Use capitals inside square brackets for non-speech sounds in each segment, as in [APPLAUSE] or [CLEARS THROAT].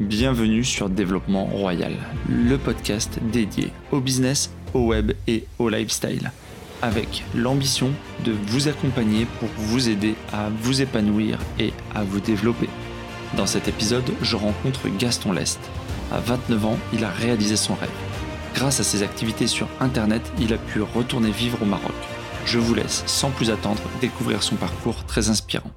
Bienvenue sur Développement Royal, le podcast dédié au business, au web et au lifestyle, avec l'ambition de vous accompagner pour vous aider à vous épanouir et à vous développer. Dans cet épisode, je rencontre Gaston Lest. À 29 ans, il a réalisé son rêve. Grâce à ses activités sur Internet, il a pu retourner vivre au Maroc. Je vous laisse sans plus attendre découvrir son parcours très inspirant.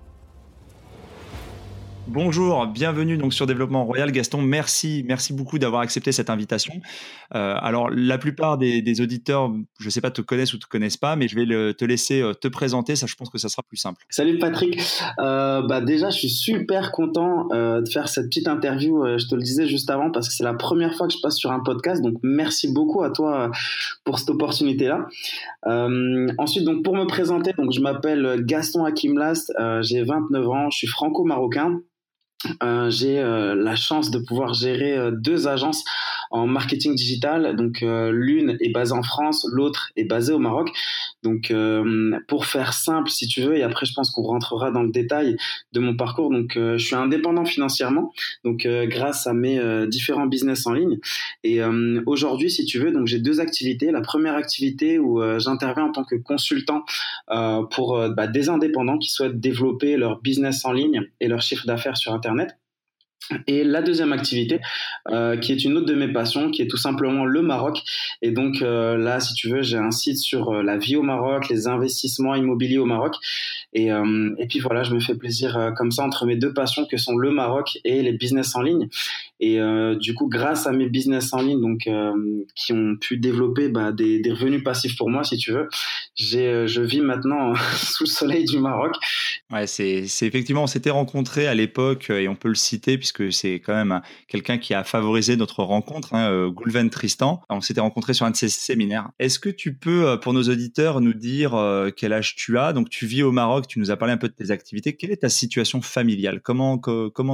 Bonjour, bienvenue donc sur Développement Royal. Gaston, merci, merci beaucoup d'avoir accepté cette invitation. Euh, alors, la plupart des, auditeurs, je ne sais pas, te connaissent ou te connaissent pas, mais je vais te laisser euh, te présenter. Ça, je pense que ça sera plus simple. Salut Patrick. Euh, bah déjà, je suis super content de faire cette petite interview. je te le disais juste avant parce que c'est la première fois que je passe sur un podcast. Donc, merci beaucoup à toi pour cette opportunité-là. ensuite, donc pour me présenter, donc je m'appelle Gaston Hakim Last. j'ai 29 ans. Je suis franco-marocain. Euh, j'ai euh, la chance de pouvoir gérer euh, deux agences en marketing digital. Donc l'une est basée en France, l'autre est basée au Maroc. Donc pour faire simple, si tu veux, et après je pense qu'on rentrera dans le détail de mon parcours. Donc je suis indépendant financièrement, donc grâce à mes différents business en ligne. Et aujourd'hui, si tu veux, donc j'ai deux activités. La première activité où j'interviens en tant que consultant pour bah, des indépendants qui souhaitent développer leur business en ligne et leur chiffre d'affaires sur Internet. Et la deuxième activité, euh, qui est une autre de mes passions, qui est tout simplement le Maroc. Et donc euh, là, si tu veux, j'ai un site sur euh, la vie au Maroc, les investissements immobiliers au Maroc. Et, et puis voilà, je me fais plaisir comme ça entre mes deux passions que sont le Maroc et les business en ligne. Et du coup, grâce à mes business en ligne, donc qui ont pu développer bah, des, des, revenus passifs pour moi, si tu veux, j'ai, je vis maintenant [LAUGHS] sous le soleil du Maroc. Ouais, c'est, c'est effectivement, on s'était rencontrés à l'époque et on peut le citer puisque que c'est quand même quelqu'un qui a favorisé notre rencontre, hein, euh, Goulven Tristan. On s'était rencontrés sur un de ses séminaires. Est-ce que tu peux, euh, pour nos auditeurs, nous dire euh, quel âge tu as? Donc, tu vis au Maroc, tu nous as parlé un peu de tes activités. Quelle est ta situation familiale? Comment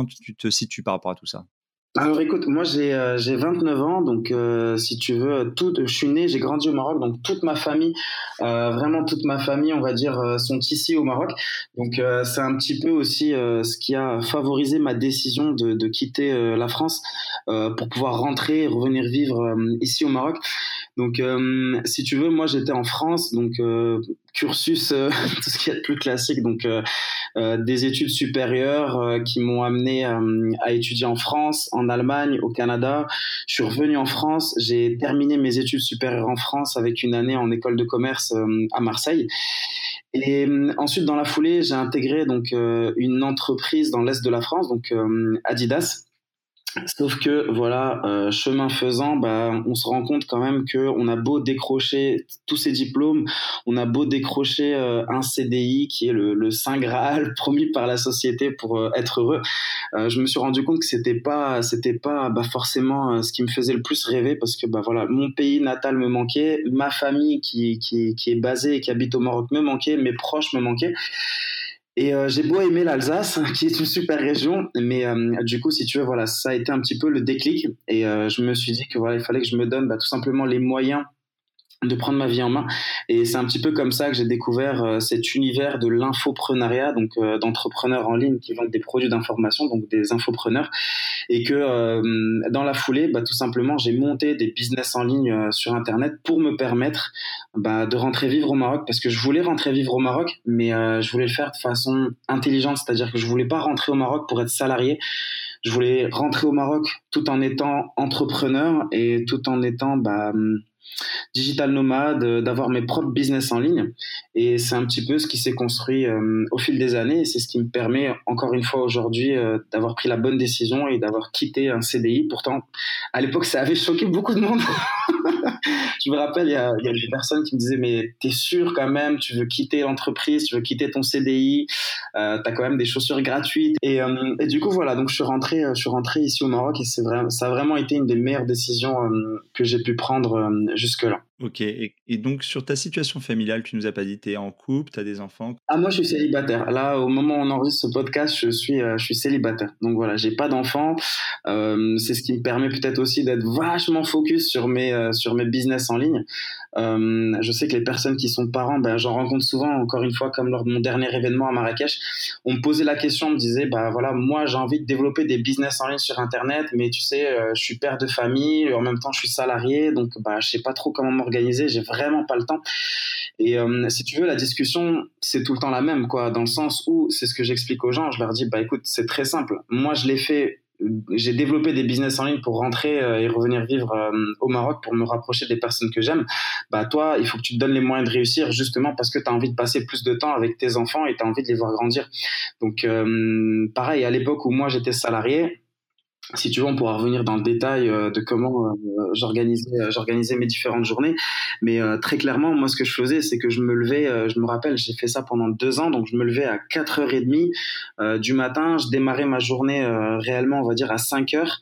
tu te situes par rapport à tout ça? Alors écoute, moi j'ai euh, j'ai 29 ans, donc euh, si tu veux, tout, je suis né, j'ai grandi au Maroc, donc toute ma famille, euh, vraiment toute ma famille, on va dire, sont ici au Maroc. Donc c'est un petit peu aussi ce qui a favorisé ma décision de, de quitter la France pour pouvoir rentrer et revenir vivre ici au Maroc. Donc si tu veux, moi j'étais en France, donc cursus, euh, [LAUGHS] tout ce qui est de plus classique, donc euh, euh, des études supérieures qui m'ont amené à étudier en France, en Allemagne, au Canada. Je suis revenu en France, j'ai terminé mes études supérieures en France avec une année en école de commerce à Marseille. Et ensuite, dans la foulée, j'ai intégré donc une entreprise dans l'est de la France, donc Adidas Sauf que voilà, euh, chemin faisant, bah, on se rend compte quand même que on a beau décrocher tous ces diplômes, on a beau décrocher euh, un CDI qui est le, le, saint graal [LAUGHS] promis par la société pour euh, être heureux. je me suis rendu compte que c'était pas, c'était pas bah, forcément ce qui me faisait le plus rêver parce que bah voilà, mon pays natal me manquait, ma famille qui, qui, qui est basée et qui habite au Maroc me manquait, mes proches me manquaient. Et euh, j'ai beau aimer l'Alsace, [LAUGHS] qui est une super région, mais euh, du coup, si tu veux, voilà, ça a été un petit peu le déclic. Et euh, je me suis dit que voilà, il fallait que je me donne bah, tout simplement les moyens de prendre ma vie en main. Et c'est un petit peu comme ça que j'ai découvert euh, cet univers de l'infoprenariat donc euh, d'entrepreneurs en ligne qui vendent des produits d'information donc des infopreneurs. Et que euh, dans la foulée bah, tout simplement j'ai monté des business en ligne sur internet pour me permettre bah, de rentrer vivre au Maroc. Parce que je voulais rentrer vivre au Maroc mais je voulais le faire de façon intelligente. C'est-à-dire que je voulais pas rentrer au Maroc pour être salarié. Je voulais rentrer au Maroc tout en étant entrepreneur et tout en étant bah, digital nomade, euh, d'avoir mes propres business en ligne. Et c'est un petit peu ce qui s'est construit euh, au fil des années. C'est ce qui me permet, encore une fois aujourd'hui, euh, d'avoir pris la bonne décision et d'avoir quitté un CDI. Pourtant, à l'époque, ça avait choqué beaucoup de monde. [LAUGHS] je me rappelle, il y, a, des personnes qui me disaient, mais t'es sûr quand même, tu veux quitter l'entreprise, tu veux quitter ton CDI, t'as quand même des chaussures gratuites. Et, et, du coup, voilà, donc je suis rentré, je suis rentré ici au Maroc et c'est vrai, ça a vraiment été une des meilleures décisions que j'ai pu prendre jusque-là. Ok, et, donc sur ta situation familiale, tu nous as pas dit, tu es en couple, tu as des enfants? Ah moi je suis célibataire. Là au moment où on enregistre ce podcast, je suis, euh, je suis célibataire. Donc voilà, j'ai pas d'enfants. Euh, c'est ce qui me permet peut-être aussi d'être vachement focus sur mes, euh, sur mes business en ligne. Je sais que les personnes qui sont parents, ben, j'en rencontre souvent, encore une fois, comme lors de mon dernier événement à Marrakech, on me posait la question, on me disait, bah voilà, moi j'ai envie de développer des business en ligne sur Internet, mais tu sais, je suis père de famille, en même temps je suis salarié, donc bah, je sais pas trop comment organisé, j'ai vraiment pas le temps. Et euh, si tu veux, la discussion, c'est tout le temps la même, quoi, dans le sens où c'est ce que j'explique aux gens. Je leur dis, bah écoute, c'est très simple. Moi, je l'ai fait. J'ai développé des business en ligne pour rentrer euh, et revenir vivre euh, au Maroc pour me rapprocher des personnes que j'aime. Bah toi, il faut que tu te donnes les moyens de réussir justement parce que tu as envie de passer plus de temps avec tes enfants et tu as envie de les voir grandir. Donc pareil, à l'époque où moi j'étais salarié, si tu veux, on pourra revenir dans le détail euh, de comment euh, j'organisais, euh, j'organisais mes différentes journées. Mais très clairement, moi, ce que je faisais, c'est que je me levais, je me rappelle, j'ai fait ça pendant deux ans, donc je me levais à 4h30 du matin, je démarrais ma journée réellement, on va dire, à 5h.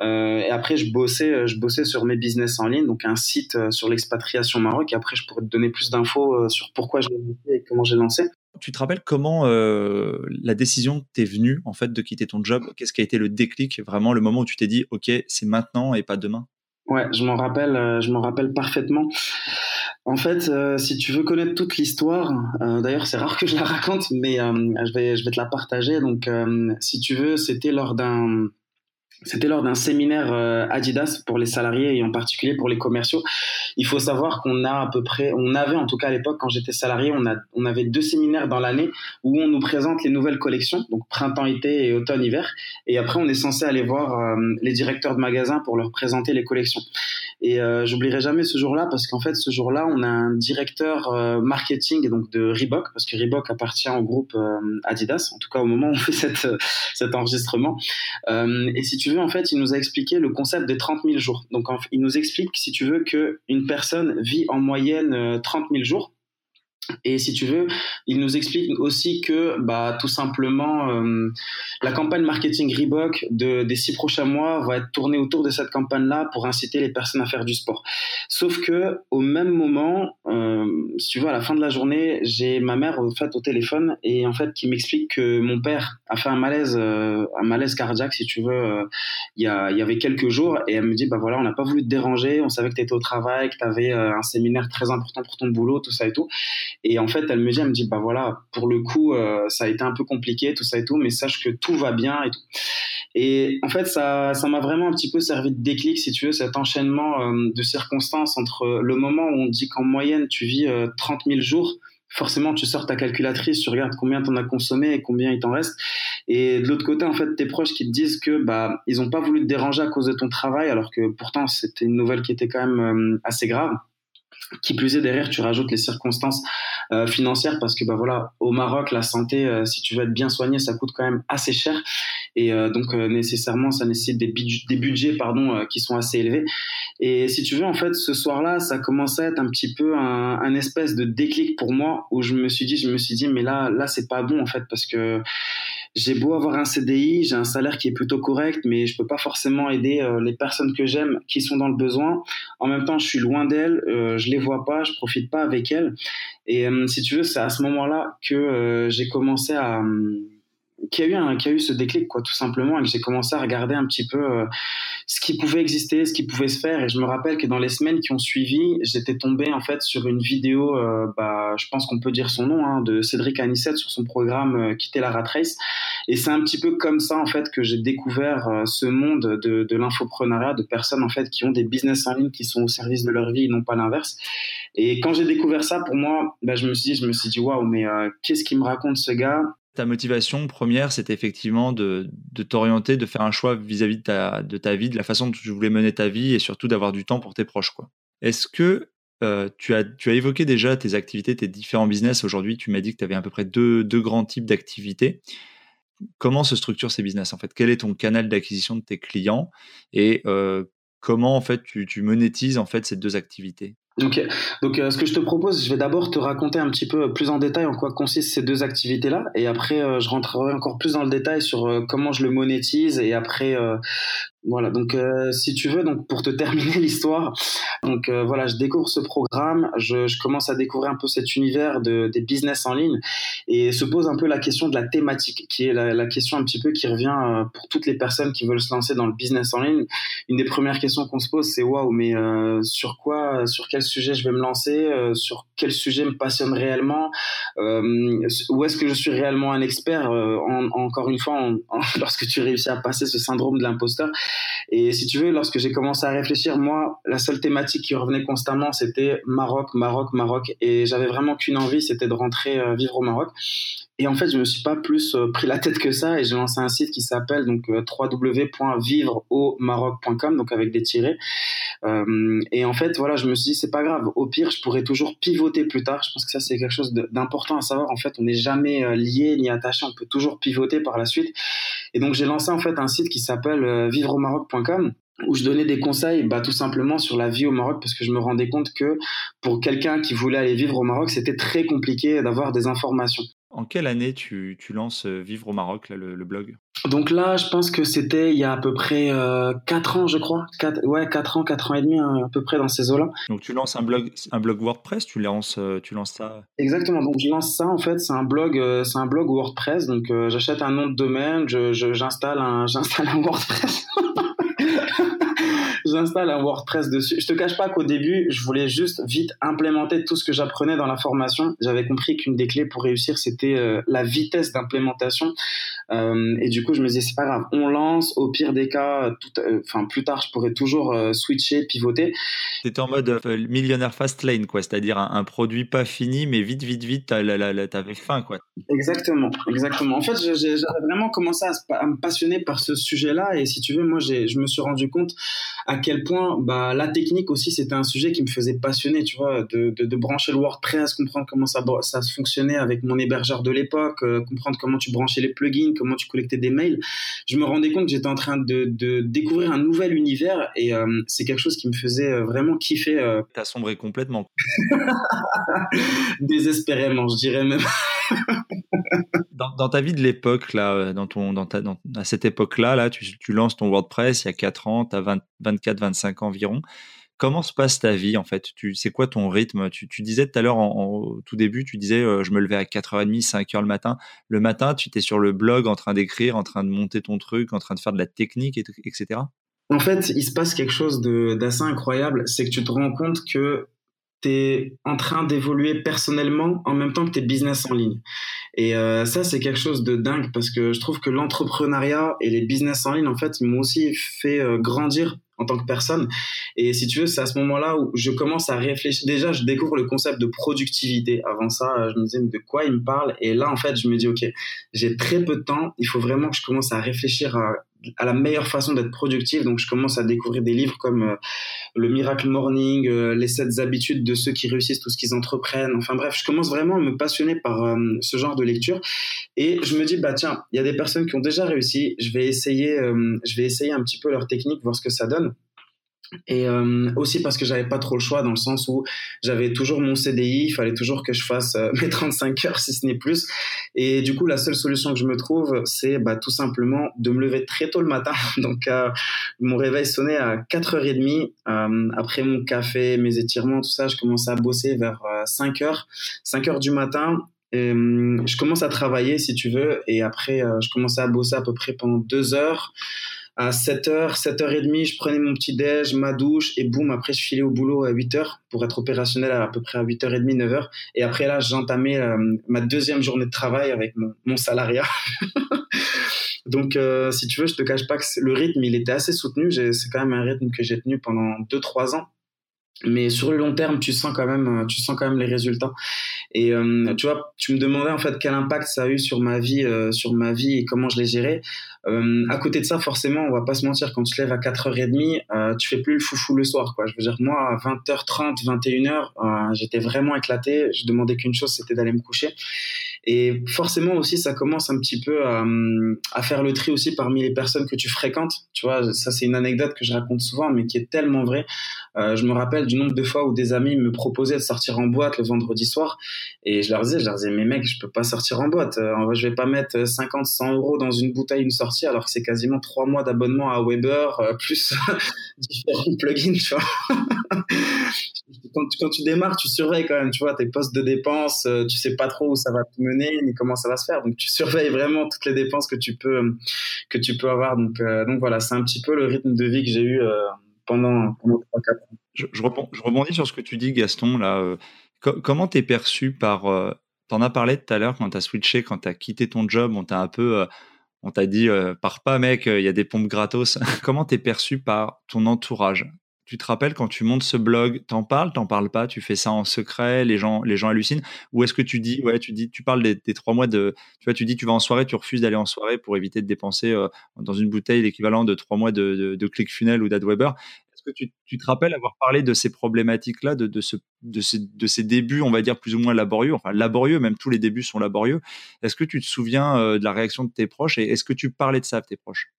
et après, je bossais, je bossais sur mes business en ligne, donc un site sur l'expatriation Maroc. Et après, je pourrais te donner plus d'infos sur pourquoi j'ai lancé et comment j'ai lancé. Tu te rappelles comment euh, la décision t'est venue en fait de quitter ton job? Qu'est-ce qui a été le déclic, vraiment le moment où tu t'es dit OK, c'est maintenant et pas demain? Ouais, je m'en rappelle, euh, je m'en rappelle parfaitement. En fait, euh, si tu veux connaître toute l'histoire, d'ailleurs c'est rare que je la raconte, mais je vais je vais te la partager. Donc, si tu veux, c'était lors d'un c'était lors d'un séminaire euh, Adidas pour les salariés et en particulier pour les commerciaux. Il faut savoir qu'on a à peu près, on avait en tout cas à l'époque quand j'étais salarié, on, a, on avait deux séminaires dans l'année où on nous présente les nouvelles collections, donc printemps-été et automne-hiver. Et après, on est censé aller voir euh, les directeurs de magasins pour leur présenter les collections. Et euh, j'oublierai jamais ce jour-là parce qu'en fait, ce jour-là, on a un directeur euh, marketing donc de Reebok parce que Reebok appartient au groupe Adidas, en tout cas au moment où on fait cette, cet enregistrement. et si tu veux, en fait, il nous a expliqué le concept des 30 000 jours. Donc, il nous explique, si tu veux, qu'une personne vit en moyenne 30 euh, 000 jours. Et si tu veux, il nous explique aussi que, bah, tout simplement, euh, la campagne marketing Reebok de, des six prochains mois va être tournée autour de cette campagne-là pour inciter les personnes à faire du sport. Sauf que, au même moment, euh, si tu veux, à la fin de la journée, j'ai ma mère en fait au téléphone et en fait qui m'explique que mon père a fait un malaise, euh, un malaise cardiaque, si tu veux, il y, a, y avait quelques jours et elle me dit, bah voilà, on n'a pas voulu te déranger, on savait que tu étais au travail, que tu avais un séminaire très important pour ton boulot, tout ça et tout. Et en fait, elle me dit, elle me dit, bah voilà, pour le coup, euh, ça a été un peu compliqué, tout ça et tout, mais sache que tout va bien et tout. Et en fait, ça, ça m'a vraiment un petit peu servi de déclic, si tu veux, cet enchaînement euh, de circonstances entre le moment où on dit qu'en moyenne, tu vis 30 euh, 000 jours, forcément, tu sors ta calculatrice, tu regardes combien tu en as consommé et combien il t'en reste. Et de l'autre côté, en fait, tes proches qui te disent que bah ils ont pas voulu te déranger à cause de ton travail, alors que pourtant c'était une nouvelle qui était quand même assez grave. Qui plus est derrière, tu rajoutes les circonstances euh, financières parce que bah voilà, au Maroc, la santé, euh, si tu veux être bien soigné, ça coûte quand même assez cher et euh, donc nécessairement, ça nécessite des, des budgets pardon qui sont assez élevés. Et si tu veux, en fait, ce soir-là, ça commençait à être un petit peu un, un, espèce de déclic pour moi où je me suis dit, je me suis dit, mais là, là, c'est pas bon en fait parce que j'ai beau avoir un CDI, j'ai un salaire qui est plutôt correct, mais je peux pas forcément aider euh, les personnes que j'aime qui sont dans le besoin. En même temps, je suis loin d'elles, euh, je les vois pas, je profite pas avec elles. Et euh, si tu veux, c'est à ce moment-là que j'ai commencé à qui a eu un, qui a eu ce déclic quoi tout simplement et que j'ai commencé à regarder un petit peu euh, ce qui pouvait exister ce qui pouvait se faire. Et je me rappelle que dans les semaines qui ont suivi j'étais tombé en fait sur une vidéo euh, bah je pense qu'on peut dire son nom hein, de Cédric Anissette sur son programme euh, quitter la rat race. Et c'est un petit peu comme ça en fait que j'ai découvert ce monde de, de l'infoprenariat de personnes en fait qui ont des business en ligne qui sont au service de leur vie et non pas l'inverse. Et quand j'ai découvert ça pour moi bah, je me suis dit je me suis dit waouh mais qu'est-ce qu'il me raconte ce gars? Ta motivation première, c'était effectivement de, t'orienter, de faire un choix vis-à-vis de, ta, vie, de la façon dont tu voulais mener ta vie et surtout d'avoir du temps pour tes proches. Est-ce que euh, tu, as, tu as évoqué déjà tes activités, tes différents business? Aujourd'hui Tu m'as dit que tu avais à peu près deux, deux grands types d'activités. Comment se structurent ces business en fait? Quel est ton canal d'acquisition de tes clients? Et euh, comment en fait tu, tu monétises en fait ces deux activités? Donc euh, ce que je te propose, je vais d'abord te raconter un petit peu plus en détail en quoi consistent ces deux activités-là, et après euh, je rentrerai encore plus dans le détail sur euh, comment je le monétise, et après Voilà, donc euh, si tu veux, donc pour te terminer [LAUGHS] l'histoire, donc euh, voilà, je découvre ce programme, je, commence à découvrir un peu cet univers de, des business en ligne et se pose un peu la question de la thématique, qui est la, question un petit peu qui revient euh, pour toutes les personnes qui veulent se lancer dans le business en ligne. Une des premières questions qu'on se pose, c'est waouh, mais sur quoi, sur quel sujet je vais me lancer, sur quel sujet me passionne réellement, où est-ce que je suis réellement un expert. En, encore une fois, [LAUGHS] lorsque tu réussis à passer ce syndrome de l'imposteur et si tu veux, lorsque j'ai commencé à réfléchir, moi, la seule thématique qui revenait constamment, c'était Maroc, Maroc, Maroc. Et j'avais vraiment qu'une envie, c'était de rentrer euh, vivre au Maroc. Et en fait, je me suis pas plus euh, pris la tête que ça et j'ai lancé un site qui s'appelle donc euh, www.vivreaumaroc.com donc avec des tirets. Euh, et en fait, voilà, je me suis dit c'est pas grave. Au pire, je pourrais toujours pivoter plus tard. Je pense que ça c'est quelque chose d'important à savoir. En fait, on n'est jamais lié ni attaché. On peut toujours pivoter par la suite. Et donc j'ai lancé en fait un site qui s'appelle vivreaumaroc.com où je donnais des conseils bah, tout simplement sur la vie au Maroc parce que je me rendais compte que pour quelqu'un qui voulait aller vivre au Maroc, c'était très compliqué d'avoir des informations. En quelle année tu, tu lances euh, Vivre au Maroc, là, le, blog? Donc là, je pense que c'était il y a à peu près euh, 4 ans, je crois. 4, ouais, 4 ans, 4 ans et demi, hein, à peu près dans ces eaux-là. Donc tu lances un blog, un blog WordPress, tu lances, euh, tu lances ça? Exactement, donc je lance ça en fait, c'est un blog, euh, c'est un blog WordPress. Donc j'achète un nom de domaine, je, j'installe un, [LAUGHS] j'installe un WordPress. [LAUGHS] j'installe un WordPress dessus. Je te cache pas qu'au début, je voulais juste vite implémenter tout ce que j'apprenais dans la formation. J'avais compris qu'une des clés pour réussir, c'était euh, la vitesse d'implémentation. Euh, et du coup, je me disais, c'est pas grave, on lance. Au pire des cas, euh, enfin plus tard, je pourrais toujours switcher, pivoter. C'était en mode millionnaire fast lane, quoi. C'est-à-dire un, produit pas fini, mais vite, vite, vite, t'avais faim, quoi. Exactement, exactement. En fait, j'avais vraiment commencé à, à, me passionner par ce sujet-là. Et si tu veux, moi, je me suis rendu compte à quel point bah, la technique aussi, c'était un sujet qui me faisait passionner, tu vois, de, de, de brancher le WordPress, comprendre comment ça, ça fonctionnait avec mon hébergeur de l'époque, euh, comprendre comment tu branchais les plugins, comment tu collectais des mails. Je me rendais compte que j'étais en train de, de, découvrir un nouvel univers et euh, c'est quelque chose qui me faisait euh, vraiment kiffer. Euh... T'as sombré complètement. [LAUGHS] Désespérément, je dirais même. [LAUGHS] dans, dans, ta vie de l'époque, là, dans ton, dans ta, dans, à cette époque-là, là, tu, tu, lances ton WordPress il y a 4 ans, tu as 24, 25 ans environ. Comment se passe ta vie en fait? C'est quoi ton rythme? Tu, tu, disais tout à l'heure, en, tout début, tu disais je me levais à 4h30, 5h le matin. Le matin, tu étais sur le blog en train d'écrire, en train de monter ton truc, en train de faire de la technique, et, etc. En fait, il se passe quelque chose d'assez incroyable, c'est que tu te rends compte que tu es en train d'évoluer personnellement en même temps que tes business en ligne. Et ça, c'est quelque chose de dingue parce que je trouve que l'entrepreneuriat et les business en ligne, en fait, ils m'ont aussi fait grandir en tant que personne. Et si tu veux, c'est à ce moment-là où je commence à réfléchir. Déjà, je découvre le concept de productivité. Avant ça, je me disais, de quoi il me parle? Et là, en fait, je me dis, OK, j'ai très peu de temps. Il faut vraiment que je commence à réfléchir à à la meilleure façon d'être productif. Donc, je commence à découvrir des livres comme euh, le Miracle Morning, euh, les sept habitudes de ceux qui réussissent tout ce qu'ils entreprennent. Enfin bref, je commence vraiment à me passionner par euh, ce genre de lecture. Et je me dis, bah tiens, il y a des personnes qui ont déjà réussi. Je vais essayer, je vais essayer un petit peu leur technique, voir ce que ça donne. Et euh, aussi parce que j'avais pas trop le choix dans le sens où j'avais toujours mon CDI, il fallait toujours que je fasse euh, [LAUGHS] mes 35 heures si ce n'est plus. Et du coup, la seule solution que je me trouve, c'est bah, tout simplement de me lever très tôt le matin. [LAUGHS] Donc, euh, mon réveil sonnait à 4h30. Euh, après mon café, mes étirements, tout ça, je commençais à bosser vers 5h, 5h du matin. Je commence à travailler si tu veux et après je commençais à bosser à peu près pendant deux heures à 7h, 7h30, je prenais mon petit déj, ma douche et boum, après je filais au boulot à 8h pour être opérationnel à, à peu près à 8h30, 9h. Et après là, j'entamais euh, ma deuxième journée de travail avec mon, mon salariat. [LAUGHS] Donc, euh, si tu veux, je te cache pas que le rythme, il était assez soutenu. C'est quand même un rythme que j'ai tenu pendant 2-3 ans mais sur le long terme tu sens quand même euh, tu sens quand même les résultats et euh, tu vois tu me demandais en fait quel impact ça a eu sur ma vie sur ma vie et comment je l'ai géré à côté de ça forcément on va pas se mentir quand tu lèves à 4h30 tu fais plus le foufou le soir quoi je veux dire moi à 20h30 21h j'étais vraiment éclaté je demandais qu'une chose c'était d'aller me coucher et forcément aussi, ça commence un petit peu à, à, faire le tri aussi parmi les personnes que tu fréquentes. Tu vois, ça c'est une anecdote que je raconte souvent, mais qui est tellement vraie. Euh, je me rappelle du nombre de fois où des amis me proposaient de sortir en boîte le vendredi soir. Et je leur disais, je leur disais, mais mec, je peux pas sortir en boîte. Euh, je vais pas mettre 50, 100 euros dans une bouteille, une sortie, alors que c'est quasiment trois mois d'abonnement à Weber, euh, plus [LAUGHS] différents plugins, tu vois. [LAUGHS] quand, tu démarres, tu surveilles quand même, tu vois, tes postes de dépenses, euh, tu sais pas trop où ça va te mener, ni comment ça va se faire. Donc, tu surveilles vraiment toutes les dépenses que tu peux, que tu peux avoir. Donc, donc voilà, c'est un petit peu le rythme de vie que j'ai eu pendant, pendant 3-4 ans. Je, je, rebondis sur ce que tu dis, Gaston. Là, euh, comment t'es perçu par. Euh, t'en as parlé tout à l'heure quand t'as switché, quand t'as quitté ton job, on t'a un peu. Euh, on t'a dit, pars pas, mec, il y a des pompes gratos. [LAUGHS] comment t'es perçu par ton entourage? Tu te rappelles quand tu montes ce blog, t'en parles, t'en parles pas, tu fais ça en secret, les gens, les gens hallucinent, ou est-ce que tu dis, ouais, tu dis, tu parles des, trois mois de, tu vois, tu dis, tu vas en soirée, tu refuses d'aller en soirée pour éviter de dépenser euh, dans une bouteille l'équivalent de trois mois de, de, ClickFunnels ou d'AdWeber? Que tu, tu, te rappelles avoir parlé de ces problématiques-là, de, de, ce, de, ces, de ces débuts, on va dire plus ou moins laborieux, enfin laborieux, même tous les débuts sont laborieux. Est-ce que tu te souviens euh, de la réaction de tes proches et est-ce que tu parlais de ça à tes proches?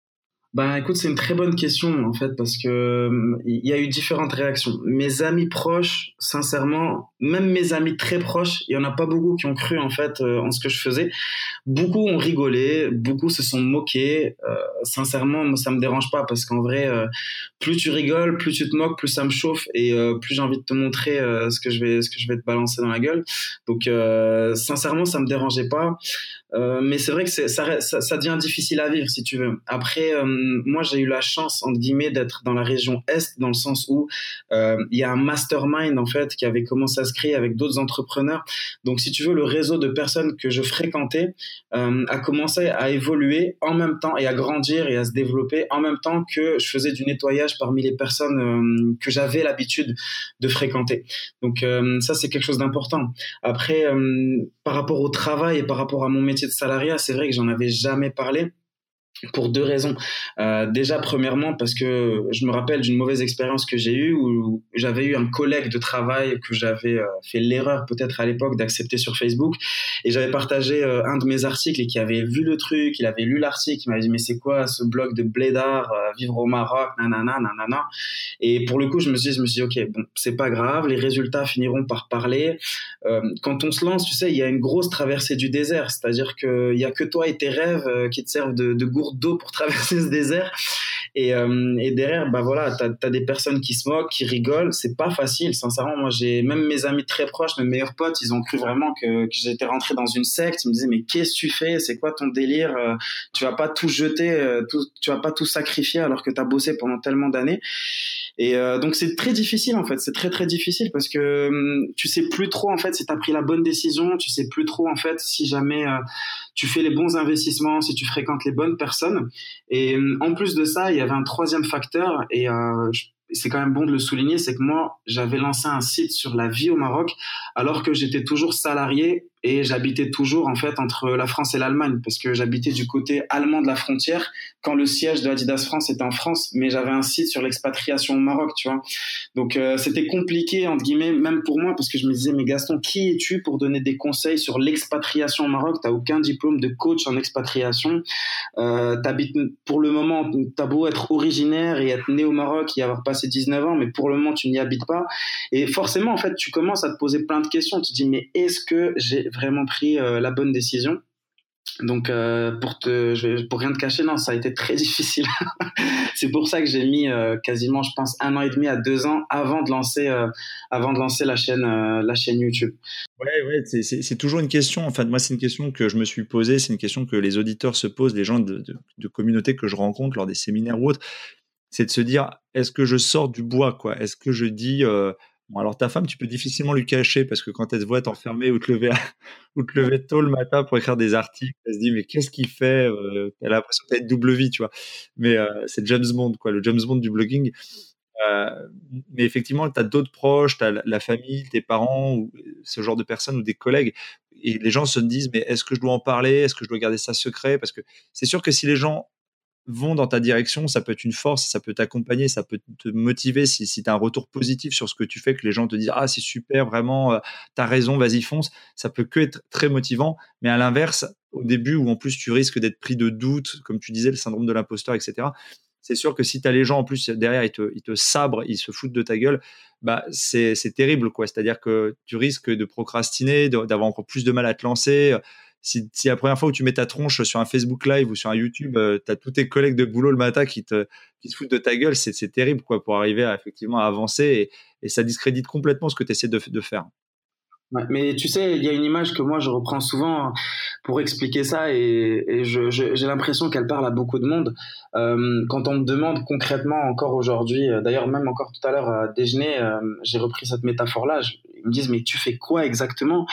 Ben écoute, c'est une très bonne question en fait parce que il y a eu différentes réactions. Mes amis proches, sincèrement, même mes amis très proches, il y en a pas beaucoup qui ont cru en fait euh, en ce que je faisais. Beaucoup ont rigolé, beaucoup se sont moqués. Euh, sincèrement, moi ça me dérange pas parce qu'en vrai, euh, plus tu rigoles, plus tu te moques, plus ça me chauffe et plus j'ai envie de te montrer ce que je vais ce que je vais te balancer dans la gueule. Donc sincèrement, ça me dérangeait pas. Euh, mais c'est vrai que ça, devient difficile à vivre si tu veux. Après, euh, moi j'ai eu la chance entre guillemets d'être dans la région est, dans le sens où euh, il y a un mastermind en fait qui avait commencé à se créer avec d'autres entrepreneurs. Donc si tu veux, le réseau de personnes que je fréquentais a commencé à évoluer en même temps et à grandir et à se développer en même temps que je faisais du nettoyage parmi les personnes que j'avais l'habitude de fréquenter. Donc ça c'est quelque chose d'important. Après, par rapport au travail et par rapport à mon métier de salariat, c'est vrai que j'en avais jamais parlé pour deux raisons. Euh, déjà, premièrement, parce que je me rappelle d'une mauvaise expérience que j'ai eue où j'avais eu un collègue de travail que j'avais euh, fait l'erreur peut-être à l'époque d'accepter sur Facebook et j'avais partagé euh, un de mes articles et qui avait vu le truc, il avait lu l'article, il m'avait dit mais c'est quoi ce blog de blédard, vivre au Maroc, nanana, nanana. Et pour le coup, je me suis je me suis dit ok, bon, c'est pas grave, les résultats finiront par parler. quand on se lance, tu sais, il y a une grosse traversée du désert, c'est-à-dire qu'il y a que toi et tes rêves qui te servent de, de d'eau pour [LAUGHS] traverser ce désert. Et, euh, et derrière, bah voilà, t'as as des personnes qui se moquent, qui rigolent. C'est pas facile, sincèrement. Moi, j'ai même mes amis très proches, mes meilleurs potes, ils ont cru vraiment que, que j'étais rentré dans une secte. Ils me disaient mais qu'est-ce que tu fais? C'est quoi ton délire? Euh, Tu vas pas tout jeter, euh, tout, tu vas pas tout sacrifier alors que t'as bossé pendant tellement d'années. Et euh, donc c'est très difficile en fait, c'est très très difficile parce que hum, tu sais plus trop en fait si tu as pris la bonne décision, tu sais plus trop en fait si jamais euh, tu fais les bons investissements, si tu fréquentes les bonnes personnes. Et hum, en plus de ça, il y avait un troisième facteur. Et euh, c'est quand même bon de le souligner, c'est que moi, j'avais lancé un site sur la vie au Maroc alors que j'étais toujours salarié et j'habitais toujours en fait entre la France et l'Allemagne parce que j'habitais du côté allemand de la frontière quand le siège de Adidas France était en France mais j'avais un site sur l'expatriation au Maroc tu vois. Donc euh, c'était compliqué entre guillemets même pour moi parce que je me disais mais Gaston qui es-tu pour donner des conseils sur l'expatriation au Maroc? T'as aucun diplôme de coach en expatriation. Euh, t'habites pour le moment t'as beau être originaire et être né au Maroc et avoir passé 19 ans mais pour le moment tu n'y habites pas. Et forcément en fait tu commences à te poser plein de questions. Tu te dis mais est-ce que j'ai vraiment pris euh, la bonne décision. Donc euh, pour te, pour rien te cacher, non, ça a été très [LAUGHS] difficile. c'est pour ça que j'ai mis euh, quasiment, je pense, un an et demi à deux ans avant de lancer, avant de lancer la chaîne, la chaîne YouTube. Ouais, ouais, c'est toujours une question. Enfin, moi, c'est une question que je me suis posée. C'est une question que les auditeurs se posent, les gens de, de, de communautés que je rencontre lors des séminaires ou autres. C'est de se dire, est-ce que je sors du bois, quoi? Est-ce que je dis Bon, alors ta femme, tu peux difficilement lui cacher parce que quand elle te voit t'enfermer ou te lever, [LAUGHS] ou te lever tôt le matin pour écrire des articles, elle se dit mais qu'est-ce qu'il fait euh, Elle a l'impression d'être double vie, tu vois. Mais euh, c'est James Bond, quoi, le James Bond du blogging. Euh, mais effectivement, tu as d'autres proches, tu as la famille, tes parents, ou ce genre de personnes ou des collègues. Et les gens se disent mais est-ce que je dois en parler? Est-ce que je dois garder ça secret? Parce que c'est sûr que si les gens vont dans ta direction, ça peut être une force, ça peut t'accompagner, ça peut te motiver si, si tu as un retour positif sur ce que tu fais, que les gens te disent Ah, c'est super, vraiment, euh, tu as raison, vas-y, fonce. Ça peut que être très motivant. Mais à l'inverse, au début, où en plus tu risques d'être pris de doute, comme tu disais, le syndrome de l'imposteur, etc., c'est sûr que si tu as les gens en plus derrière, ils te, ils te sabrent, ils se foutent de ta gueule, bah c'est terrible quoi. C'est-à-dire que tu risques de procrastiner, d'avoir encore plus de mal à te lancer. Si, si, la première fois où tu mets ta tronche sur un Facebook Live ou sur un YouTube, euh, tu as tous tes collègues de boulot le matin qui te, qui se foutent de ta gueule, c'est terrible quoi pour arriver à effectivement à avancer et, ça discrédite complètement ce que tu essaies de, faire mais tu sais, il y a une image que moi je reprends souvent pour expliquer ça et, j'ai l'impression qu'elle parle à beaucoup de monde. Euh, quand on me demande concrètement encore aujourd'hui, euh, d'ailleurs même encore tout à l'heure à déjeuner, euh, j'ai repris cette métaphore-là. Ils me disent mais tu fais quoi exactement?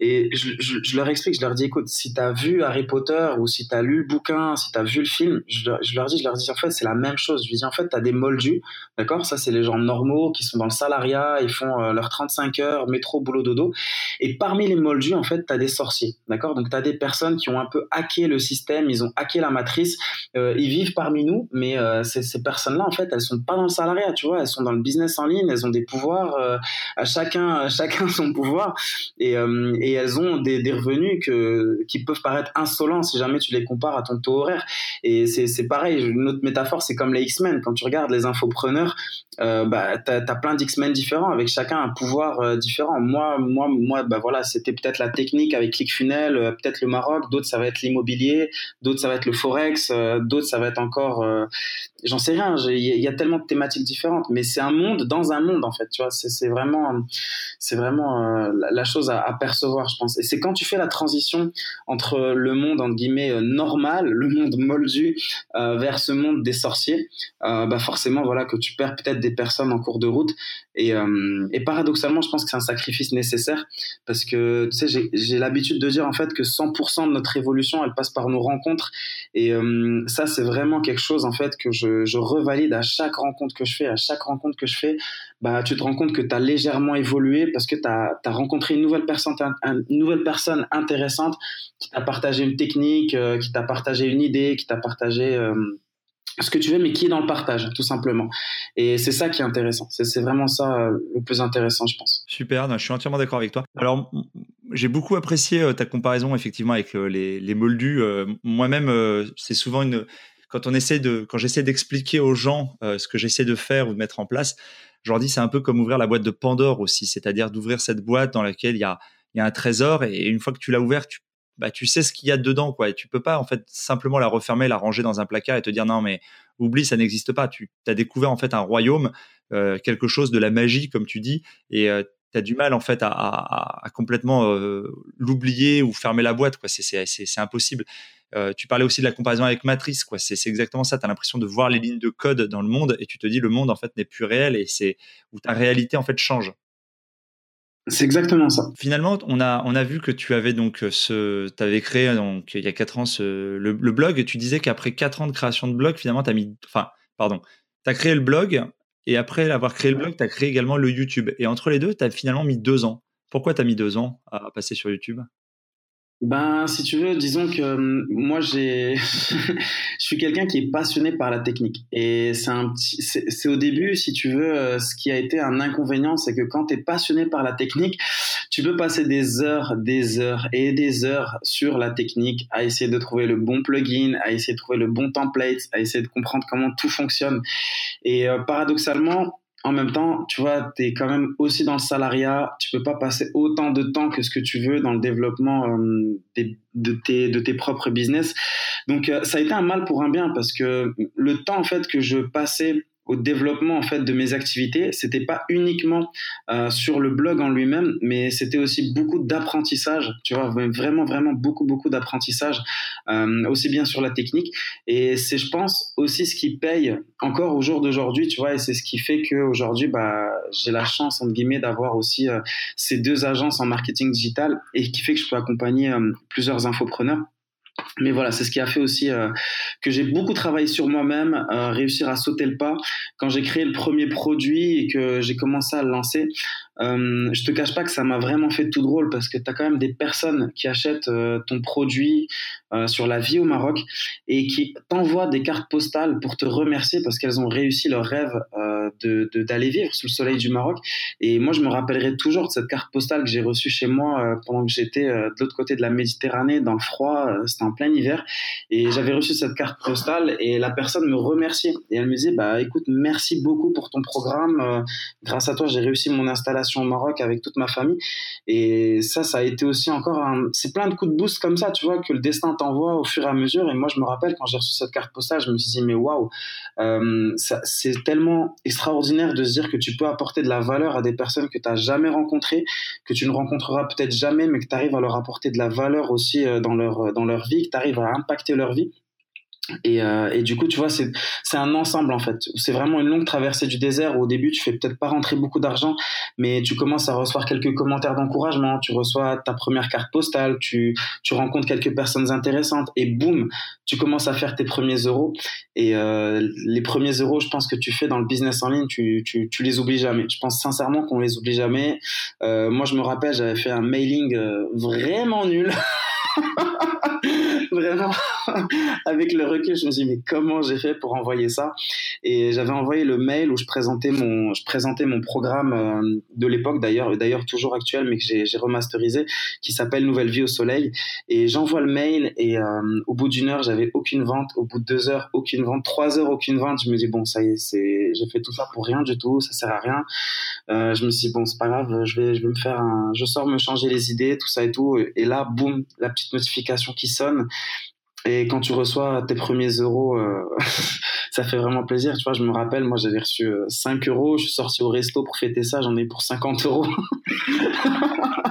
Et je, leur explique, je leur dis écoute, si tu as vu Harry Potter ou si tu as lu le bouquin, si tu as vu le film, je, leur dis, je leur dis en fait c'est la même chose. Je dis en fait tu as des moldus, d'accord? Ça c'est les gens normaux qui sont dans le salariat, ils font euh, leurs 35 heures, métro, boulot, dodo. Et parmi les moldus, en fait, tu as des sorciers, d'accord? Donc, tu as des personnes qui ont un peu hacké le système, ils ont hacké la matrice, euh, ils vivent parmi nous, mais euh, ces, personnes-là, en fait, elles sont pas dans le salariat, tu vois, elles sont dans le business en ligne, elles ont des pouvoirs, euh, à chacun, chacun son pouvoir, et, euh, et elles ont des, des, revenus que, qui peuvent paraître insolents si jamais tu les compares à ton taux horaire. Et c'est pareil, une autre métaphore, c'est comme les X-Men, quand tu regardes les infopreneurs, euh, bah, tu as, plein d'X-Men différents, avec chacun un pouvoir différent. Moi, moi, moi bah voilà, c'était peut-être la technique avec ClickFunnels, euh, peut-être le Maroc, d'autres ça va être l'immobilier, d'autres ça va être le forex, euh, d'autres ça va être encore, euh, j'en sais rien. Il y, a tellement de thématiques différentes, mais c'est un monde dans un monde en fait. Tu vois, c'est vraiment, c'est vraiment la, chose à, percevoir, je pense. Et c'est quand tu fais la transition entre le monde entre guillemets normal, le monde moldu, vers ce monde des sorciers, bah forcément voilà que tu perds peut-être des personnes en cours de route. Et, et paradoxalement, je pense que c'est un sacrifice nécessaire parce que tu sais j'ai l'habitude de dire en fait que 100% de notre évolution elle passe par nos rencontres et euh, ça c'est vraiment quelque chose en fait que je, je, revalide à chaque rencontre que je fais à chaque rencontre que je fais bah tu te rends compte que tu as légèrement évolué parce que tu as, rencontré une nouvelle personne une nouvelle personne intéressante qui t'a partagé une technique euh, qui t'a partagé une idée qui t'a partagé euh, ce que tu veux, mais qui est dans le partage, tout simplement. Et c'est ça qui est intéressant. C'est vraiment ça euh, le plus intéressant, je pense. Super, je suis entièrement d'accord avec toi. Alors, j'ai beaucoup apprécié ta comparaison, effectivement, avec les, les moldus. Moi-même, c'est souvent une. Quand on essaie de, quand j'essaie d'expliquer aux gens ce que j'essaie de faire ou de mettre en place, je leur dis c'est un peu comme ouvrir la boîte de Pandore aussi, c'est-à-dire d'ouvrir cette boîte dans laquelle il y a, y a un trésor et une fois que tu l'as ouvert, tu bah, tu sais ce qu'il y a dedans, quoi. Et tu peux pas, en fait, simplement la refermer, la ranger dans un placard et te dire non, mais oublie, ça n'existe pas. Tu as découvert, en fait, un royaume, euh, quelque chose de la magie, comme tu dis, et euh, tu as du mal, en fait, à, complètement euh, l'oublier ou fermer la boîte, quoi. C'est impossible. Tu parlais aussi de la comparaison avec Matrice, quoi. C'est exactement ça. Tu as l'impression de voir les lignes de code dans le monde et tu te dis le monde, en fait, n'est plus réel et c'est où ta réalité, en fait, change. C'est exactement ça. Finalement, on a, on a vu que tu avais donc euh, ce, tu avais créé donc il y a quatre ans ce, le, blog. Et tu disais qu'après quatre ans de création de blog, finalement, tu as mis, enfin, pardon, tu as créé le blog et après avoir créé le blog, tu as créé également le YouTube. Et entre les deux, tu as finalement mis deux ans. Pourquoi tu as mis deux ans à passer sur YouTube? Ben, si tu veux, disons que euh, moi, j'ai, [LAUGHS] je suis quelqu'un qui est passionné par la technique. Et c'est un petit, c'est au début, si tu veux, euh, ce qui a été un inconvénient, c'est que quand tu es passionné par la technique, tu peux passer des heures, des heures et des heures sur la technique à essayer de trouver le bon plugin, à essayer de trouver le bon template, à essayer de comprendre comment tout fonctionne. Et euh, paradoxalement, en même temps, tu vois, tu es quand même aussi dans le salariat, tu peux pas passer autant de temps que ce que tu veux dans le développement euh, de, tes, de tes propres business. Donc euh, ça a été un mal pour un bien parce que le temps en fait que je passais au développement en fait de mes activités. C'était pas uniquement euh, sur le blog en lui-même, mais c'était aussi beaucoup d'apprentissage. Tu vois, vraiment vraiment beaucoup beaucoup d'apprentissage, euh, aussi bien sur la technique. Et c'est, je pense, aussi ce qui paye encore au jour d'aujourd'hui. Tu vois, et c'est ce qui fait que aujourd'hui, bah, j'ai la chance entre guillemets d'avoir aussi euh, ces deux agences en marketing digital et qui fait que je peux accompagner plusieurs infopreneurs. Mais voilà, c'est ce qui a fait aussi euh, que j'ai beaucoup travaillé sur moi-même, euh, réussir à sauter le pas. Quand j'ai créé le premier produit et que j'ai commencé à le lancer, euh, je te cache pas que ça m'a vraiment fait tout drôle parce que tu as quand même des personnes qui achètent euh, ton produit euh, sur la vie au Maroc et qui t'envoient des cartes postales pour te remercier parce qu'elles ont réussi leur rêve euh, d'aller vivre sous le soleil du Maroc. Et moi, je me rappellerai toujours de cette carte postale que j'ai reçue chez moi pendant que j'étais de l'autre côté de la Méditerranée, dans le froid. C'était en plein hiver. Et j'avais reçu cette carte postale et la personne me remerciait. Et elle me disait, bah écoute, merci beaucoup pour ton programme. grâce à toi, j'ai réussi mon installation au Maroc avec toute ma famille. Et ça, ça a été aussi encore un... C'est plein de coups de boost comme ça, tu vois, que le destin t'envoie au fur et à mesure. Et moi, je me rappelle quand j'ai reçu cette carte postale, je me suis dit, mais waouh, euh, c'est tellement extraordinaire de se dire que tu peux apporter de la valeur à des personnes que tu n'as jamais rencontrées, que tu ne rencontreras peut-être jamais, mais que tu arrives à leur apporter de la valeur aussi euh, dans leur, dans leur vie, que tu arrives à impacter leur vie. Et, euh, et, du coup, tu vois, c'est un ensemble en fait. C'est vraiment une longue traversée du désert au début, tu fais peut-être pas rentrer beaucoup d'argent, mais tu commences à recevoir quelques commentaires d'encouragement, tu reçois ta première carte postale, tu, tu rencontres quelques personnes intéressantes et boum, tu commences à faire tes premiers euros. Et euh, les premiers euros, je pense que tu fais dans le business en ligne, tu, tu, tu les oublies jamais. Je pense sincèrement qu'on les oublie jamais. Euh, moi, je me rappelle, j'avais fait un mailing euh, vraiment nul. [LAUGHS] [LAUGHS] vraiment, avec le recul, je me suis dit, mais comment j'ai fait pour envoyer ça? Et j'avais envoyé le mail où je présentais mon, je présentais mon programme euh, de l'époque, d'ailleurs, d'ailleurs toujours actuel, mais que j'ai remasterisé, qui s'appelle Nouvelle vie au soleil. Et j'envoie le mail et euh, au bout d'une heure, j'avais aucune vente. Au bout de deux heures, aucune vente. Trois heures, aucune vente. Je me dis, bon, ça y est, c'est, j'ai fait tout ça pour rien du tout, ça sert à rien. Euh, je me suis dit, bon, c'est pas grave, je vais, je vais me faire un, je sors me changer les idées, tout ça et tout. Et là, boum, la notification qui sonne. Et quand tu reçois tes premiers euros, euh, [LAUGHS] ça fait vraiment plaisir. Tu vois, je me rappelle, moi, j'avais reçu 5 euh, euros. Je suis sorti au resto pour fêter ça. J'en ai pour 50 euros. [LAUGHS]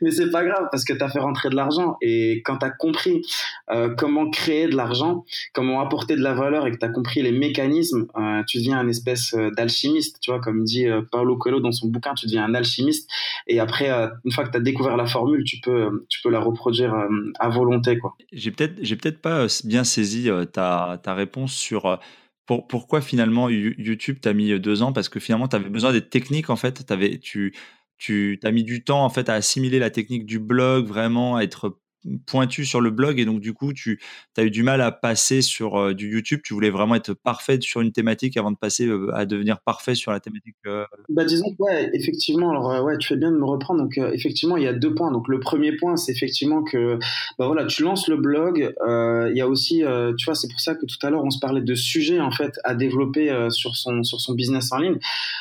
Mais c'est pas grave parce que tu as fait rentrer de l'argent. Et quand tu as compris euh, comment créer de l'argent, comment apporter de la valeur et que tu as compris les mécanismes, euh, tu deviens un espèce euh, d'alchimiste. Tu vois, comme dit Paolo Coelho dans son bouquin, tu deviens un alchimiste. Et après, une fois que tu as découvert la formule, tu peux, tu peux la reproduire à volonté. Quoi. J'ai peut-être, j'ai peut-être pas bien saisi ta, ta réponse sur pour, pourquoi finalement YouTube t'a mis deux ans? Parce que finalement, tu avais besoin des techniques en fait. Avais, tu, tu as mis du temps en fait à assimiler la technique du blog, vraiment à être pointu sur le blog et donc du coup tu as eu du mal à passer sur euh, du YouTube. Tu voulais vraiment être parfait sur une thématique avant de passer euh, à devenir parfait sur la thématique euh, bah disons ouais effectivement alors ouais tu fais bien de me reprendre. Donc effectivement il y a deux points. Donc le premier point c'est effectivement que bah voilà tu lances le blog il y a aussi tu vois c'est pour ça que tout à l'heure on se parlait de sujets en fait à développer sur son sur son business en ligne.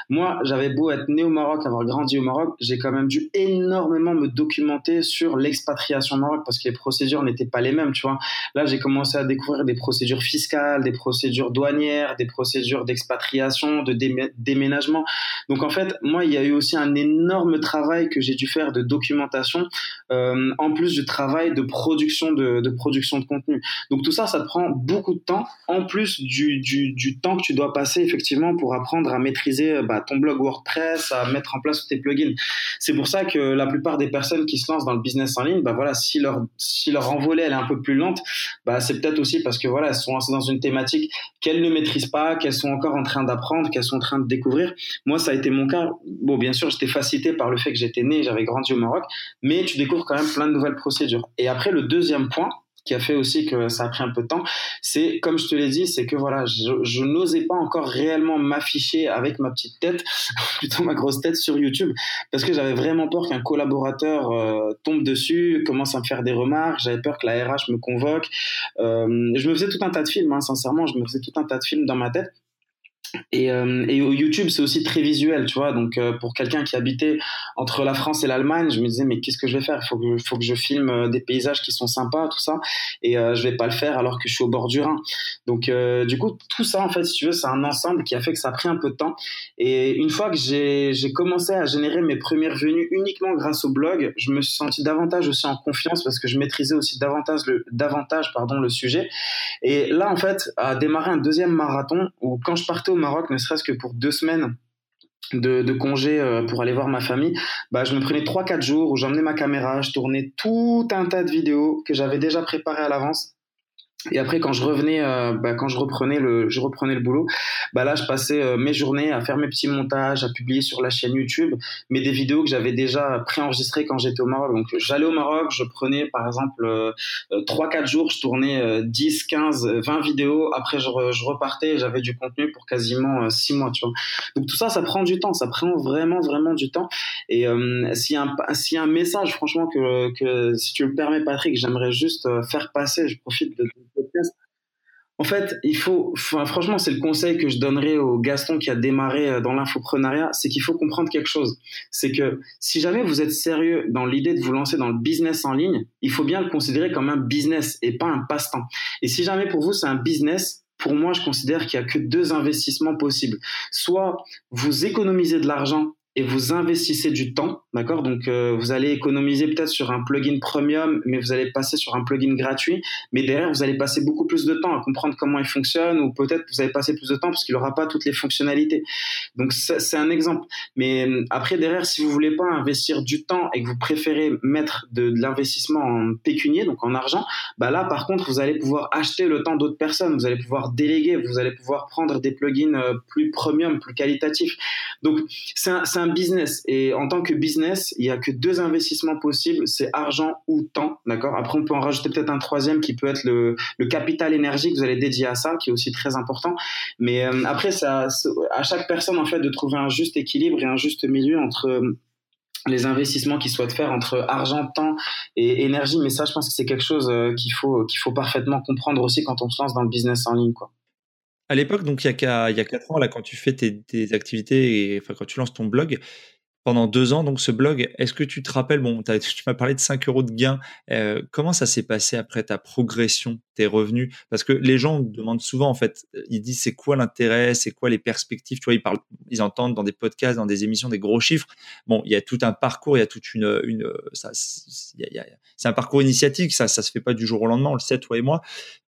Moi j'avais beau être né au Maroc avoir grandi au Maroc j'ai quand même dû énormément me documenter sur l'expatriation au Maroc parce que les procédures n'étaient pas les mêmes, tu vois. Là, j'ai commencé à découvrir des procédures fiscales, des procédures douanières, des procédures d'expatriation, de déménagement. Donc, en fait, moi, il y a eu aussi un énorme travail que j'ai dû faire de documentation, euh, en plus du travail de production de, production de contenu. Donc, tout ça, ça te prend beaucoup de temps, en plus du, temps que tu dois passer, effectivement, pour apprendre à maîtriser bah, ton blog WordPress, à mettre en place tes plugins. C'est pour ça que la plupart des personnes qui se lancent dans le business en ligne, bah voilà, si leur si leur envolée elle est un peu plus lente, bah c'est peut-être aussi parce que voilà, elles sont dans une thématique qu'elles ne maîtrisent pas, qu'elles sont encore en train d'apprendre, qu'elles sont en train de découvrir. Moi, ça a été mon cas. Bon, bien sûr, j'étais facilité par le fait que j'étais né, j'avais grandi au Maroc, mais tu découvres quand même plein de nouvelles procédures. Et après, le deuxième point, qui a fait aussi que ça a pris un peu de temps, c'est comme je te l'ai dit, c'est que voilà, je, n'osais pas encore réellement m'afficher avec ma petite tête, [LAUGHS] plutôt ma grosse tête sur YouTube, parce que j'avais vraiment peur qu'un collaborateur euh, tombe dessus, commence à me faire des remarques, j'avais peur que la RH me convoque. Euh, je me faisais tout un tas de films, hein, sincèrement, je me faisais tout un tas de films dans ma tête. Et, euh, et, YouTube, c'est aussi très visuel, tu vois. Donc, euh, pour quelqu'un qui habitait entre la France et l'Allemagne, je me disais, mais qu'est-ce que je vais faire? Il faut que, faut que je filme euh, des paysages qui sont sympas, tout ça. Et euh, je vais pas le faire alors que je suis au bord du Rhin. Donc, euh, du coup, tout ça, en fait, si tu veux, c'est un ensemble qui a fait que ça a pris un peu de temps. Et une fois que j'ai commencé à générer mes premières venues uniquement grâce au blog, je me suis senti davantage aussi en confiance parce que je maîtrisais aussi davantage le, davantage, pardon, le sujet. Et là, en fait, a démarré un deuxième marathon où quand je partais au Maroc, ne serait-ce que pour deux semaines de, congé euh, pour aller voir ma famille, bah, je me prenais 3-4 jours où j'emmenais ma caméra, je tournais tout un tas de vidéos que j'avais déjà préparées à l'avance Et après, quand je revenais, euh, bah, quand je reprenais le, je reprenais le boulot, bah là, je passais euh, mes journées à faire mes petits montages, à publier sur la chaîne YouTube, mais des vidéos que j'avais déjà préenregistrées quand j'étais au Maroc. Donc, j'allais au Maroc, je prenais, par exemple, euh, trois, 4 quatre jours, je tournais 10, 15, 20 vidéos. Après, je, repartais, j'avais du contenu pour quasiment six mois, tu vois. Donc, tout ça, ça prend du temps, ça prend vraiment, vraiment du temps. Et s'il y a un, s'il y a un message, franchement, que, que si tu le permets, Patrick, j'aimerais juste faire passer, je profite de en fait, il faut, franchement, c'est le conseil que je donnerais au Gaston qui a démarré euh, dans l'infoprenariat, c'est qu'il faut comprendre quelque chose. C'est que si jamais vous êtes sérieux dans l'idée de vous lancer dans le business en ligne, il faut bien le considérer comme un business et pas un passe-temps. Et si jamais pour vous c'est un business, pour moi, je considère qu'il y a que deux investissements possibles. Soit vous économisez de l'argent et vous investissez du temps, d'accord? Donc euh, vous allez économiser peut-être sur un plugin premium, mais vous allez passer sur un plugin gratuit, mais derrière vous allez passer beaucoup plus de temps à comprendre comment il fonctionne, ou peut-être vous allez passer plus de temps parce qu'il n'aura pas toutes les fonctionnalités. Donc c'est un exemple. Mais euh, après derrière, si vous voulez pas investir du temps et que vous préférez mettre de, l'investissement en pécunier, donc en argent, bah là par contre vous allez pouvoir acheter le temps d'autres personnes, vous allez pouvoir déléguer, vous allez pouvoir prendre des plugins euh, plus premium, plus qualitatifs. Donc c'est un business et en tant que business, il y a que deux investissements possibles, c'est argent ou temps, d'accord? Après, on peut en rajouter peut-être un troisième qui peut être le, le, capital énergie que vous allez dédier à ça, qui est aussi très important. Mais euh, après, ça, à chaque personne en fait de trouver un juste équilibre et un juste milieu entre euh, les investissements qu'ils souhaitent faire entre argent, temps et énergie. Mais ça, je pense que c'est quelque chose euh, qu'il faut qu'il faut parfaitement comprendre aussi quand on se lance dans le business en ligne, quoi. À l'époque, donc il y a, il y a 4 ans, là, quand tu fais tes, activités, et, quand tu lances ton blog, pendant deux ans, donc ce blog, est-ce que tu te rappelles, bon, [LAUGHS] tu m'as parlé de 5 euros de gains, euh, comment ça s'est passé après ta progression, tes revenus? Parce que les gens demandent souvent, en fait, ils disent c'est quoi l'intérêt, c'est quoi les perspectives, tu ils, entendent dans des podcasts, dans des émissions, des gros chiffres. Bon, il y a tout un parcours, il y a toute une... une ça, c'est un parcours initiatique, ça ça se fait pas du jour au lendemain, on le sait, toi et moi.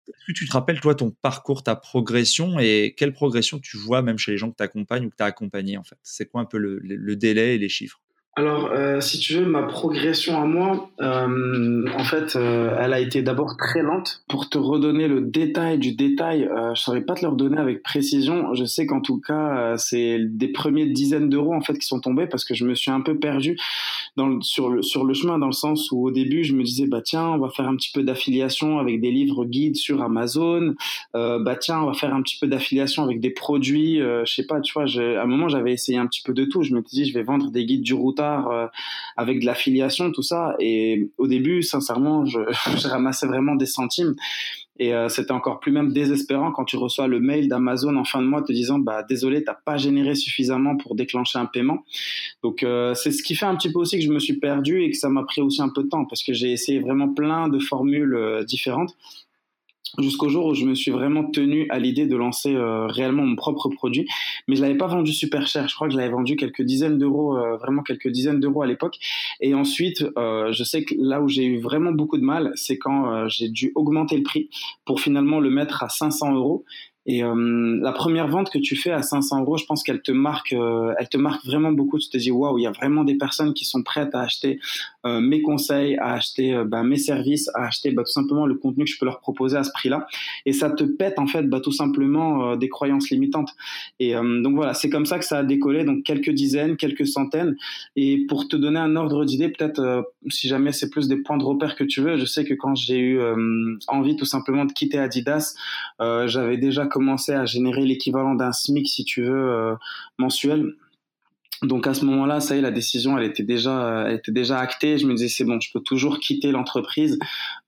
Est-ce que tu te rappelles, toi, ton parcours, ta progression et quelle progression tu vois même chez les gens que tu accompagnes ou que tu as accompagnés, en fait? C'est quoi un peu le, délai et les chiffres? Alors, euh, si tu veux, ma progression à moi, euh, en fait, euh, elle a été d'abord très lente. Pour te redonner le détail du détail, je saurais pas te le redonner avec précision. Je sais qu'en tout cas, c'est des premiers dizaines d'euros en fait qui sont tombés parce que je me suis un peu perdu sur le chemin, dans le sens où au début, je me disais bah tiens, on va faire un petit peu d'affiliation avec des livres guides sur Amazon. bah tiens, on va faire un petit peu d'affiliation avec des produits. je sais pas, tu vois, à un moment, j'avais essayé un petit peu de tout. Je me dit, je vais vendre des guides du routard euh, avec de l'affiliation, tout ça. Et au début, sincèrement, [LAUGHS] je, ramassais vraiment des centimes. Et euh, c'était encore plus même désespérant quand tu reçois le mail d'Amazon en fin de mois te disant bah désolé t'as pas généré suffisamment pour déclencher un paiement. Donc euh, c'est ce qui fait un petit peu aussi que je me suis perdu et que ça m'a pris aussi un peu de temps parce que j'ai essayé vraiment plein de formules différentes jusqu'au jour où je me suis vraiment tenu à l'idée de lancer euh, réellement mon propre produit. Mais je l'avais pas vendu super cher. Je crois que je l'avais vendu quelques dizaines d'euros, euh, vraiment quelques dizaines d'euros à l'époque. Et ensuite, euh, je sais que là où j'ai eu vraiment beaucoup de mal, c'est quand j'ai dû augmenter le prix pour finalement le mettre à 500 euros. Et euh, la première vente que tu fais à 500 euros, je pense qu'elle te marque, euh, elle te marque vraiment beaucoup. Tu te dis waouh, il y a vraiment des personnes qui sont prêtes à acheter euh, mes conseils, à acheter bah, mes services, à acheter bah, tout simplement le contenu que je peux leur proposer à ce prix-là. Et ça te pète en fait bah, tout simplement des croyances limitantes. Et donc voilà, c'est comme ça que ça a décollé. Donc quelques dizaines, quelques centaines. Et pour te donner un ordre d'idée, peut-être si jamais c'est plus des points de repère que tu veux, je sais que quand j'ai eu envie tout simplement de quitter Adidas, j'avais déjà commencé à générer l'équivalent d'un SMIC, si tu veux, euh, mensuel. Donc à ce moment-là, ça y est, la décision, elle était déjà, elle était déjà actée. Je me disais c'est bon, je peux toujours quitter l'entreprise.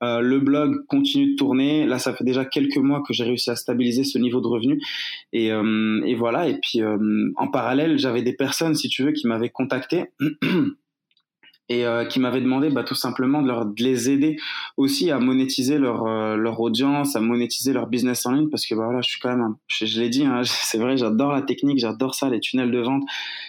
Euh, le blog continue de tourner. Là, ça fait déjà quelques mois que j'ai réussi à stabiliser ce niveau de revenu. Et, euh, et voilà. Et puis en parallèle, j'avais des personnes, si tu veux, qui m'avaient contacté. [CLEARS THROAT] et euh, qui m'avaient demandé bah, tout simplement de, leur, de les aider aussi à monétiser leur, euh, leur audience, à monétiser leur business en ligne, parce que bah, voilà, je suis quand même, je, l'ai dit, hein, [LAUGHS] c'est vrai, j'adore la technique, j'adore ça, les tunnels de vente,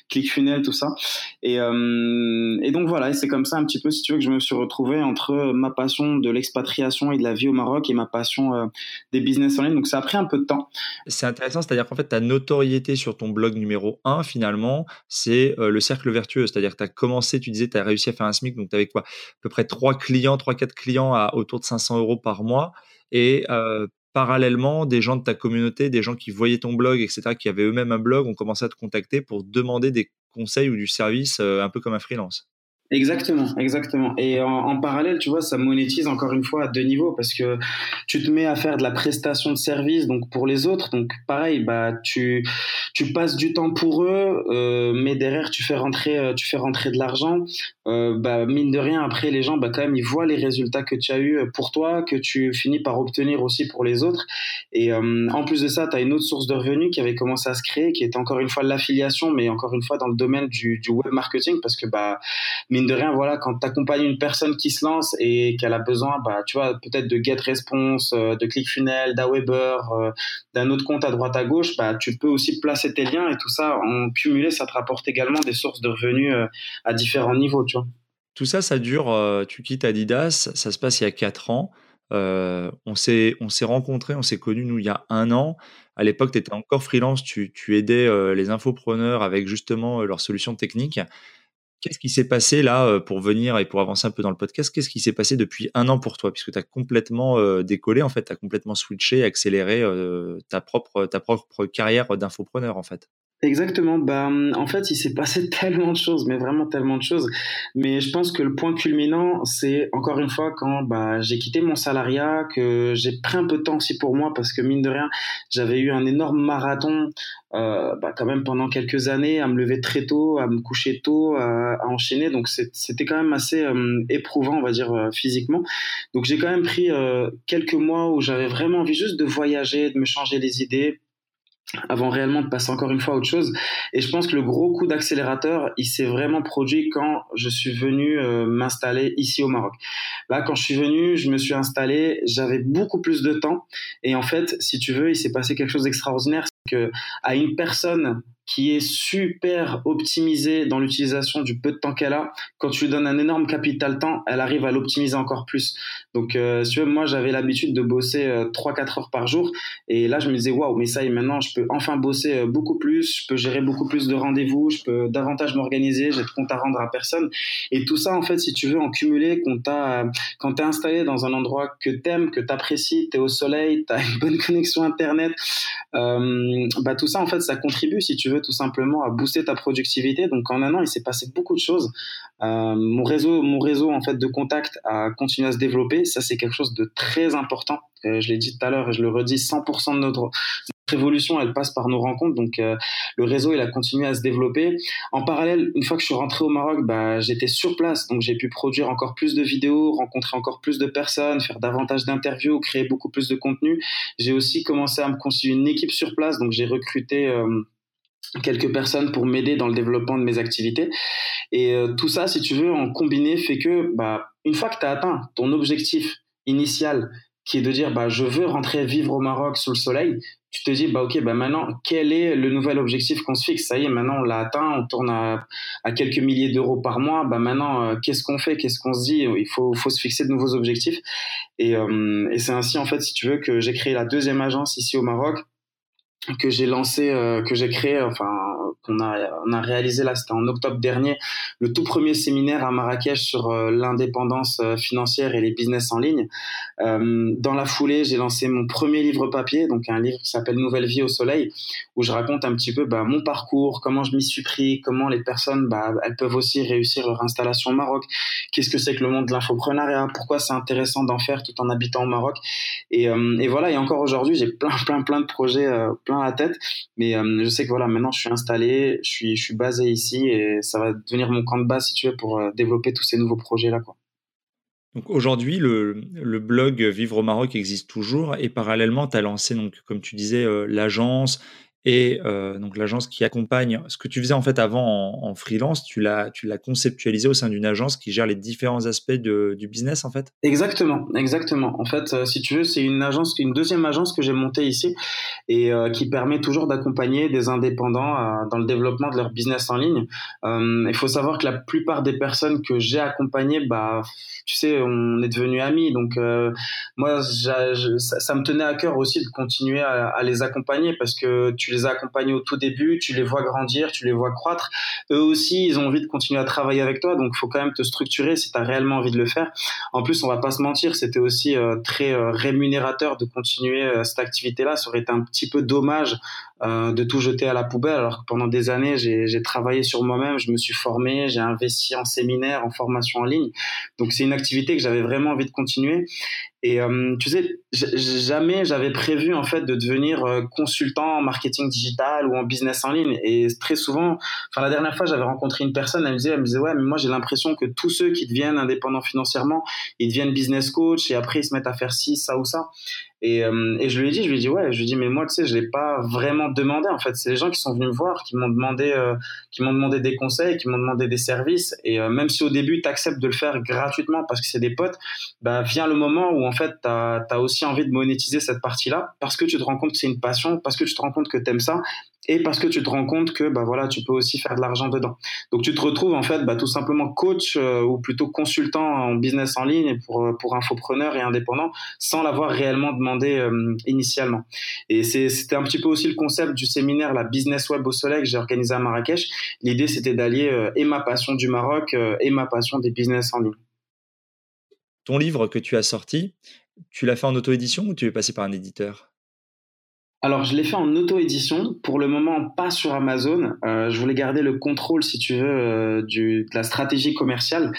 ClickFunnels, tout ça. Et, euh, et donc voilà, c'est comme ça un petit peu, si tu veux, que je me suis retrouvé entre ma passion de l'expatriation et de la vie au Maroc et ma passion des business en ligne. Donc ça a pris un peu de temps. C'est intéressant, c'est-à-dire qu'en fait, ta notoriété sur ton blog numéro 1, finalement, c'est le cercle vertueux, c'est-à-dire que tu as commencé, tu disais, tu as réussi réussi à faire un SMIC, donc tu avais quoi À peu près trois clients, trois, quatre clients à autour de 500 euros par mois. Et parallèlement, des gens de ta communauté, des gens qui voyaient ton blog, etc., qui avaient eux-mêmes un blog, ont commencé à te contacter pour demander des conseils ou du service, un peu comme un freelance. Exactement, exactement. Et en, parallèle, tu vois, ça monétise encore une fois à deux niveaux parce que tu te mets à faire de la prestation de service donc pour les autres. Donc pareil, bah tu tu passes du temps pour eux, euh, mais derrière tu fais rentrer euh, tu fais rentrer de l'argent. Euh, bah mine de rien, après les gens, bah quand même ils voient les résultats que tu as eu pour toi, que tu finis par obtenir aussi pour les autres. Et euh, en plus de ça, tu as une autre source de revenus qui avait commencé à se créer, qui était encore une fois l'affiliation, mais encore une fois dans le domaine du, du web marketing parce que bah mine de rien, voilà, quand tu accompagnes une personne qui se lance et qu'elle a besoin, bah, tu vois, peut-être de GetResponse, euh, de ClickFunnels, d'Aweber, euh, d'un autre compte à droite à gauche, bah, tu peux aussi placer tes liens et tout ça, en cumulé, ça te rapporte également des sources de revenus euh, à différents niveaux, tu vois. Tout ça, ça dure, tu quittes Adidas, ça se passe il y a 4 ans. on s'est rencontrés, on s'est connus, nous, il y a un an. À l'époque, tu étais encore freelance, tu, tu aidais les infopreneurs avec justement leurs solutions techniques. Qu'est-ce qui s'est passé là pour venir et pour avancer un peu dans le podcast Qu'est-ce qui s'est passé depuis un an pour toi? Puisque tu as complètement décollé, en fait, tu as complètement switché, accéléré ta, propre, ta propre carrière d'infopreneur, en fait. Exactement. Bah, en fait, il s'est passé [LAUGHS] tellement de choses, mais vraiment tellement de choses. Mais je pense que le point culminant, c'est encore une fois quand bah, j'ai quitté mon salariat, que j'ai pris un peu de temps aussi pour moi, parce que mine de rien, j'avais eu un énorme marathon, euh, bah, quand même pendant quelques années, à me lever très tôt, à me coucher tôt, à, enchaîner. Donc c'était quand même assez euh, éprouvant, on va dire, euh, physiquement. Donc j'ai quand même pris quelques mois où j'avais vraiment envie juste de voyager, de me changer les idées avant réellement de passer encore une fois à autre chose. Et je pense que le gros coup d'accélérateur, il s'est vraiment produit quand je suis venu euh, m'installer ici au Maroc. Là, quand je suis venu, je me suis installé, j'avais beaucoup plus de temps. Et en fait, si tu veux, il s'est passé quelque chose d'extraordinaire, c'est que à une personne qui est super optimisée dans l'utilisation du peu de temps qu'elle a. Quand tu lui donnes un énorme capital temps, elle arrive à l'optimiser encore plus. Donc, euh, si tu veux, moi, j'avais l'habitude de bosser euh, 3-4 heures par jour. Et là, je me disais, waouh, mais ça y maintenant, je peux enfin bosser euh, beaucoup plus. Je peux gérer beaucoup plus de rendez-vous. Je peux davantage m'organiser. J'ai de compte à rendre à personne. Et tout ça, en fait, si tu veux, en cumulé, quand tu t'es installé dans un endroit que t'aimes, que t'apprécies, t'es au soleil, t'as une bonne [LAUGHS] connexion Internet, euh, bah, tout ça, en fait, ça contribue, si tu veux, tout simplement à booster ta productivité. Donc en un an, il s'est passé beaucoup de choses. Euh, mon réseau, mon réseau en fait de contact a continué à se développer. Ça, c'est quelque chose de très important. Euh, je l'ai dit tout à l'heure et je le redis, 100% de notre, évolution, elle passe par nos rencontres. Donc euh, le réseau, il a continué à se développer. En parallèle, une fois que je suis rentré au Maroc, bah, j'étais sur place, donc j'ai pu produire encore plus de vidéos, rencontrer encore plus de personnes, faire davantage d'interviews, créer beaucoup plus de contenu. J'ai aussi commencé à me constituer une équipe sur place, donc j'ai recruté quelques personnes pour m'aider dans le développement de mes activités. Et euh, tout ça, si tu veux, en combiné, fait que bah, une fois que tu as atteint ton objectif initial, qui est de dire bah, je veux rentrer vivre au Maroc sous le soleil, tu te dis bah ok bah maintenant quel est le nouvel objectif qu'on se fixe? Ça y est maintenant on l'a atteint on tourne à, à quelques milliers d'euros par mois. Bah maintenant euh, qu'est-ce qu'on fait? Qu'est-ce qu'on se dit? Il faut faut se fixer de nouveaux objectifs. Et, euh, et c'est ainsi en fait si tu veux que j'ai créé la deuxième agence ici au Maroc que j'ai lancé, euh, que j'ai créé, enfin qu'on a, on a réalisé là, c'était en octobre dernier, le tout premier séminaire à Marrakech sur euh, l'indépendance euh, financière et les business en ligne. dans la foulée, j'ai lancé mon premier livre papier, donc un livre qui s'appelle Nouvelle vie au soleil, où je raconte un petit peu bah, mon parcours, comment je m'y suis pris, comment les personnes, bah, elles peuvent aussi réussir leur installation au Maroc, qu'est-ce que c'est que le monde de l'infoprenariat, pourquoi c'est intéressant d'en faire tout en habitant au Maroc. Et, et voilà, et encore aujourd'hui, j'ai plein, plein, plein de projets, plein la tête. Mais euh, je sais que voilà, maintenant je suis installé, je suis, je suis basé ici et ça va devenir mon camp de base si tu veux pour euh, développer tous ces nouveaux projets là. Donc aujourd'hui, le, le, blog Vivre au Maroc existe toujours et parallèlement, tu as lancé, donc, comme tu disais, euh, l'agence et euh, donc l'agence qui accompagne ce que tu faisais en fait avant en, freelance, tu l'as tu l'as conceptualisé au sein d'une agence qui gère les différents aspects du business en fait? Exactement, exactement. En fait, euh, si tu veux, c'est une agence, une deuxième agence que j'ai montée ici et euh, qui permet toujours d'accompagner des indépendants dans le développement de leur business en ligne. Il faut savoir que la plupart des personnes que j'ai accompagnées, bah tu sais, on est devenus amis. Donc moi, ça, ça, me tenait à cœur aussi de continuer à, à les accompagner parce que tu tu les as accompagnés au tout début, tu les vois grandir, tu les vois croître. Eux aussi, ils ont envie de continuer à travailler avec toi, donc il faut quand même te structurer si tu as réellement envie de le faire. En plus, on va pas se mentir, c'était aussi euh, très euh, rémunérateur de continuer euh, cette activité-là. Ça aurait été un petit peu dommage de tout jeter à la poubelle, alors que pendant des années, j'ai travaillé sur moi-même, je me suis formé, j'ai investi en séminaire, en formation en ligne. Donc c'est une activité que j'avais vraiment envie de continuer. Et euh, tu sais, jamais j'avais prévu en fait de devenir euh, consultant en marketing digital ou en business en ligne. Et très souvent, enfin la dernière fois, j'avais rencontré une personne, elle me disait, elle me disait ouais, mais moi j'ai l'impression que tous ceux qui deviennent indépendants financièrement, ils deviennent business coach et après ils se mettent à faire ci, ça ou ça. Et, euh, et, je lui ai dit, je lui ai dit, ouais, je lui ai dit, mais moi, tu sais, je l'ai pas vraiment demandé, en fait. C'est les gens qui sont venus me voir, qui m'ont demandé, euh, qui m'ont demandé des conseils, qui m'ont demandé des services. Et euh, même si au début, tu acceptes de le faire gratuitement parce que c'est des potes, bah, vient le moment où, en fait, tu as, aussi envie de monétiser cette partie-là parce que tu te rends compte que c'est une passion, parce que tu te rends compte que tu aimes ça et parce que tu te rends compte que bah voilà tu peux aussi faire de l'argent dedans. Donc tu te retrouves en fait bah, tout simplement coach euh, ou plutôt consultant en business en ligne pour euh, pour infopreneur et indépendant sans l'avoir réellement demandé euh, initialement. Et c'était un petit peu aussi le concept du séminaire la business web au soleil que j'ai organisé à Marrakech. L'idée c'était d'allier et ma passion du Maroc et ma passion des business en ligne. Ton livre que tu as sorti tu l'as fait en auto-édition ou tu es passé par un éditeur? Alors, je l'ai fait en auto-édition. Pour le moment, pas sur Amazon. Euh, je voulais garder le contrôle, si tu veux, euh, du, de la stratégie commerciale.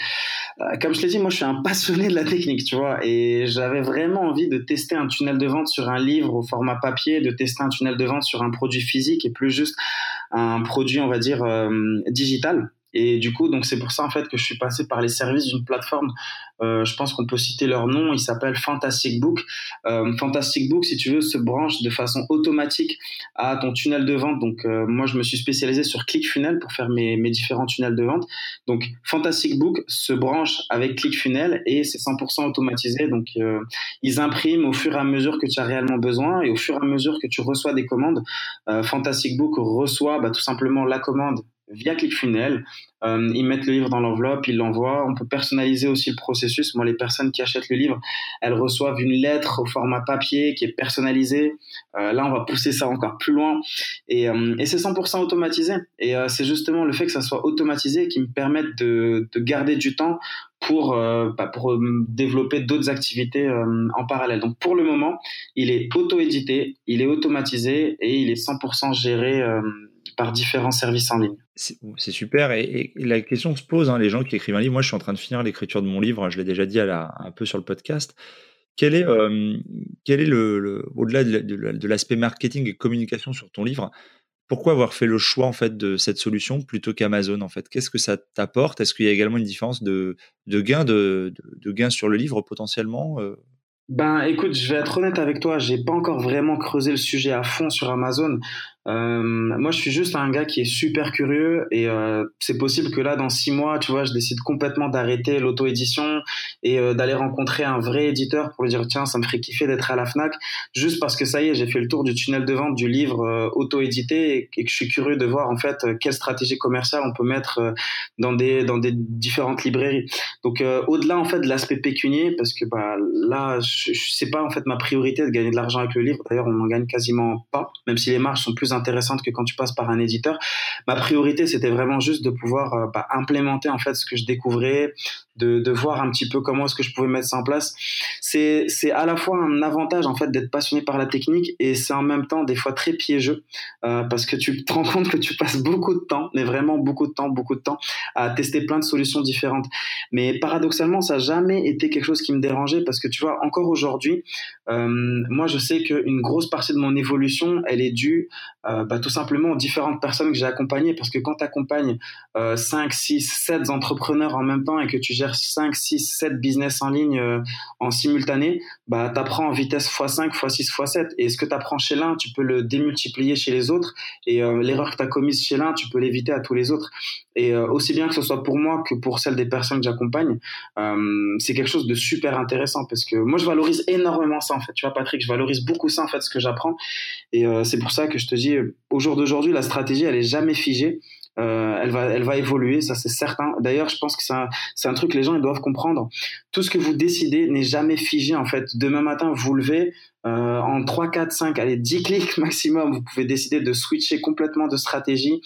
Euh, comme je l'ai dit, moi, je suis un passionné de la technique, tu vois. Et j'avais vraiment envie de tester un tunnel de vente sur un livre au format papier, de tester un tunnel de vente sur un produit physique et plus juste un produit, on va dire, digital. Et du coup, donc c'est pour ça en fait que je suis passé par les services d'une plateforme. Euh, je pense qu'on peut citer leur nom. Il s'appelle Fantastic Book. Euh, Fantastic Book, si tu veux, se branche de façon automatique à ton tunnel de vente. Donc euh, moi, je me suis spécialisé sur ClickFunnels pour faire mes, mes différents tunnels de vente. Donc Fantastic Book se branche avec ClickFunnels et c'est 100% automatisé. Donc euh, ils impriment au fur et à mesure que tu as réellement besoin et au fur et à mesure que tu reçois des commandes. Euh, Fantastic Book reçoit bah, tout simplement la commande via ClickFunnels. Euh, ils mettent le livre dans l'enveloppe, ils l'envoient. On peut personnaliser aussi le processus. Moi, les personnes qui achètent le livre, elles reçoivent une lettre au format papier qui est personnalisée. Euh, là, on va pousser ça encore plus loin. Et, euh, et c'est 100% automatisé. Et euh, c'est justement le fait que ça soit automatisé qui me permet de, de garder du temps pour, euh, bah, pour développer d'autres activités en parallèle. Donc pour le moment, il est auto-édité, il est automatisé et il est 100% géré par différents services en ligne. C'est super. Et, la question se pose, hein, les gens qui écrivent un livre, moi je suis en train de finir l'écriture de mon livre, je l'ai déjà dit à un peu sur le podcast. Quel est, euh, quel est le, au-delà de, l'aspect marketing et communication sur ton livre, pourquoi avoir fait le choix en fait de cette solution plutôt qu'Amazon en fait? Qu'est-ce que ça t'apporte? Est-ce qu'il y a également une différence de, de gain de, de, gain sur le livre potentiellement euh? Ben écoute, je vais être honnête avec toi, j'ai pas encore vraiment creusé le sujet à fond sur Amazon. Euh, moi, je suis juste un gars qui est super curieux et euh, c'est possible que là, dans six mois, tu vois, je décide complètement d'arrêter l'auto-édition et euh, d'aller rencontrer un vrai éditeur pour lui dire tiens, ça me ferait kiffer d'être à la Fnac, juste parce que ça y est, j'ai fait le tour du tunnel de vente du livre auto-édité et, que je suis curieux de voir en fait quelle stratégie commerciale on peut mettre dans des dans des différentes librairies. Donc au-delà en fait de l'aspect pécunier, parce que bah là, je, je sais pas en fait ma priorité de gagner de l'argent avec le livre. D'ailleurs, on n'en gagne quasiment pas, même si les marges sont plus intéressante que quand tu passes par un éditeur. Ma priorité, c'était vraiment juste de pouvoir euh, bah, implémenter en fait ce que je découvrais, de, voir un petit peu comment est-ce que je pouvais mettre ça en place. C'est, c'est à la fois un avantage en fait d'être passionné par la technique et c'est en même temps des fois très piégeux euh, parce que tu te rends compte que tu passes beaucoup de temps, mais vraiment beaucoup de temps, beaucoup de temps à tester plein de solutions différentes. Mais paradoxalement, ça n'a jamais été quelque chose qui me dérangeait parce que tu vois, encore aujourd'hui, euh, moi je sais qu'une grosse partie de mon évolution, elle est due euh, bah, tout simplement aux différentes personnes que j'ai accompagnées parce que quand tu accompagnes euh, 5, 6, 7 entrepreneurs en même temps et que tu gères 5, 6, 7 business en ligne euh, en simultané, bah, tu apprends en vitesse x5, x6, x7. Et ce que tu apprends chez l'un, tu peux le démultiplier chez les autres. Et euh, l'erreur que tu as commise chez l'un, tu peux l'éviter à tous les autres. Et aussi bien que ce soit pour moi que pour celle des personnes que j'accompagne, c'est quelque chose de super intéressant parce que moi, je valorise énormément ça en fait. Tu vois, Patrick, je valorise beaucoup ça en fait, ce que j'apprends. Et c'est pour ça que je te dis, au jour d'aujourd'hui, la stratégie, elle est jamais figée. elle va, elle va évoluer, ça c'est certain. D'ailleurs, je pense que c'est un, un truc que les gens ils doivent comprendre. Tout ce que vous décidez n'est jamais figé en fait. Demain matin, vous levez, en 3, 4, 5, allez, 10 clics [LAUGHS] maximum, vous pouvez décider de switcher complètement de stratégie.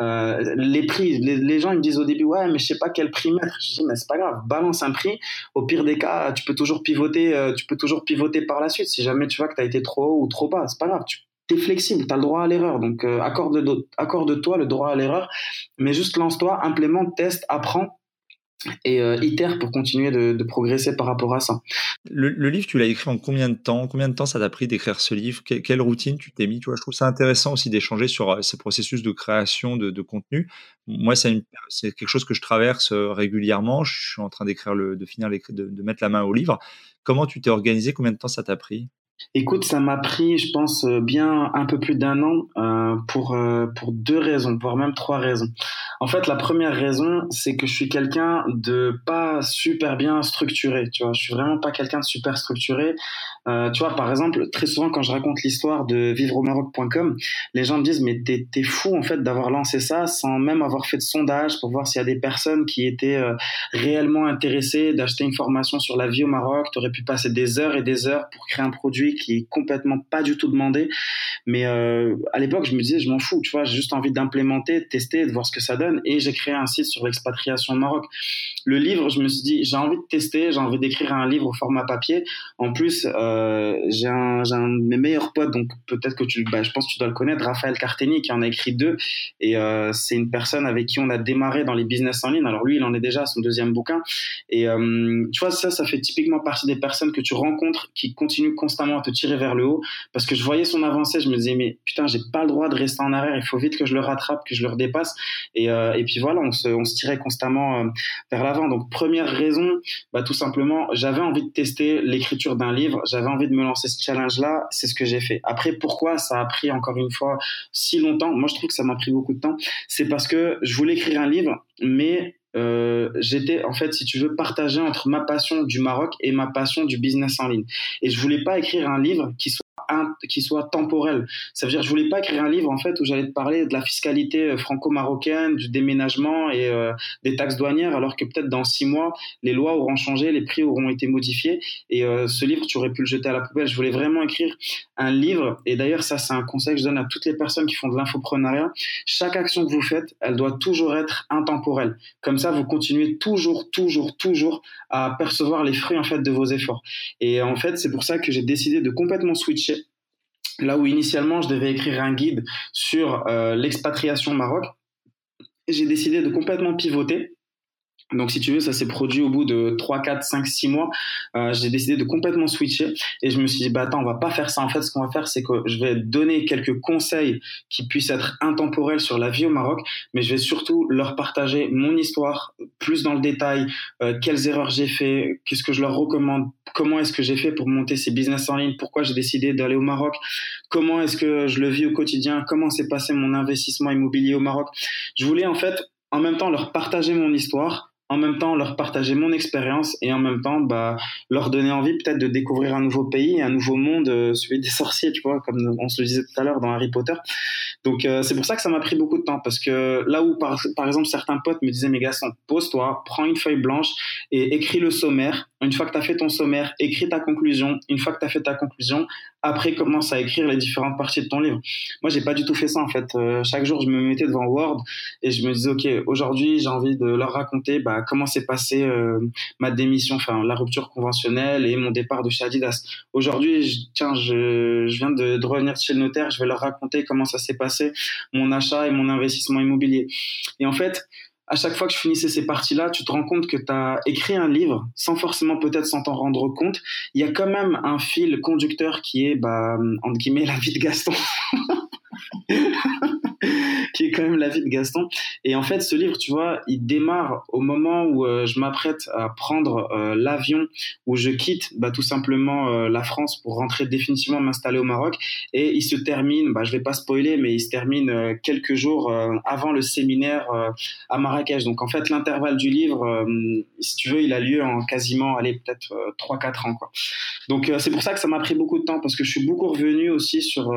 Euh, les prix, les, gens ils me disent au début ouais mais je sais pas quel prix mettre. Je dis mais c'est pas grave, balance un prix. Au pire des cas, tu peux toujours pivoter, euh, tu peux toujours pivoter par la suite. Si jamais tu vois que tu as été trop haut ou trop bas, c'est pas grave. Es flexible, tu as le droit à l'erreur. Donc euh, accorde, accorde-toi le droit à l'erreur, mais juste lance-toi, implémente, teste, apprends et euh, itère pour continuer de, progresser par rapport à ça. Le, livre, tu l'as écrit en combien de temps? Combien de temps ça t'a pris d'écrire ce livre? Quelle routine tu t'es mis? Tu vois, Je trouve ça intéressant aussi d'échanger sur euh, ces processus de création de, contenu. Moi, c'est quelque chose que je traverse régulièrement. Je suis en train d'écrire, de finir de mettre la main au livre. Comment tu t'es organisé? Combien de temps ça t'a pris? Écoute, ça m'a pris, je pense, euh, bien un peu plus d'un an euh, pour euh, pour deux raisons, voire même trois raisons. En fait, la première raison, c'est que je suis quelqu'un de pas super bien structuré. Tu vois, je suis vraiment pas quelqu'un de super structuré. Tu vois, par exemple, très souvent quand je raconte l'histoire de vivreaumaroc.com, les gens me disent mais t'es es fou en fait d'avoir lancé ça sans même avoir fait de sondage pour voir s'il y a des personnes qui étaient réellement intéressées d'acheter une formation sur la vie au Maroc. T'aurais pu passer des heures et des heures pour créer un produit qui est complètement pas du tout demandé. Mais euh, à l'époque, je me disais je m'en fous. Tu vois, j'ai juste envie d'implémenter, de tester, de voir ce que ça donne. Et j'ai créé un site sur l'expatriation au Maroc. Le livre, je me suis dit j'ai envie de tester, j'ai envie d'écrire un livre au format papier. En plus euh, j'ai un, de mes meilleurs potes, donc peut-être que tu, bah, je pense que tu dois le connaître, Raphaël Carteni, qui en a écrit deux. Et euh, c'est une personne avec qui on a démarré dans les business en ligne. Alors lui, il en est déjà à son deuxième bouquin. Et tu vois, ça, ça fait typiquement partie des personnes que tu rencontres qui continuent constamment te tirer vers le haut. Parce que je voyais son avancée, je me disais, mais putain, j'ai pas le droit de rester en arrière. Il faut vite que je le rattrape, que je le redépasse. Et, euh, et puis voilà, on se, on se tirait constamment euh, vers l'avant. Donc première raison, bah, tout simplement, j'avais envie de tester l'écriture d'un livre. J'avais envie de me lancer ce challenge-là, c'est ce que j'ai fait. Après, pourquoi ça a pris encore une fois si longtemps? Moi, je trouve que ça m'a pris beaucoup de temps. C'est parce que je voulais écrire un livre, mais euh, j'étais en fait, si tu veux, partagé entre ma passion du Maroc et ma passion du business en ligne. Et je voulais pas écrire un livre qui soit qui soit temporel. Ça veut dire, je voulais pas écrire un livre en fait où j'allais te parler de la fiscalité euh, franco-marocaine, du déménagement et euh, des taxes douanières, alors que peut-être dans six mois, les lois auront changé, les prix auront été modifiés et euh, ce livre, tu aurais pu le jeter à la poubelle. Je voulais vraiment écrire un livre et d'ailleurs, ça, c'est un conseil que je donne à toutes les personnes qui font de l'infoprenariat. Chaque action que vous faites, elle doit toujours être intemporelle. Comme ça, vous continuez toujours, toujours, toujours à percevoir les fruits en fait de vos efforts. Et en fait, c'est pour ça que j'ai décidé de complètement switcher Là où initialement je devais écrire un guide sur euh, l'expatriation au Maroc, j'ai décidé de complètement pivoter donc, si tu veux, ça s'est produit au bout de 3, 4, 5, 6 mois. Euh, j'ai décidé de complètement switcher et je me suis dit, bah attends, on va pas faire ça. En fait, ce qu'on va faire, c'est que je vais donner quelques conseils qui puissent être intemporels sur la vie au Maroc, mais je vais surtout leur partager mon histoire plus dans le détail, euh, quelles erreurs j'ai fait, qu'est-ce que je leur recommande, comment est-ce que j'ai fait pour monter ces business en ligne, pourquoi j'ai décidé d'aller au Maroc, comment est-ce que je le vis au quotidien, comment s'est passé mon investissement immobilier au Maroc. Je voulais en fait en même temps leur partager mon histoire en même temps leur partager mon expérience et en même temps bah, leur donner envie peut-être de découvrir un nouveau pays, un nouveau monde, euh, celui des sorciers, tu vois, comme on se disait tout à l'heure dans Harry Potter. Donc euh, c'est pour ça que ça m'a pris beaucoup de temps parce que là où par, par exemple certains potes me disaient mais Gaston, pose-toi, prends une feuille blanche et écris le sommaire. Une fois que tu as fait ton sommaire, écris ta conclusion. Une fois que tu as fait ta conclusion, après commence à écrire les différentes parties de ton livre. Moi, j'ai pas du tout fait ça en fait. Euh, chaque jour, je me mettais devant Word et je me disais OK, aujourd'hui, j'ai envie de leur raconter bah, comment s'est passé euh, ma démission, enfin la rupture conventionnelle et mon départ de chez Adidas. Aujourd'hui, tiens, je, je viens de, de, revenir chez le notaire, je vais leur raconter comment ça s'est passé, mon achat et mon investissement immobilier. Et en fait, à chaque fois que je finissais ces parties-là, tu te rends compte que tu as écrit un livre sans forcément peut-être s'en rendre compte. Il y a quand même un fil conducteur qui est, bah, entre guillemets, la vie de Gaston. [LAUGHS] qui est quand même la vie de Gaston. Et en fait, ce livre, tu vois, il démarre au moment où euh, je m'apprête à prendre euh, l'avion, où je quitte bah, tout simplement euh, la France pour rentrer définitivement m'installer au Maroc. Et il se termine, bah, je vais pas spoiler, mais il se termine quelques jours avant le séminaire à Marrakech. Donc en fait, l'intervalle du livre, si tu veux, il a lieu en quasiment, allez, peut-être 3-4 ans. Quoi. Donc c'est pour ça que ça m'a pris beaucoup de temps, parce que je suis beaucoup revenu aussi sur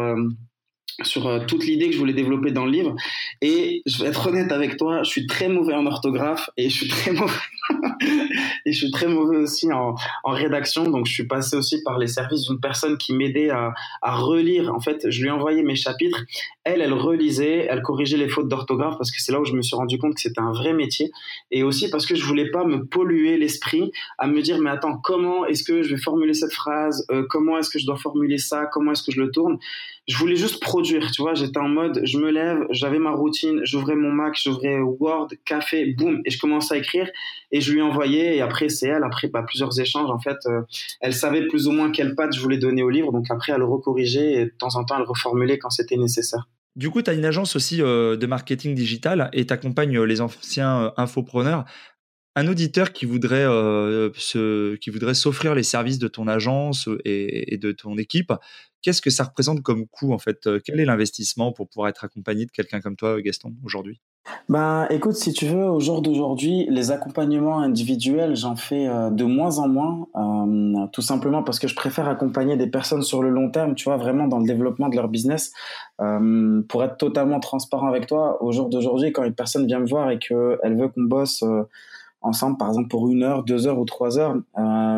sur euh, toute l'idée que je voulais développer dans le livre. Et je vais être honnête avec toi, je suis très mauvais en orthographe et je suis très mauvais, [LAUGHS] et je suis très mauvais aussi en, rédaction. Donc, je suis passé aussi par les services d'une personne qui m'aidait à, à, relire. En fait, je lui ai envoyé mes chapitres. Elle, elle relisait, elle corrigeait les fautes d'orthographe parce que c'est là où je me suis rendu compte que c'était un vrai métier. Et aussi parce que je voulais pas me polluer l'esprit à me dire, mais attends, comment est-ce que je vais formuler cette phrase? Euh, comment est-ce que je dois formuler ça? Comment est-ce que je le tourne? Je voulais juste produire, tu vois. J'étais en mode, je me lève, j'avais ma routine, j'ouvrais mon Mac, j'ouvrais Word, café, boum, et je commençais à écrire et je lui envoyais. Et après, c'est elle, après bah, plusieurs échanges, en fait, euh, elle savait plus ou moins quelle patte je voulais donner au livre. Donc après, elle recorrigeait et de temps en temps, elle reformulait quand c'était nécessaire. Du coup, tu as une agence aussi euh, de marketing digital et tu accompagnes euh, les anciens infopreneurs. Un auditeur qui voudrait, se, qui voudrait s'offrir les services de ton agence et, de ton équipe, qu'est-ce que ça représente comme coût en fait Quel est l'investissement pour pouvoir être accompagné de quelqu'un comme toi, Gaston, aujourd'hui? Ben, écoute, si tu veux, au jour d'aujourd'hui, les accompagnements individuels, j'en fais euh, de moins en moins, euh, tout simplement parce que je préfère accompagner des personnes sur le long terme, tu vois, vraiment dans le développement de leur business. Euh, pour être totalement transparent avec toi, au jour d'aujourd'hui, quand une personne vient me voir et qu'elle veut qu'on bosse ensemble, par exemple pour une heure, deux heures ou trois heures,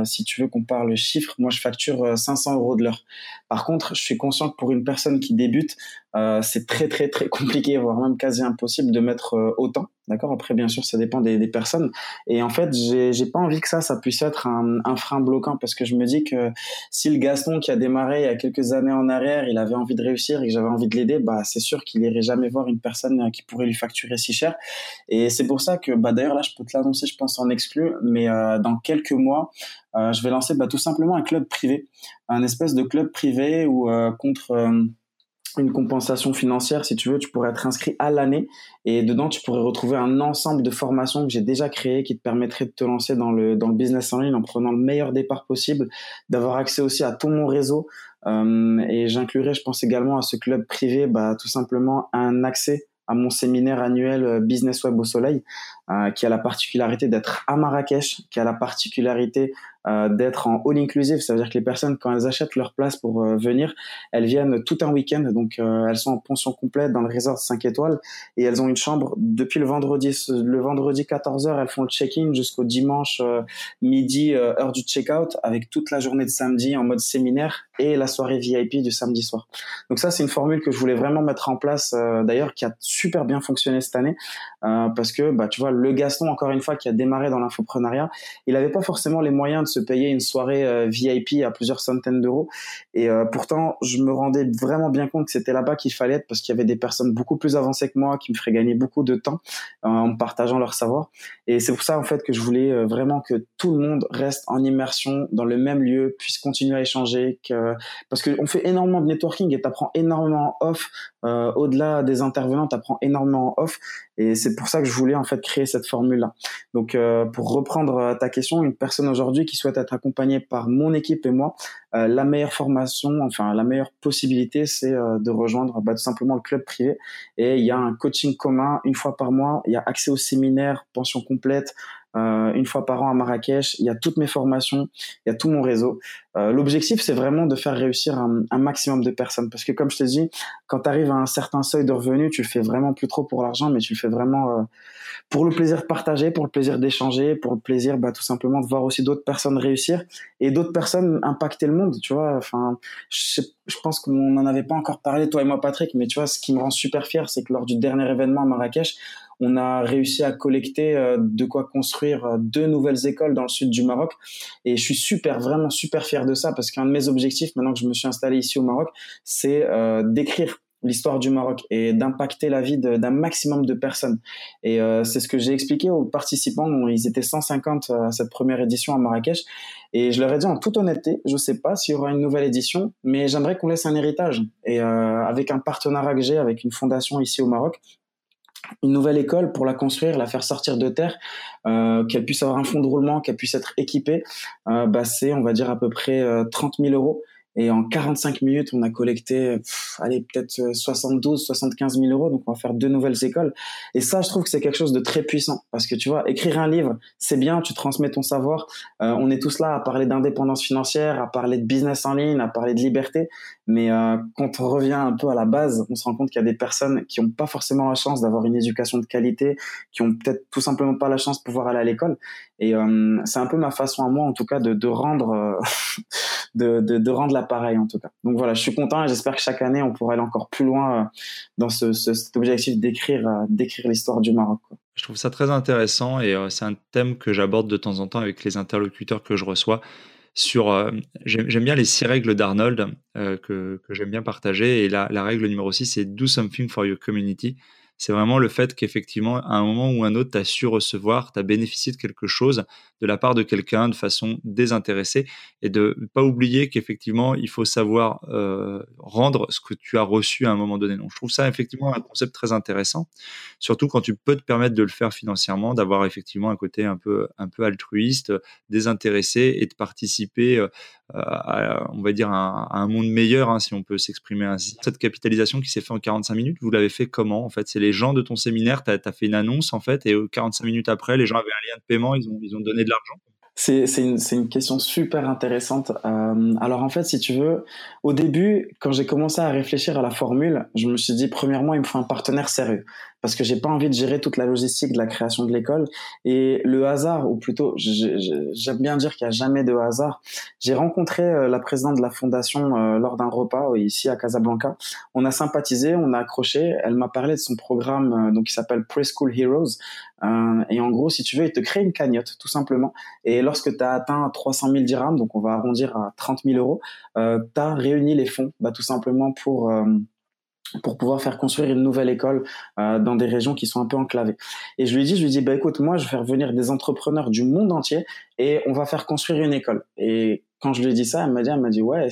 si tu veux qu'on parle chiffres, moi je facture 500 euros de l'heure. Par contre, je suis conscient que pour une personne qui débute, euh, c'est très très très compliqué, voire même quasi impossible de mettre euh, autant. D'accord? Après, bien sûr, ça dépend des, des personnes. Et en fait, j'ai, pas envie que ça, ça puisse être un, un, frein bloquant parce que je me dis que si le Gaston qui a démarré il y a quelques années en arrière, il avait envie de réussir et que j'avais envie de l'aider, bah c'est sûr qu'il irait jamais voir une personne euh, qui pourrait lui facturer si cher. Et c'est pour ça que, bah d'ailleurs là, je peux te l'annoncer, je pense en exclu, mais euh, dans quelques mois, je vais lancer bah, tout simplement un club privé, un espèce de club privé où contre une compensation financière, si tu veux, tu pourrais être inscrit à l'année et dedans, tu pourrais retrouver un ensemble de formations que j'ai déjà créées qui te permettraient de te lancer dans le, dans le business en ligne en prenant le meilleur départ possible, d'avoir accès aussi à tout mon réseau. Euh, et j'inclurai, je pense également à ce club privé, bah, tout simplement un accès à mon séminaire annuel euh, Business Web au Soleil, euh, qui a la particularité d'être à Marrakech, qui a la particularité euh, d'être en all inclusive. Ça veut dire que les personnes, quand elles achètent leur place pour euh, venir, elles viennent tout un week-end. Donc, euh, elles sont en pension complète dans le resort 5 étoiles et elles ont une chambre depuis le vendredi. Le vendredi 14h, elles font le check-in jusqu'au dimanche midi, heure du check-out, avec toute la journée de samedi en mode séminaire et la soirée VIP du samedi soir. Donc ça, c'est une formule que je voulais vraiment mettre en place, d'ailleurs, qui a super bien fonctionné cette année, parce que, bah, tu vois, le Gaston, encore une fois, qui a démarré dans l'infoprenariat, il n'avait pas forcément les moyens de se payer une soirée euh, VIP à plusieurs centaines d'euros. Et euh, pourtant, je me rendais vraiment bien compte que c'était là-bas qu'il fallait être parce qu'il y avait des personnes beaucoup plus avancées que moi qui me feraient gagner beaucoup de temps euh, en partageant leur savoir. Et c'est pour ça, en fait, que je voulais vraiment que tout le monde reste en immersion dans le même lieu, puisse continuer à échanger, que... parce qu'on fait énormément de networking et tu apprends énormément off. Au-delà des intervenants, tu apprends énormément off. Et c'est pour ça que je voulais en fait créer cette formule-là. Donc, pour reprendre ta question, une personne aujourd'hui qui souhaite être accompagné par mon équipe et moi, euh, la meilleure formation, enfin la meilleure possibilité, c'est euh, de rejoindre bah, tout simplement le club privé. Et il y a un coaching commun une fois par mois. Il y a accès au séminaire, pension complète. Euh, une fois par an à Marrakech, il y a toutes mes formations, il y a tout mon réseau. L'objectif, c'est vraiment de faire réussir un, un, maximum de personnes, parce que comme je te dis, quand tu arrives à un certain seuil de revenus, tu le fais vraiment plus trop pour l'argent, mais tu le fais vraiment pour le plaisir de partager, pour le plaisir d'échanger, pour le plaisir bah, tout simplement de voir aussi d'autres personnes réussir et d'autres personnes impacter le monde, tu vois. Enfin, je, je pense qu'on n'en avait pas encore parlé, toi et moi, Patrick, mais tu vois, ce qui me rend super fier, c'est que lors du dernier événement à Marrakech, on a réussi à collecter euh, de quoi construire euh, deux nouvelles écoles dans le sud du Maroc. Et je suis super, vraiment super fier de ça parce qu'un de mes objectifs, maintenant que je me suis installé ici au Maroc, c'est euh, d'écrire l'histoire du Maroc et d'impacter la vie d'un maximum de personnes. Et c'est ce que j'ai expliqué aux participants. Ils étaient 150 à cette première édition à Marrakech. Et je leur ai dit en toute honnêteté, je ne sais pas s'il y aura une nouvelle édition, mais j'aimerais qu'on laisse un héritage. Et avec un partenariat que j'ai avec une fondation ici au Maroc, une nouvelle école pour la construire, la faire sortir de terre, euh, qu'elle puisse avoir un fonds de roulement, qu'elle puisse être équipée, euh, bah c'est on va dire à peu près 30 000 euros Et en 45 minutes, on a collecté, allez, peut-être 72, 75 000 euros. Donc, on va faire deux nouvelles écoles. Et ça, je trouve que c'est quelque chose de très puissant. Parce que tu vois, écrire un livre, c'est bien, tu transmets ton savoir. Euh, on est tous là à parler d'indépendance financière, à parler de business en ligne, à parler de liberté. Mais euh, quand on revient un peu à la base, on se rend compte qu'il y a des personnes qui n'ont pas forcément la chance d'avoir une éducation de qualité, qui ont peut-être tout simplement pas la chance de pouvoir aller à l'école. Et euh, c'est un peu ma façon à moi, en tout cas, de, de rendre, euh, [LAUGHS] de, de, de, rendre l'appareil, en tout cas. Donc voilà, je suis content et j'espère que chaque année, on pourra aller encore plus loin euh, dans ce, ce, cet objectif d'écrire, euh, d'écrire l'histoire du Maroc. Je trouve ça très intéressant et c'est un thème que j'aborde de temps en temps avec les interlocuteurs que je reçois sur. Euh, j'aime bien les six règles d'Arnold euh, que, j'aime bien partager. Et la, la règle numéro 6, c'est Do something for your community c'est vraiment le fait qu'effectivement, à un moment ou un autre, tu as su recevoir, tu as bénéficié de quelque chose de la part de quelqu'un de façon désintéressée et de ne pas oublier qu'effectivement, il faut savoir euh, rendre ce que tu as reçu à un moment donné. Donc, je trouve ça effectivement un concept très intéressant, surtout quand tu peux te permettre de le faire financièrement, d'avoir effectivement un côté un peu, un peu altruiste, désintéressé et de participer euh, à, on va dire, à, un monde meilleur, hein, si on peut s'exprimer ainsi. Cette capitalisation qui s'est faite en 45 minutes, vous l'avez fait comment En fait, c'est les gens de ton séminaire, tu as, fait une annonce, en fait, et 45 minutes après, les gens avaient un lien de paiement, ils ont, ils donné de l'argent c'est une, une, question super intéressante. Euh, alors en fait, si tu veux, au début, quand j'ai commencé à réfléchir à la formule, je me suis dit, premièrement, il me faut un partenaire sérieux parce que j'ai pas envie de gérer toute la logistique de la création de l'école et le hasard ou plutôt j'aime bien dire qu'il y a jamais de hasard. J'ai rencontré euh, la présidente de la fondation euh, lors d'un repas euh, ici à Casablanca. On a sympathisé, on a accroché. Elle m'a parlé de son programme donc qui s'appelle Preschool Heroes et en gros, si tu veux, il te crée une cagnotte tout simplement. Et lorsque tu as atteint 300 000 dirhams, donc on va arrondir à 30 000 euros, tu as réuni les fonds bah, tout simplement pour pour pouvoir faire construire une nouvelle école euh, dans des régions qui sont un peu enclavées. Et je lui dis, je lui dis, bah écoute, moi, je vais faire venir des entrepreneurs du monde entier et on va faire construire une école. Et quand je lui dit ça, elle m'a dit, elle m'a dit, ouais,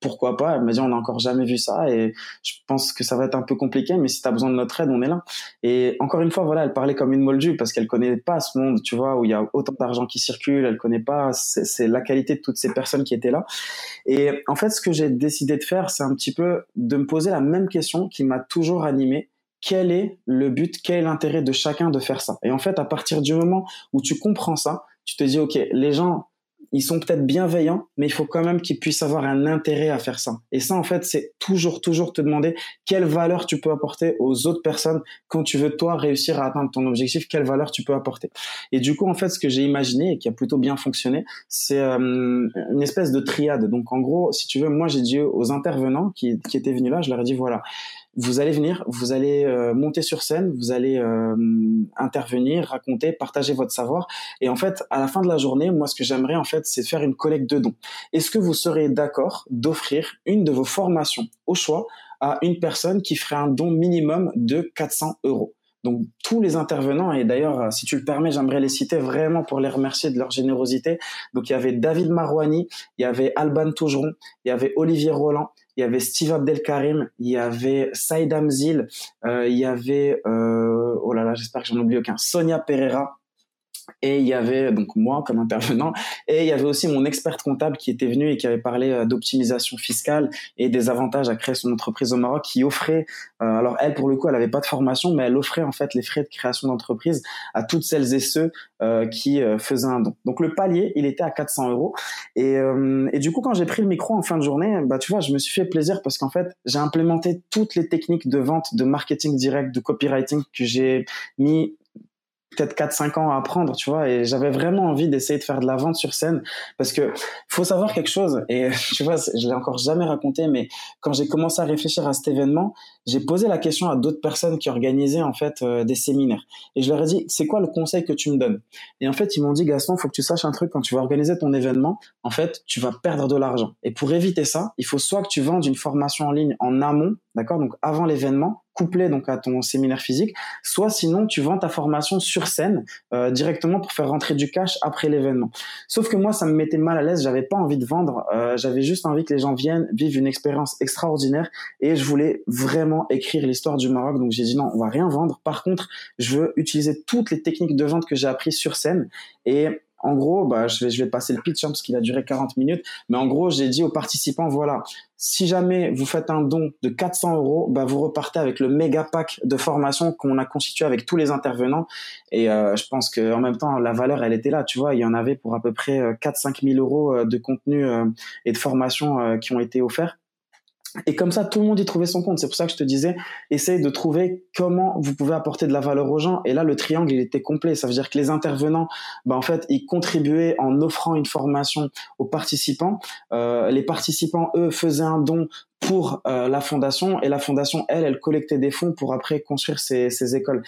pourquoi pas Elle m'a dit on n'a encore jamais vu ça et je pense que ça va être un peu compliqué, mais si tu as besoin de notre aide, on est là. Et encore une fois, voilà, elle parlait comme une moldue parce qu'elle connaît pas ce monde, tu vois, où il y a autant d'argent qui circule, elle connaît pas, c'est la qualité de toutes ces personnes qui étaient là. Et en fait, ce que j'ai décidé de faire, c'est un petit peu de me poser la même question qui m'a toujours animé. Quel est le but, quel est l'intérêt de chacun de faire ça? Et en fait, à partir du moment où tu comprends ça, tu te dis, OK, les gens ils sont peut-être bienveillants, mais il faut quand même qu'ils puissent avoir un intérêt à faire ça. Et ça, en fait, c'est toujours, toujours te demander quelle valeur tu peux apporter aux autres personnes quand tu veux, toi, réussir à atteindre ton objectif, quelle valeur tu peux apporter. Et du coup, en fait, ce que j'ai imaginé et qui a plutôt bien fonctionné, c'est euh, une espèce de triade. Donc, en gros, si tu veux, moi, j'ai dit aux intervenants qui, qui étaient venus là, je leur ai dit, voilà, vous allez venir, vous allez euh, monter sur scène, vous allez euh, intervenir, raconter, partager votre savoir. Et en fait, à la fin de la journée, moi, ce que j'aimerais, en fait, c'est faire une collecte de dons. Est-ce que vous serez d'accord d'offrir une de vos formations au choix à une personne qui ferait un don minimum de 400 euros? Donc tous les intervenants, et d'ailleurs, si tu le permets, j'aimerais les citer vraiment pour les remercier de leur générosité. Donc il y avait David Marouani, il y avait Alban Tougeron, il y avait Olivier Roland, il y avait Steve Abdelkarim, il y avait Saïd Amzil, euh, il y avait, euh, oh là là, j'espère que j'en oublie aucun, Sonia Pereira, et il y avait donc moi comme intervenant, et il y avait aussi mon expert comptable qui était venu et qui avait parlé euh, d'optimisation fiscale et des avantages à créer son entreprise au Maroc, qui offrait, euh, alors elle pour le coup elle avait pas de formation, mais elle offrait en fait les frais de création d'entreprise à toutes celles et ceux euh, qui faisaient un don. Donc le palier il était à 400 euros et, et du coup quand j'ai pris le micro en fin de journée, bah tu vois je me suis fait plaisir parce qu'en fait j'ai implémenté toutes les techniques de vente, de marketing direct, de copywriting que j'ai mis peut-être 4-5 ans à apprendre, tu vois, et j'avais vraiment envie d'essayer de faire de la vente sur scène parce que faut savoir quelque chose, et [LAUGHS] tu vois, je l'ai encore jamais raconté, mais quand j'ai commencé à réfléchir à cet événement, j'ai posé la question à d'autres personnes qui organisaient en fait euh, des séminaires, et je leur ai dit, c'est quoi le conseil que tu me donnes? Et en fait, ils m'ont dit, Gaston, faut que tu saches un truc, quand tu vas organiser ton événement, en fait, tu vas perdre de l'argent, et pour éviter ça, il faut soit que tu vendes une formation en ligne en amont, d'accord, donc avant l'événement, couplé donc à ton séminaire physique, soit sinon tu vends ta formation sur scène euh, directement pour faire rentrer du cash après l'événement. Sauf que moi ça me mettait mal à l'aise, j'avais pas envie de vendre, euh, j'avais juste envie que les gens viennent vivent une expérience extraordinaire et je voulais vraiment écrire l'histoire du Maroc. Donc j'ai dit non, on va rien vendre. Par contre, je veux utiliser toutes les techniques de vente que j'ai apprises sur scène et En gros, bah, je vais, je vais passer le pitch hein, parce qu'il a duré 40 minutes. Mais en gros, j'ai dit aux participants, voilà, si jamais vous faites un don de 400 euros, bah, vous repartez avec le méga pack de formation qu'on a constitué avec tous les intervenants. Et euh, je pense qu'en même temps, la valeur, elle était là. Tu vois, il y en avait pour à peu près 4-5 000 euros de contenu et de formation qui ont été offerts. Et comme ça, tout le monde y trouvait son compte. C'est pour ça que je te disais, essaye de trouver comment vous pouvez apporter de la valeur aux gens. Et là, le triangle, était complet. Ça veut dire que les intervenants, bah, en fait, ils contribuaient en offrant une formation aux participants. Euh, les participants, eux, faisaient un don pour euh, la fondation et la fondation elle elle collectait des fonds pour après construire ces, ces écoles.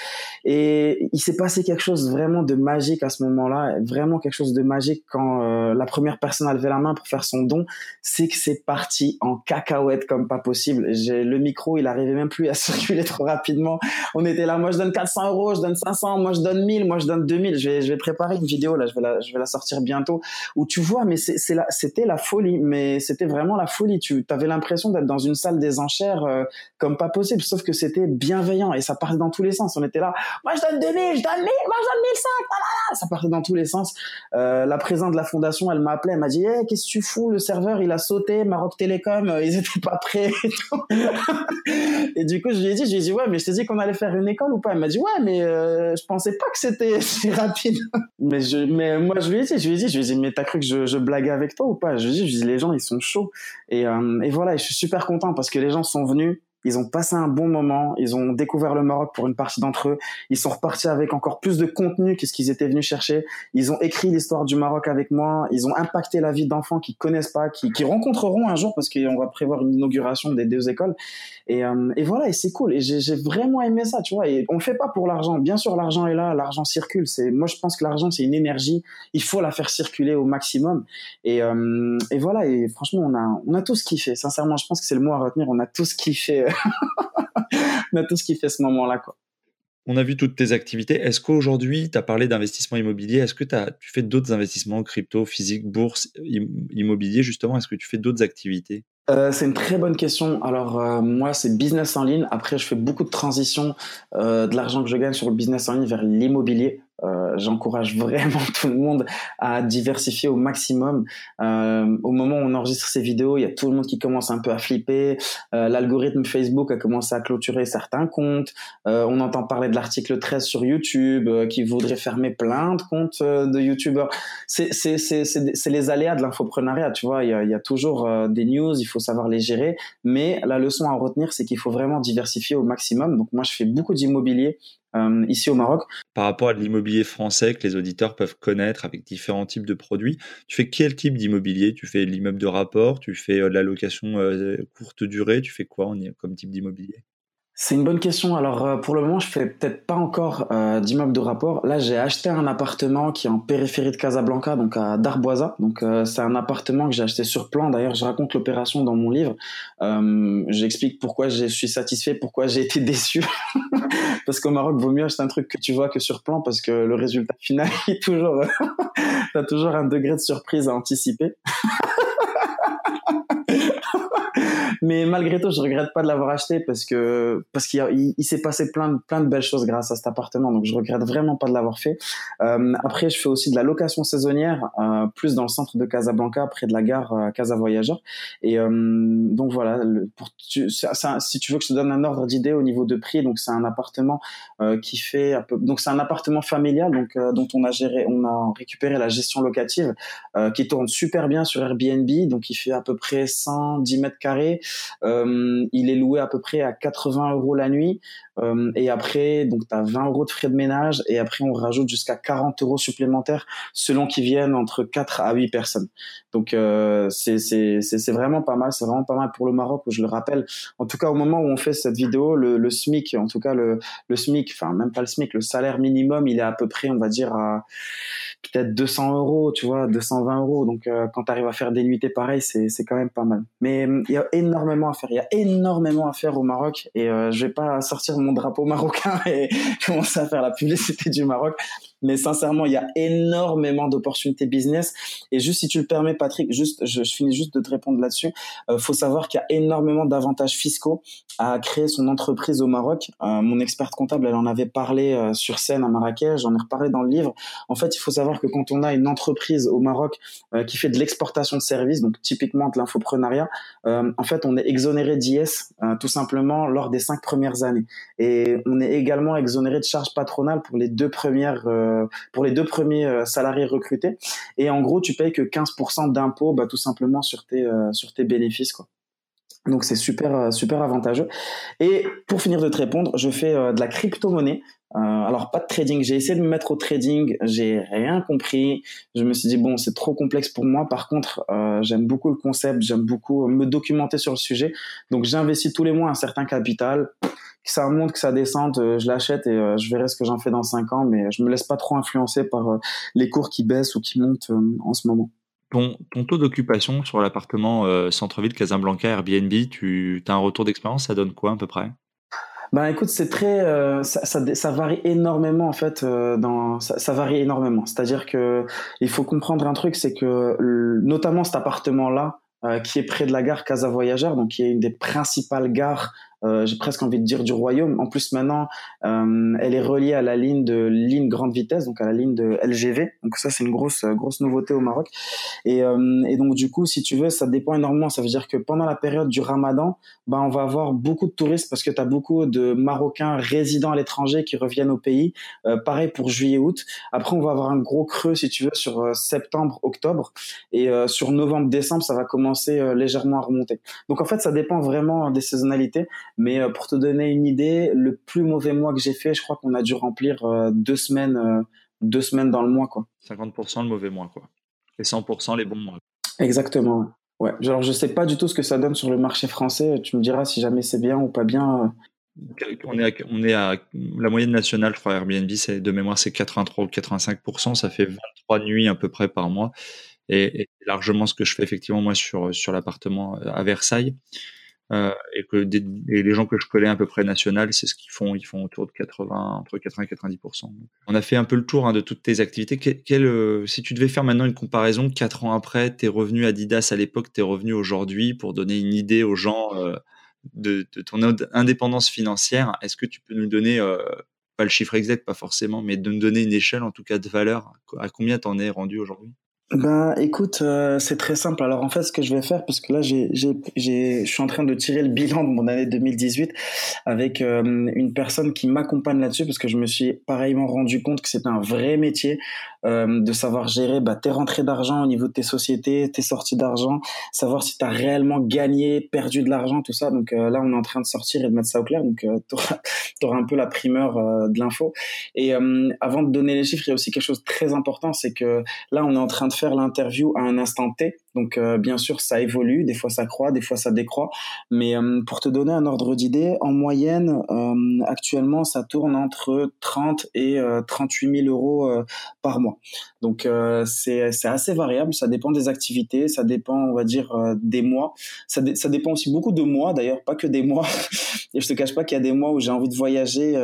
Et il s'est passé quelque chose vraiment de magique à ce moment-là vraiment quelque chose de magique quand euh, la première personne a levé la main pour faire son don c'est que c'est parti en cacahuète comme pas possible. J'ai le micro il arrivait même plus à [LAUGHS] circuler trop rapidement. On était là moi je donne 400 euros je donne 500 moi je donne 1000 moi je donne 2000 je vais je vais préparer une vidéo là je vais la je vais la sortir bientôt. Où tu vois mais c'est c'est c'était la folie mais c'était vraiment la folie. Tu avais l'impression dans une salle des enchères euh, comme pas possible, sauf que c'était bienveillant et ça partait dans tous les sens. On était là, moi je donne 2000, je donne 1000, moi je donne 1005, ça partait dans tous les sens. Euh, la présidente de la fondation, elle m'a appelé, elle m'a dit, hey, qu'est-ce que tu fous, le serveur il a sauté, Maroc Télécom, euh, ils étaient pas prêts. Et, [LAUGHS] du coup je lui ai dit, je lui ai dit ouais, mais je t'ai dit qu'on allait faire une école ou pas Elle m'a dit ouais, mais je pensais pas que c'était [LAUGHS] si rapide. mais je, mais moi je lui ai dit, je lui ai dit, je lui ai dit, mais t'as cru que je, je blaguais avec toi ou pas Je lui ai dit, les gens ils sont chauds. Et, et voilà, je suis super content parce que les gens sont venus, ils ont passé un bon moment, ils ont découvert le Maroc pour une partie d'entre eux, ils sont repartis avec encore plus de contenu que ce qu'ils étaient venus chercher, ils ont écrit l'histoire du Maroc avec moi, ils ont impacté la vie d'enfants qui connaissent pas, qui, qui rencontreront un jour parce qu'on va prévoir une inauguration des deux écoles. Et, euh, et voilà, et c'est cool. Et j'ai vraiment aimé ça, tu vois. Et on fait pas pour l'argent. Bien sûr, l'argent est là, l'argent circule. C'est moi, je pense que l'argent c'est une énergie. Il faut la faire circuler au maximum. Et, euh, voilà. Et franchement, on a on a qui fait. Sincèrement, je pense que c'est le mot à retenir. On a ce qui fait on a qui fait ce moment-là, quoi. On a vu toutes tes activités. Est-ce qu'aujourd'hui, tu as parlé d'investissement immobilier? Est-ce que tu fais d'autres investissements, crypto, physique, bourse, immobilier, justement? Est-ce que tu fais d'autres activités? Euh, c'est une très bonne question. Alors euh, moi, c'est business en ligne. Après, je fais beaucoup de transitions euh, de l'argent que je gagne sur le business en ligne vers l'immobilier. Euh, j'encourage vraiment [LAUGHS] tout le monde à diversifier au maximum. Euh, au moment où on enregistre ces vidéos, il y a tout le monde qui commence un peu à flipper. Euh, l'algorithme Facebook a commencé à clôturer certains comptes. on entend parler de l'article 13 sur YouTube qui voudrait fermer plein de comptes de YouTubeurs. C'est les aléas de l'infoprenariat, tu vois. Il y a, il y a toujours des news, il faut savoir les gérer. Mais la leçon à retenir, c'est qu'il faut vraiment diversifier au maximum. Donc moi, je fais beaucoup d'immobilier euh, ici au Maroc. Par rapport à l'immobilier français que les auditeurs peuvent connaître avec différents types de produits, tu fais quel type d'immobilier? Tu fais l'immeuble de rapport, tu fais euh, de la location euh, courte durée, tu fais quoi comme type d'immobilier? C'est une bonne question. Alors euh, pour le moment, je fais peut-être pas encore euh, d'immeuble de rapport. Là, j'ai acheté un appartement qui est en périphérie de Casablanca, donc à Darboisa. Donc euh, c'est un appartement que j'ai acheté sur plan. D'ailleurs, je raconte l'opération dans mon livre. J'explique pourquoi je suis satisfait, pourquoi j'ai été [LAUGHS] déçu. parce qu'au Maroc, vaut mieux acheter un truc que tu vois que sur plan, parce que le résultat [LAUGHS] final est toujours, [LAUGHS] t'as toujours un degré de surprise à anticiper. Mais malgré tout, je regrette pas de l'avoir acheté parce que parce qu'il il, s'est passé plein de plein de belles choses grâce à cet appartement. Donc je regrette vraiment pas de l'avoir fait. Euh, après, je fais aussi de la location saisonnière, euh, plus dans le centre de Casablanca, près de la gare euh, Casa Voyageur. Et euh, donc voilà, pour tu, si tu veux que je te donne un ordre d'idée au niveau de prix, donc c'est un appartement euh, qui fait un peu, donc c'est un appartement familial, donc dont on a géré, on a récupéré la gestion locative, qui tourne super bien sur Airbnb, donc il fait à peu près 110 mètres carrés. Euh, il est loué à peu près à 80 euros la nuit. Euh, et après, donc tu as 20 euros de frais de ménage. Et après, on rajoute jusqu'à 40 euros supplémentaires selon qu'ils viennent entre 4 à 8 personnes. Donc euh, c'est vraiment pas mal. C'est vraiment pas mal pour le Maroc, je le rappelle. En tout cas, au moment où on fait cette vidéo, le, SMIC, en tout cas le, le SMIC, enfin même pas le SMIC, le salaire minimum, il est à peu près, on va dire, à peut-être 200 euros, tu vois, 220 euros. Donc, euh, quand tu arrives à faire des nuitées pareilles, c'est, quand même pas mal. Mais hum, il y a énormément à faire. Il y a énormément à faire au Maroc. Et euh, je vais pas sortir mon drapeau marocain [LAUGHS] et commencer à faire la publicité [LAUGHS] du Maroc. Mais sincèrement, il y a énormément d'opportunités business. Et juste si tu le permets, Patrick, juste, je, finis juste de te répondre là-dessus. Euh, faut savoir qu'il y a énormément d'avantages fiscaux à créer son entreprise au Maroc. Euh, mon experte comptable, elle en avait parlé euh, sur scène à Marrakech. J'en ai reparlé dans le livre. En fait, il faut savoir que quand on a une entreprise au Maroc euh, qui fait de l'exportation de services, donc typiquement de l'infoprenariat, en fait, on est exonéré d'IS tout simplement lors des cinq premières années. Et on est également exonéré de charges patronales pour les deux premières euh, pour les deux premiers euh, salariés recrutés. Et en gros, tu payes que 15% d'impôts, bah, tout simplement sur tes euh, sur tes bénéfices, quoi. Donc c'est super super avantageux. Et pour finir de te répondre, je fais de la crypto-monnaie. alors pas de trading. J'ai essayé de me mettre au trading, j'ai rien compris. Je me suis dit bon c'est trop complexe pour moi. Par contre j'aime beaucoup le concept, j'aime beaucoup me documenter sur le sujet. Donc j'investis tous les mois un certain capital que ça monte, que ça descende, euh, je l'achète et euh, je verrai ce que j'en fais dans 5 ans, mais je me laisse pas trop influencer par euh, les cours qui baissent ou qui montent en ce moment. Ton, ton taux d'occupation sur l'appartement centre-ville Casablanca Airbnb, tu as un retour d'expérience, ça donne quoi à peu près? Ben écoute, c'est très, ça, ça, ça, varie énormément en fait. dans, ça, ça, varie énormément. C'est-à-dire que il faut comprendre un truc, c'est que notamment cet appartement-là, qui est près de la gare Casa Voyageur, donc qui est une des principales gares euh, j'ai presque envie de dire du royaume. En plus maintenant, euh, elle est reliée à la ligne de ligne grande vitesse, donc à la ligne de LGV. Donc ça c'est une grosse grosse nouveauté au Maroc. Et, euh, et donc du coup, si tu veux, ça dépend énormément. Ça veut dire que pendant la période du Ramadan, ben on va avoir beaucoup de touristes parce que tu as beaucoup de Marocains résidant à l'étranger qui reviennent au pays. Euh, pareil pour juillet-août. Après, on va avoir un gros creux si tu veux sur euh, septembre-octobre et sur novembre-décembre, ça va commencer légèrement à remonter. Donc en fait, ça dépend vraiment des saisonnalités. Mais euh, pour te donner une idée, le plus mauvais mois que j'ai fait, je crois qu'on a dû remplir euh, deux semaines, euh, deux semaines dans le mois, quoi. 50% le mauvais mois, quoi. Et 100% les bons mois. Exactement. Ouais. Alors je sais pas du tout ce que ça donne sur le marché français. Tu me diras si jamais c'est bien ou pas bien. On est, à, on est à la moyenne nationale, je crois, Airbnb, c'est de mémoire, c'est 83 ou 85%. Ça fait 23 nuits à peu près par mois. Et, et largement ce que je fais effectivement moi sur, sur l'appartement à Versailles. Euh, et que les gens que je connais à peu près national, c'est ce qu'ils font. Ils font autour de 80, entre 80 et 90% On a fait un peu le tour hein, de toutes tes activités. Quel, euh, si tu devais faire maintenant une comparaison, quatre ans après, tes revenus Adidas à l'époque, tes revenus aujourd'hui, pour donner une idée aux gens euh, de, de, ton indépendance financière, est-ce que tu peux nous donner pas le chiffre exact, pas forcément, mais de nous donner une échelle en tout cas de valeur. À combien t'en es rendu aujourd'hui? Ben, écoute, euh, c'est très simple. Alors, en fait, ce que je vais faire, parce que là, j'ai, j'ai, j'ai, je suis en train de tirer le bilan de mon année 2018 avec euh, une personne qui m'accompagne là-dessus, parce que je me suis pareillement rendu compte que c'est un vrai métier euh, de savoir gérer bah, tes rentrées d'argent au niveau de tes sociétés, tes sorties d'argent, savoir si tu as réellement gagné, perdu de l'argent, tout ça. Donc là, on est en train de sortir et de mettre ça au clair. Donc, [LAUGHS] tu auras, un peu la primeur de l'info. Et avant de donner les chiffres, il y a aussi quelque chose de très important, c'est que là, on est en train de faire l'interview à un instant T. Donc euh, bien sûr, ça évolue, des fois ça croît, des fois ça décroît. Mais euh, pour te donner un ordre d'idée, en moyenne, euh, actuellement, ça tourne entre 30 et 38 000 euros par mois. Donc c'est assez variable, ça dépend des activités, ça dépend, on va dire, des mois. Ça, ça dépend aussi beaucoup de mois, d'ailleurs, pas que des mois. [LAUGHS] et je te cache pas qu'il y a des mois où j'ai envie de voyager.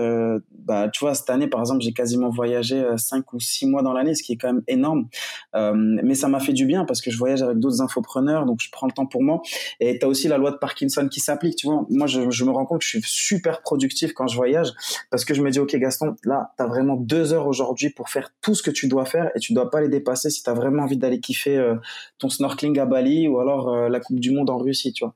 bah, tu vois, cette année, par exemple, j'ai quasiment voyagé 5 ou 6 mois dans l'année, ce qui est quand même énorme. mais ça m'a fait du bien parce que je voyage avec d'autres infopreneurs, donc je prends le temps pour moi. Et tu as aussi la loi de Parkinson qui s'applique, tu vois. Moi, je, me rends compte que je suis super productif quand je voyage parce que je me dis, OK, Gaston, là, tu as vraiment deux heures aujourd'hui pour faire tout ce que tu dois faire et tu dois pas les dépasser si tu as vraiment envie d'aller kiffer euh, ton snorkeling à Bali ou alors euh, la Coupe du Monde en Russie, tu vois.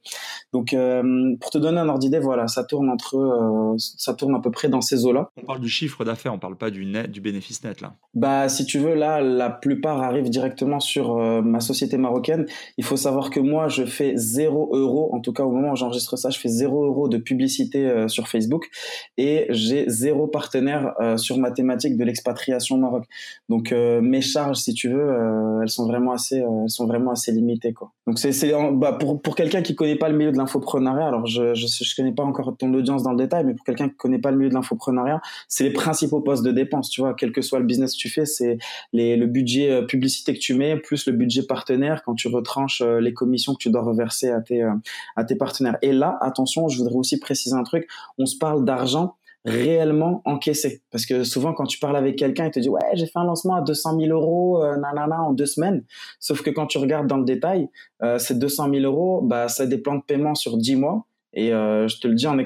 Donc, euh, pour te donner un ordre d'idée, voilà, ça tourne entre, ça tourne à peu près dans ces eaux-là. On parle du chiffre d'affaires, on parle pas du net, du bénéfice net, là. Bah, si tu veux, là, la plupart arrivent directement sur ma société marocaine il faut savoir que moi, je fais 0 euros, en tout cas au moment où j'enregistre ça, je fais 0 euros de publicité sur Facebook et j'ai zéro partenaire sur ma thématique de l'expatriation au Maroc. Donc euh, mes charges, si tu veux, elles sont vraiment assez, elles sont vraiment assez limitées quoi. Donc c'est, bah, pour pour quelqu'un qui connaît pas le milieu de l'infoprenariat, alors je, je je connais pas encore ton audience dans le détail, mais pour quelqu'un qui connaît pas le milieu de l'infoprenariat, c'est les principaux postes de dépenses, tu vois, quel que soit le business que tu fais, c'est les le budget publicité que tu mets plus le budget partenaire quand tu retranches euh, les commissions que tu dois reverser à tes, euh, à tes partenaires. Et là, attention, je voudrais aussi préciser un truc. On se parle d'argent, réellement encaisser. Parce que souvent, quand tu parles avec quelqu'un, il te dit ouais, j'ai fait un lancement à 200 000 euros, euh, nanana, en deux semaines. Sauf que quand tu regardes dans le détail, euh, ces 200 000 euros, bah, c'est des plans de paiement sur 10 mois. Et euh, je te le dis en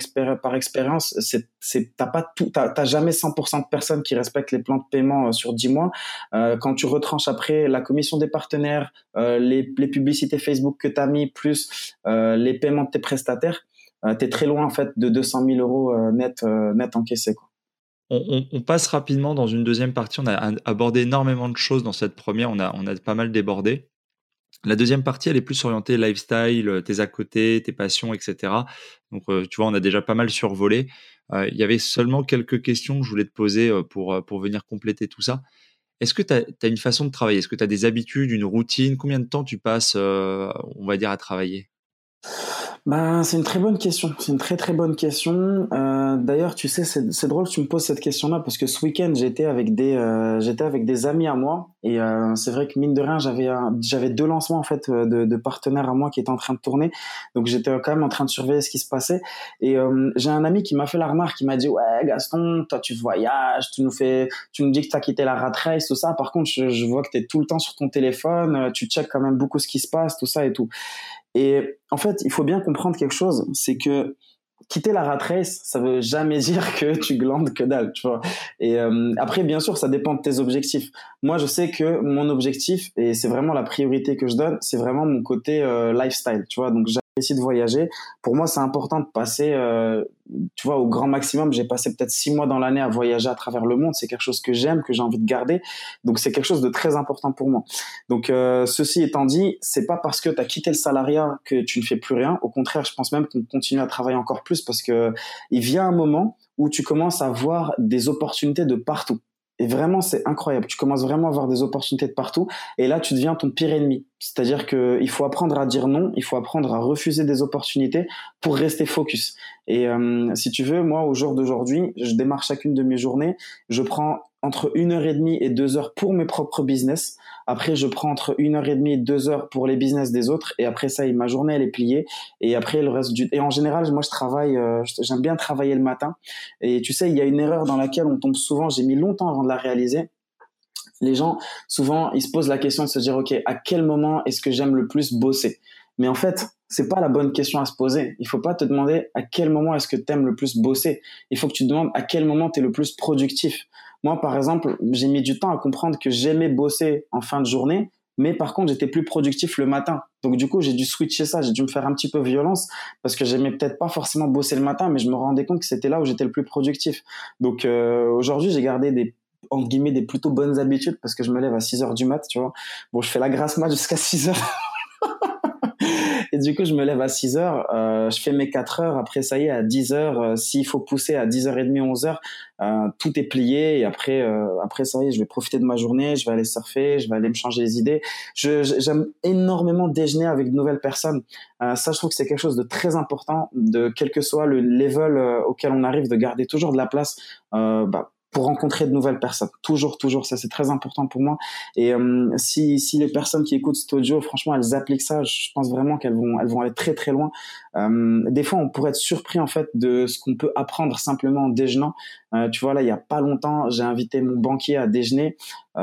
par expérience, c'est, c'est, t'as pas tout, t'as, jamais 100% de personnes qui respectent les plans de paiement euh, sur 10 mois. Euh, quand tu retranches après la commission des partenaires, euh, les, les, publicités Facebook que t'as mis, plus les paiements de tes prestataires, t'es très loin en fait de 200 000 euros net, net encaissés. On, passe rapidement dans une deuxième partie. On a abordé énormément de choses dans cette première. On a, on a pas mal débordé. La deuxième partie, elle est plus orientée lifestyle, euh, tes à côté, tes passions, etc. Donc, euh, tu vois, on a déjà pas mal survolé. Euh, il y avait seulement quelques questions que je voulais te poser pour, pour venir compléter tout ça. Est-ce que tu as, une façon de travailler? Est-ce que tu as des habitudes, une routine? Combien de temps tu passes, on va dire, à travailler? Bah, c'est une très bonne question. C'est une très très bonne question. Euh, D'ailleurs, tu sais, c'est drôle que tu me poses cette question-là parce que ce week-end j'étais avec des euh, j'étais avec des amis à moi et euh, c'est vrai que mine de rien j'avais j'avais deux lancements en fait euh, de, de, partenaires à moi qui étaient en train de tourner. Donc j'étais quand même en train de surveiller ce qui se passait et euh, j'ai un ami qui m'a fait la remarque, qui m'a dit ouais Gaston, toi tu voyages, tu nous fais, tu nous dis que tu as quitté la rat race tout ça. Par contre, je, je vois que tu es tout le temps sur ton téléphone, euh, tu checkes quand même beaucoup ce qui se passe, tout ça et tout. Et en fait, il faut bien comprendre quelque chose, c'est que quitter la rat race, ça veut jamais [LAUGHS] dire que tu glandes que dalle, tu vois. Et euh, après, bien sûr, ça dépend de tes objectifs. Moi, je sais que mon objectif, et c'est vraiment la priorité que je donne, c'est vraiment mon côté euh, lifestyle, tu vois. Donc, de voyager. Pour moi, c'est important de passer, euh, tu vois, au grand maximum. J'ai passé peut-être six mois dans l'année à voyager à travers le monde. C'est quelque chose que j'aime, que j'ai envie de garder. Donc, c'est quelque chose de très important pour moi. Donc, euh, ceci étant dit, c'est pas parce que tu as quitté le salariat que tu ne fais plus rien. Au contraire, je pense même qu'on continue à travailler encore plus parce que il vient un moment où tu commences à voir des opportunités de partout. Et vraiment, c'est incroyable. Tu commences vraiment à avoir des opportunités de partout. Et là, tu deviens ton pire ennemi. C'est-à-dire qu'il faut apprendre à dire non. Il faut apprendre à refuser des opportunités pour rester focus. Et euh, si tu veux, moi, au jour d'aujourd'hui, je démarre chacune de mes journées. Je prends entre une heure et demie et deux heures pour mes propres business. Après, je prends entre une heure et demie et deux heures pour les business des autres. Et après ça, ma journée, elle est pliée. Et après, le reste du... Et en général, moi, je travaille, euh, j'aime bien travailler le matin. Et tu sais, il y a une erreur dans laquelle on tombe souvent. J'ai mis longtemps avant de la réaliser. Les gens, souvent, ils se posent la question de se dire, OK, à quel moment est-ce que j'aime le plus bosser? Mais en fait, c'est pas la bonne question à se poser. Il faut pas te demander à quel moment est-ce que tu aimes le plus bosser. Il faut que tu te demandes à quel moment tu es le plus productif. Moi, par exemple, j'ai mis du temps à comprendre que j'aimais bosser en fin de journée, mais par contre, j'étais plus productif le matin. Donc du coup, j'ai dû switcher ça, j'ai dû me faire un petit peu violence parce que j'aimais peut-être pas forcément bosser le matin, mais je me rendais compte que c'était là où j'étais le plus productif. Donc euh, aujourd'hui, j'ai gardé des entre guillemets des plutôt bonnes habitudes parce que je me lève à 6 heures du mat, tu vois. Bon, je fais la grasse mat jusqu'à 6 heures. [LAUGHS] Et du coup, je me lève à 6 heures, euh, je fais mes 4 heures. Après, ça y est, à 10 heures, euh, s'il faut pousser à 10h30, 11 heures, euh, tout est plié. Et après, euh, après, ça y est, je vais profiter de ma journée, je vais aller surfer, je vais aller me changer les idées. J'aime énormément déjeuner avec de nouvelles personnes. Euh, ça, je trouve que c'est quelque chose de très important, de quel que soit le level auquel on arrive, de garder toujours de la place bah, pour rencontrer de nouvelles personnes. Toujours, toujours, ça c'est très important pour moi. Et euh, si, si les personnes qui écoutent cet audio, franchement, elles appliquent ça, je pense vraiment qu'elles vont, elles vont aller très très loin. Euh, des fois, on pourrait être surpris en fait de ce qu'on peut apprendre simplement en déjeunant. Euh, tu vois là, il y a pas longtemps, j'ai invité mon banquier à déjeuner.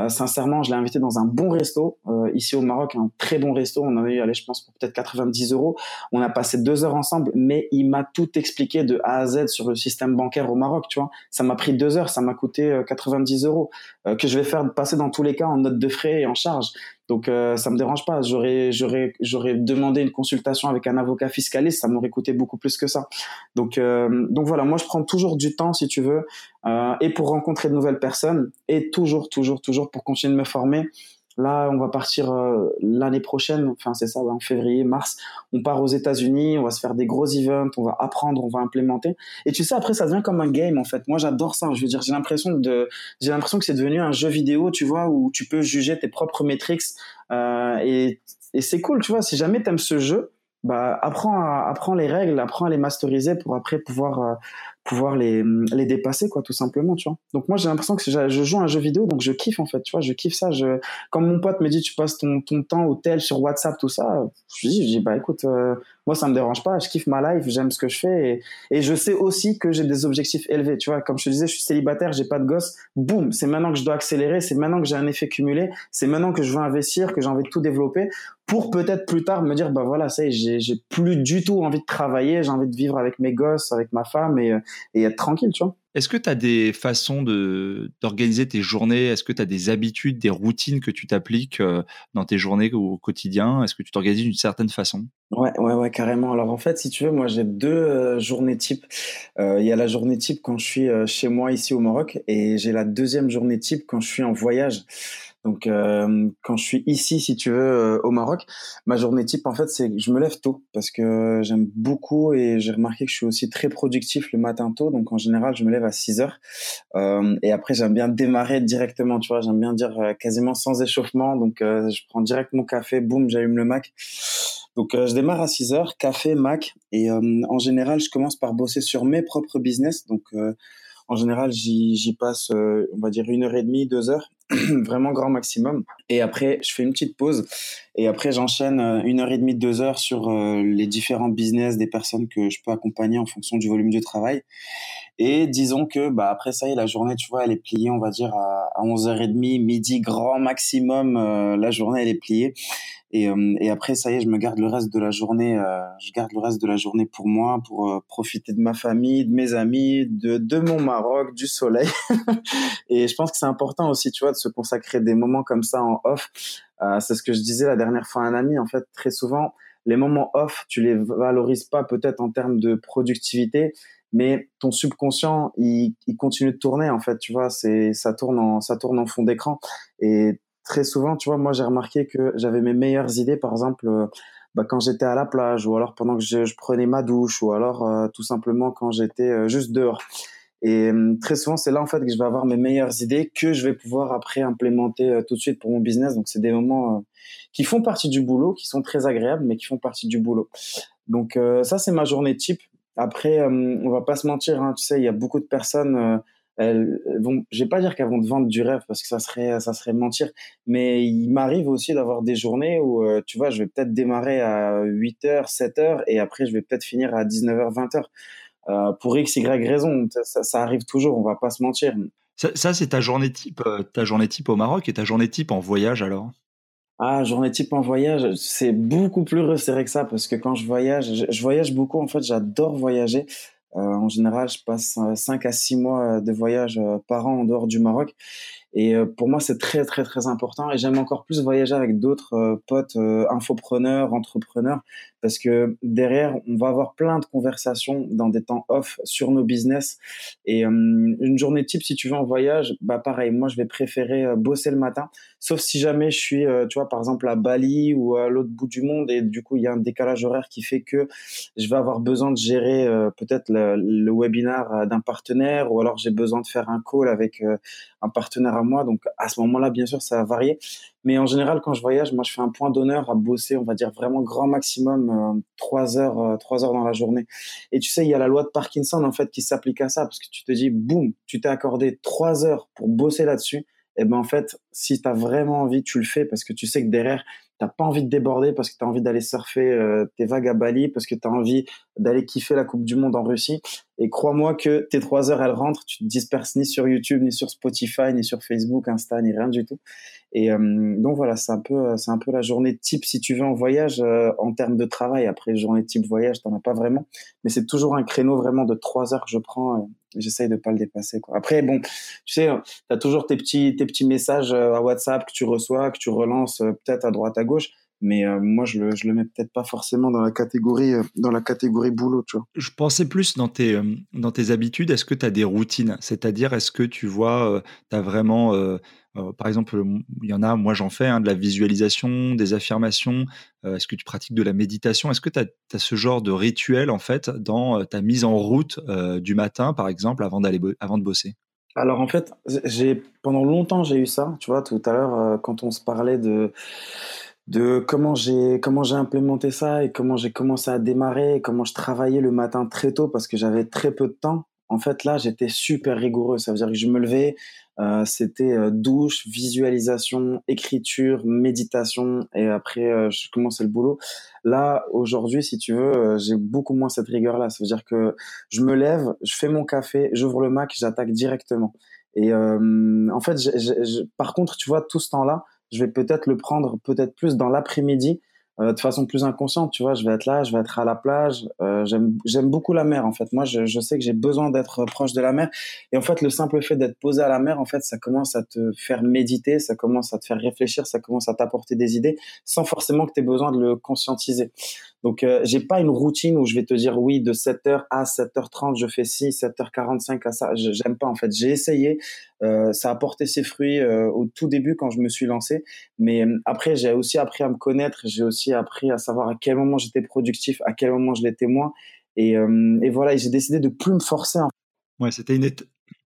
Sincèrement, je l'ai invité dans un bon resto ici au Maroc, un très bon resto. On en a eu, allez, je pense pour peut-être 90 euros. On a passé deux heures ensemble, mais il m'a tout expliqué de A à Z sur le système bancaire au Maroc. Tu vois, ça m'a pris deux heures, ça m'a coûté 90 euros que je vais faire passer dans tous les cas en note de frais et en charge. Donc euh, ça me dérange pas. J'aurais j'aurais j'aurais demandé une consultation avec un avocat fiscaliste, ça m'aurait coûté beaucoup plus que ça. Donc euh, donc voilà, moi je prends toujours du temps si tu veux euh, et pour rencontrer de nouvelles personnes et toujours toujours toujours pour continuer de me former Là, on va partir euh, l'année prochaine, enfin c'est ça, en février, mars. On part aux États-Unis, on va se faire des gros events, on va apprendre, on va implémenter. Et tu sais, après, ça devient comme un game en fait. Moi, j'adore ça. Je veux dire, j'ai l'impression de, j'ai l'impression que c'est devenu un jeu vidéo, tu vois, où tu peux juger tes propres métriques. Euh, et, et c'est cool, tu vois. Si jamais t'aimes ce jeu, bah apprends à, apprends les règles, apprends à les masteriser pour après pouvoir euh, pouvoir les, les dépasser, quoi, tout simplement, tu vois. Donc moi, j'ai l'impression que je joue un jeu vidéo, donc je kiffe, en fait, tu vois, je kiffe ça. Je... Quand mon pote me dit, tu passes ton, ton temps au tel sur WhatsApp, tout ça, je dis, dis bah écoute, euh, moi, ça me dérange pas, je kiffe ma life, j'aime ce que je fais, et, et je sais aussi que j'ai des objectifs élevés, tu vois. Comme je te disais, je suis célibataire, j'ai pas de gosse, boum, c'est maintenant que je dois accélérer, c'est maintenant que j'ai un effet cumulé, c'est maintenant que je veux investir, que j'ai envie de tout développer, pour peut-être plus tard me dire, bah voilà, ça j'ai plus du tout envie de travailler, j'ai envie de vivre avec mes gosses, avec ma femme, et, et être tranquille, tu vois. Est-ce que tu as des façons d'organiser tes journées? Est-ce que tu as des habitudes, des routines que tu t'appliques euh, dans tes journées au quotidien? Est-ce que tu t'organises d'une certaine façon? Ouais, ouais, ouais, carrément. Alors en fait, si tu veux, moi j'ai deux euh, journées type. Euh, il y a la journée type quand je suis chez moi ici au Maroc et j'ai la deuxième journée type quand je suis en voyage. Donc, euh, quand je suis ici, si tu veux, euh, au Maroc, ma journée type, en fait, c'est que je me lève tôt parce que j'aime beaucoup et j'ai remarqué que je suis aussi très productif le matin tôt. Donc, en général, je me lève à 6 heures. Euh, et après, j'aime bien démarrer directement, tu vois. J'aime bien dire euh, quasiment sans échauffement. Donc, je prends direct mon café, boum, j'allume le Mac. Donc, je démarre à 6 heures, café, Mac. Et en général, je commence par bosser sur mes propres business. Donc, en général, j'y passe, on va dire, une heure et demie, deux heures. [CLEARS THROAT] vraiment grand maximum. Et après, je fais une petite pause. Et après, j'enchaîne euh, une heure et demie, deux heures sur euh, les différents business des personnes que je peux accompagner en fonction du volume de travail. Et disons que, bah, après ça y est, la journée, tu vois, elle est pliée, on va dire, à, 11h30, midi, grand maximum. Euh, la journée, elle est pliée. Et, et, après, ça y est, je me garde le reste de la journée. je garde le reste de la journée pour moi, pour profiter de ma famille, de mes amis, de, de mon Maroc, du soleil. [LAUGHS] et je pense que c'est important aussi, tu vois, de se consacrer des moments comme ça en off. Euh, c'est ce que je disais la dernière fois à un ami. En fait, très souvent, les moments off, tu les valorises pas peut-être en termes de productivité, mais ton subconscient, il, il, continue de tourner. En fait, tu vois, c'est ça tourne en ça tourne en fond d'écran. Et très souvent, tu vois, moi j'ai remarqué que j'avais mes meilleures idées, par exemple. Euh, bah, quand j'étais à la plage ou alors pendant que je, prenais ma douche ou alors euh, tout simplement quand j'étais juste dehors. Et euh, très souvent, c'est là en fait que je vais avoir mes meilleures idées que je vais pouvoir après implémenter euh, tout de suite pour mon business. Donc, c'est des moments euh, qui font partie du boulot, qui sont très agréables, mais qui font partie du boulot. Donc, ça, c'est ma journée type. Après, on va pas se mentir, hein, tu sais, il y a beaucoup de personnes. Elles vont, je vais pas dire qu'elles vont te vendre du rêve parce que ça serait, ça serait mentir. Mais il m'arrive aussi d'avoir des journées où, tu vois, je vais peut-être démarrer à 8 h 7 h et après, je vais peut-être finir à 19 h 20 h euh, pour x, y raison. Ça, ça, arrive toujours, on va pas se mentir. Ça, ça c'est ta journée type, euh, ta journée type au Maroc et ta journée type en voyage alors? Ah, journée type en voyage, c'est beaucoup plus resserré que ça parce que quand je voyage, je, je voyage beaucoup. En fait, j'adore voyager. Euh, en général, je passe 5 à 6 mois de voyage par an en dehors du Maroc. Et euh, pour moi, c'est très, très, très important. Et j'aime encore plus voyager avec d'autres euh, potes euh, infopreneurs, entrepreneurs, parce que derrière, on va avoir plein de conversations dans des temps off sur nos business. Et une journée type, si tu veux en voyage, bah pareil, moi, je vais préférer bosser le matin, sauf si jamais je suis, tu vois, par exemple à Bali ou à l'autre bout du monde, et du coup, il y a un décalage horaire qui fait que je vais avoir besoin de gérer peut-être le, le webinaire d'un partenaire, ou alors j'ai besoin de faire un call avec un partenaire moi. Donc à ce moment-là, bien sûr, ça va varier. Mais en général, quand je voyage, moi, je fais un point d'honneur à bosser, on va dire vraiment grand maximum euh, trois heures, euh, trois heures dans la journée. Et tu sais, il y a la loi de Parkinson en fait qui s'applique à ça parce que tu te dis, boum, tu t'es accordé trois heures pour bosser là-dessus. Et ben en fait, si tu as vraiment envie, tu le fais parce que tu sais que derrière, t'as pas envie de déborder parce que tu as envie d'aller surfer euh, tes vagues à Bali, parce que tu as envie d'aller kiffer la Coupe du Monde en Russie. Et crois-moi que tes trois heures, elles rentrent, tu te disperses ni sur YouTube, ni sur Spotify, ni sur Facebook, Insta, ni rien du tout. Et euh, donc voilà, c'est un peu, c'est un peu la journée type si tu veux en voyage euh, en termes de travail. Après journée type voyage, t'en as pas vraiment, mais c'est toujours un créneau vraiment de trois heures que je prends. J'essaye de pas le dépasser. Quoi. Après bon, tu sais, tu as toujours tes petits, tes petits messages à WhatsApp que tu reçois, que tu relances peut-être à droite à gauche mais euh, moi je le je le mets peut-être pas forcément dans la catégorie euh, dans la catégorie boulot tu vois. Je pensais plus dans tes euh, dans tes habitudes, est-ce que tu as des routines, c'est-à-dire est-ce que tu vois tu as vraiment par exemple, il y en a, moi j'en fais, hein, de la visualisation, des affirmations. Est-ce que tu pratiques de la méditation? Est-ce que tu as, ce genre de rituel en fait dans ta mise en route du matin, par exemple, avant d'aller avant de bosser? Alors en fait, j'ai pendant longtemps j'ai eu ça. Tu vois, tout à l'heure quand on se parlait de de comment j'ai comment j'ai implémenté ça et comment j'ai commencé à démarrer et comment je travaillais le matin très tôt parce que j'avais très peu de temps en fait, là, j'étais super rigoureux. Ça veut dire que je me levais, euh, c'était euh, douche, visualisation, écriture, méditation, et après, euh, je commençais le boulot. Là, aujourd'hui, si tu veux, j'ai beaucoup moins cette rigueur-là. Ça veut dire que je me lève, je fais mon café, j'ouvre le Mac, j'attaque directement. Et en fait, par contre, tu vois, tout ce temps-là, je vais peut-être le prendre peut-être plus dans l'après-midi euh, de façon plus inconsciente, tu vois, je vais être là, je vais être à la plage. Euh, j'aime beaucoup la mer, en fait. Moi, je, je sais que j'ai besoin d'être proche de la mer. Et en fait, le simple fait d'être posé à la mer, en fait, ça commence à te faire méditer, ça commence à te faire réfléchir, ça commence à t'apporter des idées, sans forcément que tu aies besoin de le conscientiser. Donc, euh, j'ai pas une routine où je vais te dire oui, de 7h à 7h30, je fais ci, 7h45 à ça. J'aime pas, en fait. J'ai essayé. Euh, ça a porté ses fruits euh, au tout début quand je me suis lancé. Mais euh, après, j'ai aussi appris à me connaître. J'ai aussi appris à savoir à quel moment j'étais productif, à quel moment je l'étais moins. Et, et voilà, j'ai décidé de plus me forcer. Ouais, c'était une,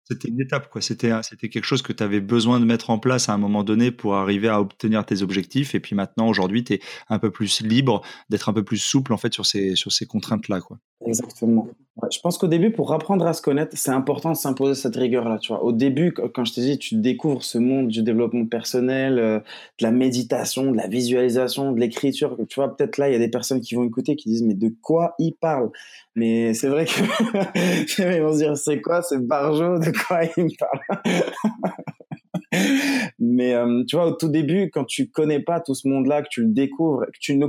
c'était une étape, quoi. C'était, c'était quelque chose que tu avais besoin de mettre en place à un moment donné pour arriver à obtenir tes objectifs. Et puis maintenant, aujourd'hui, tu es un peu plus libre, d'être un peu plus souple, en fait, sur ces, sur ces contraintes-là, quoi. Exactement. je pense qu'au début, pour apprendre à se connaître, c'est important de s'imposer cette rigueur-là, tu vois. Au début, quand je te dis, tu découvres ce monde du développement personnel, euh, de la méditation, de la visualisation, de l'écriture. Tu vois, peut-être là, il y a des personnes qui vont écouter, qui disent, mais de quoi il parle Mais c'est vrai que [LAUGHS] ils vont se dire, c'est quoi ce barjo? De quoi il parle [LAUGHS] Mais euh, tu vois, au tout début, quand tu connais pas tout ce monde-là, que tu le découvres, que tu ne,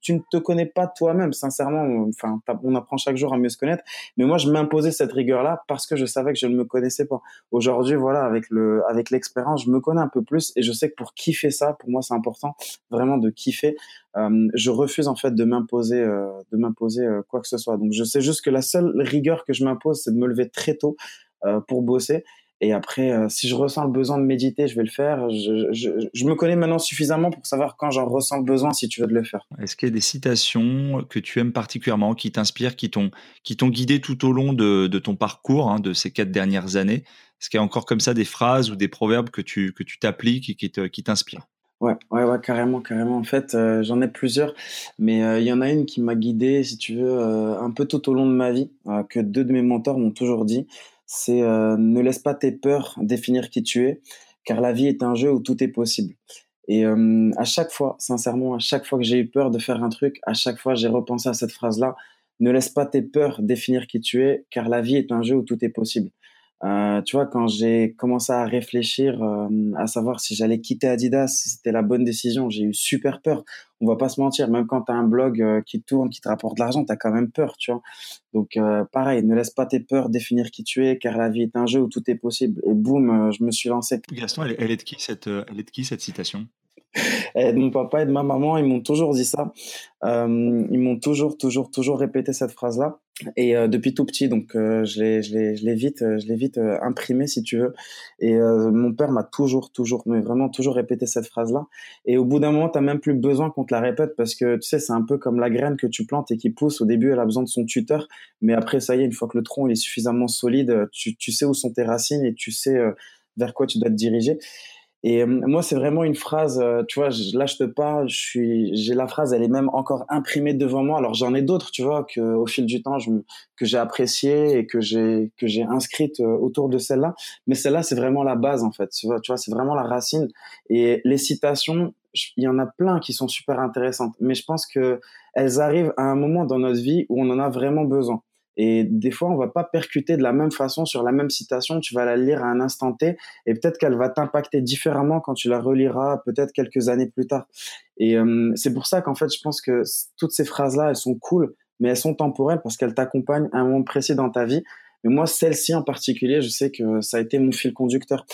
tu ne te connais pas toi-même, sincèrement, enfin, on apprend chaque jour à mieux se connaître. Mais moi, je m'imposais cette rigueur-là parce que je savais que je ne me connaissais pas. Aujourd'hui, voilà, avec le, avec l'expérience, je me connais un peu plus et je sais que pour kiffer ça, pour moi, c'est important vraiment de kiffer. Euh, je refuse en fait de m'imposer, euh, de m'imposer quoi que ce soit. Donc, je sais juste que la seule rigueur que je m'impose, c'est de me lever très tôt pour bosser et après, euh, si je ressens le besoin de méditer, je vais le faire. Je, je, je me connais maintenant suffisamment pour savoir quand j'en ressens le besoin, si tu veux de le faire. Est-ce qu'il y a des citations que tu aimes particulièrement, qui t'inspirent, qui t'ont, guidé tout au long de, de ton parcours, hein, de ces quatre dernières années? Est-ce qu'il y a encore comme ça des phrases ou des proverbes que tu, que tu t'appliques et qui, t'inspirent? Ouais, ouais, ouais, carrément, carrément. En fait, euh, j'en ai plusieurs, mais euh, il y en a une qui m'a guidé, si tu veux, un peu tout au long de ma vie, que deux de mes mentors m'ont toujours dit c'est euh, ne laisse pas tes peurs définir qui tu es, car la vie est un jeu où tout est possible. Et euh, à chaque fois, sincèrement, à chaque fois que j'ai eu peur de faire un truc, à chaque fois j'ai repensé à cette phrase-là. Ne laisse pas tes peurs définir qui tu es, car la vie est un jeu où tout est possible. Euh, tu vois, quand j'ai commencé à réfléchir euh, à savoir si j'allais quitter Adidas, si c'était la bonne décision, j'ai eu super peur. On va pas se mentir, même quand tu as un blog euh, qui tourne, qui te rapporte de l'argent, tu as quand même peur, tu vois. Donc pareil, ne laisse pas tes peurs définir qui tu es, car la vie est un jeu où tout est possible. Et boum, je me suis lancé. Gaston, elle, est de qui cette, elle est de qui cette citation? [LAUGHS] Et mon papa et de ma maman, ils m'ont toujours dit ça. Euh, ils m'ont toujours, toujours, toujours répété cette phrase-là. Et euh, depuis tout petit, donc euh, je l'ai, je l'ai, je l'ai vite, je l'ai vite imprimé si tu veux. Et mon père m'a toujours, toujours, mais vraiment toujours répété cette phrase-là. Et au bout d'un moment, t'as même plus besoin qu'on te la répète parce que tu sais, c'est un peu comme la graine que tu plantes et qui pousse. Au début, elle a besoin de son tuteur, mais après, ça y est, une fois que le tronc est suffisamment solide, tu, tu sais où sont tes racines et tu sais vers quoi tu dois te diriger. Et euh, moi, c'est vraiment une phrase, euh, tu vois, là, je te parle, je suis, j'ai la phrase, elle est même encore imprimée devant moi. Alors, j'en ai d'autres, tu vois, que au fil du temps, je, que j'ai apprécié et que j'ai, que j'ai inscrite euh, autour de celle-là. Mais celle-là, c'est vraiment la base, en fait. Tu vois, tu vois, c'est vraiment la racine. Et les citations, il y en a plein qui sont super intéressantes. Mais je pense que elles arrivent à un moment dans notre vie où on en a vraiment besoin. Et des fois, on va pas percuter de la même façon sur la même citation. Tu vas la lire à un instant T et peut-être qu'elle va t'impacter différemment quand tu la reliras peut-être quelques années plus tard. Et euh, c'est pour ça qu'en fait, je pense que toutes ces phrases-là, elles sont cool, mais elles sont temporelles parce qu'elles t'accompagnent à un moment précis dans ta vie. Mais moi, celle-ci en particulier, je sais que ça a été mon fil conducteur.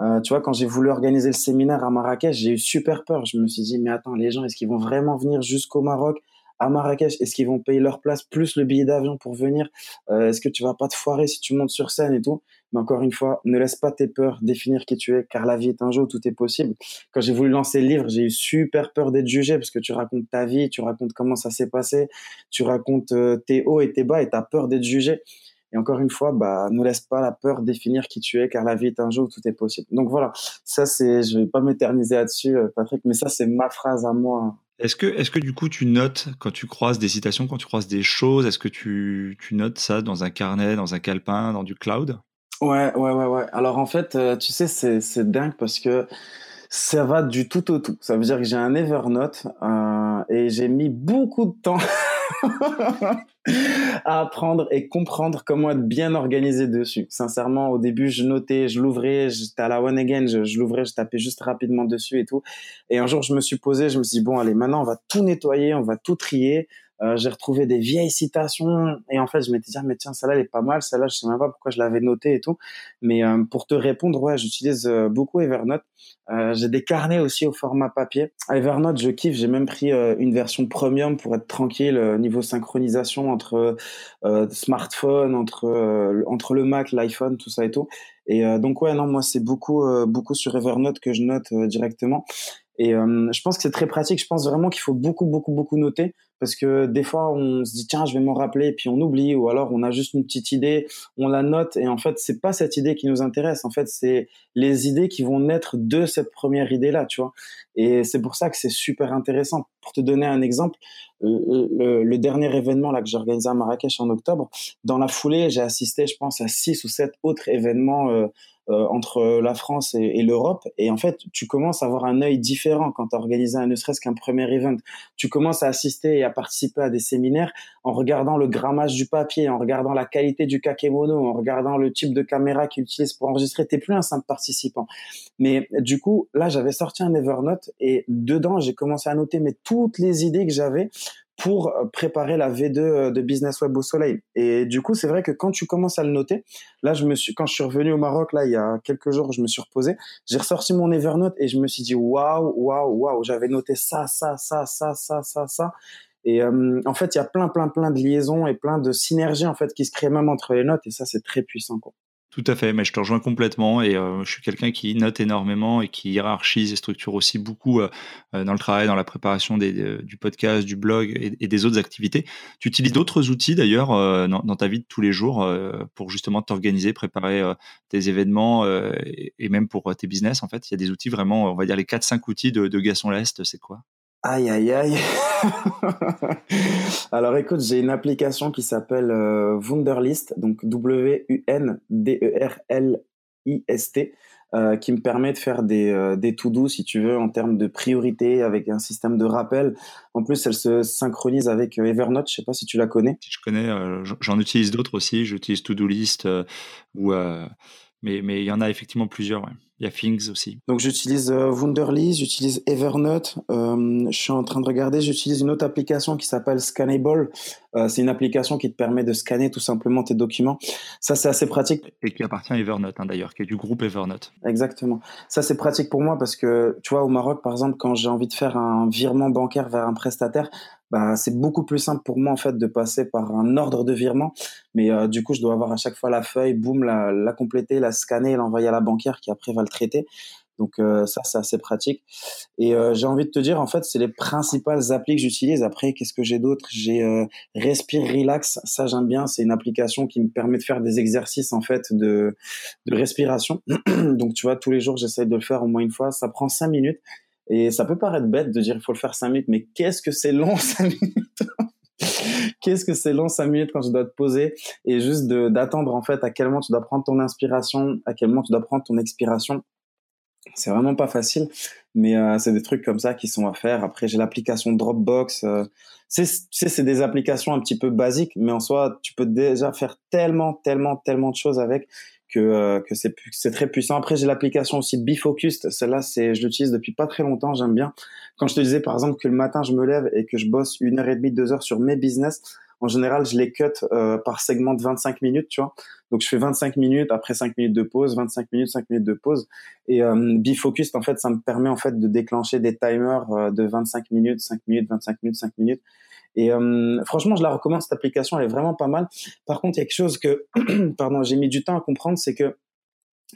Euh, tu vois, quand j'ai voulu organiser le séminaire à Marrakech, j'ai eu super peur. Je me suis dit, mais attends, les gens, est-ce qu'ils vont vraiment venir jusqu'au Maroc? À Marrakech, est-ce qu'ils vont payer leur place plus le billet d'avion pour venir? Euh, Est-ce que tu vas pas te foirer si tu montes sur scène et tout? Mais encore une fois, ne laisse pas tes peurs définir qui tu es, car la vie est un jeu où tout est possible. Quand j'ai voulu lancer le livre, j'ai eu super peur d'être jugé parce que tu racontes ta vie, tu racontes comment ça s'est passé, tu racontes euh, tes hauts et tes bas et tu as peur d'être jugé. Et encore une fois, bah, ne laisse pas la peur définir qui tu es, car la vie est un jeu où tout est possible. Donc voilà, ça c'est, je vais pas m'éterniser là-dessus, euh, Patrick, mais ça c'est ma phrase à moi Est-ce que, est-ce que du coup tu notes quand tu croises des citations, quand tu croises des choses, est-ce que tu, tu notes ça dans un carnet, dans un calepin, dans du cloud? Ouais, ouais, ouais, ouais. Alors en fait, euh, tu sais, c'est, c'est dingue parce que ça va du tout au tout. Ça veut dire que j'ai un Evernote euh, et j'ai mis beaucoup de temps [LAUGHS] à [LAUGHS] apprendre et comprendre comment être bien organisé dessus. Sincèrement, au début, je notais, je l'ouvrais, j'étais à la one again, je, l'ouvrais, je tapais juste rapidement dessus et tout. Et un jour, je me suis posé, je me suis dit, bon, allez, maintenant, on va tout nettoyer, on va tout trier. Euh, j'ai retrouvé des vieilles citations et en fait je m'étais dit ah, mais tiens celle-là elle est pas mal. Celle-là je sais même pas pourquoi je l'avais notée et tout. Mais euh, pour te répondre ouais j'utilise euh, beaucoup Evernote. J'ai des carnets aussi au format papier. Evernote je kiffe. J'ai même pris une version premium pour être tranquille niveau synchronisation entre smartphone entre entre le Mac l'iPhone tout ça et tout. Et donc ouais non moi c'est beaucoup beaucoup sur Evernote que je note directement et je pense que c'est très pratique. Je pense vraiment qu'il faut beaucoup, beaucoup, beaucoup noter parce que des fois on se dit tiens je vais m'en rappeler et puis on oublie ou alors on a juste une petite idée on la note. Et en fait c'est pas cette idée qui nous intéresse. En fait c'est les idées qui vont naître de cette première idée là tu vois. Et c'est pour ça que c'est super intéressant. Pour te donner un exemple le, dernier événement là que j'ai organisé à Marrakech en octobre dans la foulée j'ai assisté je pense à six ou sept autres événements euh, euh, entre la France et, l'Europe. Et en fait, tu commences à avoir un œil différent quand tu organises un, ne serait-ce qu'un premier event. Tu commences à assister et à participer à des séminaires en regardant le grammage du papier, en regardant la qualité du kakemono, en regardant le type de caméra qu'ils utilisent pour enregistrer. T'es plus un simple participant. Mais du coup, là, j'avais sorti un Evernote et dedans, j'ai commencé à noter mais toutes les idées que j'avais pour euh, préparer la V2 euh, de Business Web au soleil. Et du coup, c'est vrai que quand tu commences à le noter, là, je me suis, quand je suis revenu au Maroc, là, il y a quelques jours, je me suis reposé, j'ai ressorti mon Evernote et je me suis dit, waouh, waouh, waouh, j'avais noté ça, ça, ça, ça, ça, ça, ça. Et euh, en fait, il y a plein, plein, plein de liaisons et plein de synergies en fait qui se créent même entre les notes et ça, c'est très puissant. Quoi. Tout à fait, mais je te rejoins complètement et euh, je suis quelqu'un qui note énormément et qui hiérarchise et structure aussi beaucoup euh, euh, dans le travail, dans la préparation du podcast, du blog et, des autres activités. Tu utilises d'autres outils d'ailleurs dans, ta vie de tous les jours pour justement t'organiser, préparer tes événements et, même pour tes business en fait? Il y a des outils vraiment, on va dire les 4-5 outils de, de Gasson Lest, c'est quoi? Aïe, aïe, aïe. [LAUGHS] Alors écoute, j'ai une application qui s'appelle euh, Wunderlist, donc W-U-N-D-E-R-L-I-S-T, euh, qui me permet de faire des, euh, des to-do, si tu veux, en termes de priorité, avec un système de rappel. En plus, elle se synchronise avec Evernote, je sais pas si tu la connais. Je connais, j'en utilise d'autres aussi, j'utilise To-Do List ou mais, mais il y en a effectivement plusieurs. Il y a Things aussi. Donc j'utilise euh, Wunderlist, j'utilise Evernote. Euh, je suis en train de regarder, j'utilise une autre application qui s'appelle Scannable. Euh, c'est une application qui te permet de scanner tout simplement tes documents. Ça, c'est assez pratique. Et qui appartient à Evernote hein, d'ailleurs, qui est du groupe Evernote. Exactement. Ça, c'est pratique pour moi parce que, tu vois, au Maroc, par exemple, quand j'ai envie de faire un virement bancaire vers un prestataire, bah, c'est beaucoup plus simple pour moi en fait de passer par un ordre de virement. Mais euh, du coup, je dois avoir à chaque fois la feuille, boum, la, la compléter, la scanner, l'envoyer à la banquière qui après va le traiter. Donc euh, ça, c'est assez pratique. Et euh, j'ai envie de te dire, en fait, c'est les principales applis que j'utilise. Après, qu'est-ce que j'ai d'autre? J'ai Respire Relax. Ça, j'aime bien. C'est une application qui me permet de faire des exercices en fait de, de respiration. [CLEARS THROAT] Donc tu vois, tous les jours, j'essaie de le faire au moins une fois. Ça prend cinq minutes. Et ça peut paraître bête de dire il faut le faire 5 minutes, mais qu'est-ce que c'est long [LAUGHS] 5 minutes? [LAUGHS] Qu'est-ce que c'est long 5 minutes quand tu dois te poser et juste d'attendre en fait à quel moment tu dois prendre ton inspiration, à quel moment tu dois prendre ton expiration. C'est vraiment pas facile, mais euh, c'est des trucs comme ça qui sont à faire. Après, j'ai l'application Dropbox. Euh, c'est des applications un petit peu basiques, mais en soi, tu peux déjà faire tellement, tellement, tellement de choses avec que, euh, que c'est, c'est très puissant. Après, j'ai l'application aussi Bifocused. Celle-là, c'est, je l'utilise depuis pas très longtemps. J'aime bien. Quand je te disais, par exemple, que le matin, je me lève et que je bosse une heure et demie, deux heures sur mes business, en général, je les cut euh, par segment de 25 minutes, tu vois. Donc, je fais 25 minutes, après 5 minutes de pause, 25 minutes, 5 minutes de pause. Et euh, Bifocused, en fait, ça me permet en fait de déclencher des timers euh, de 25 minutes, 5 minutes, 25 minutes, 5 minutes. Et euh, franchement, je la recommande cette application, elle est vraiment pas mal. Par contre, il y a quelque chose que, [CLEARS THROAT] pardon, j'ai mis du temps à comprendre, c'est que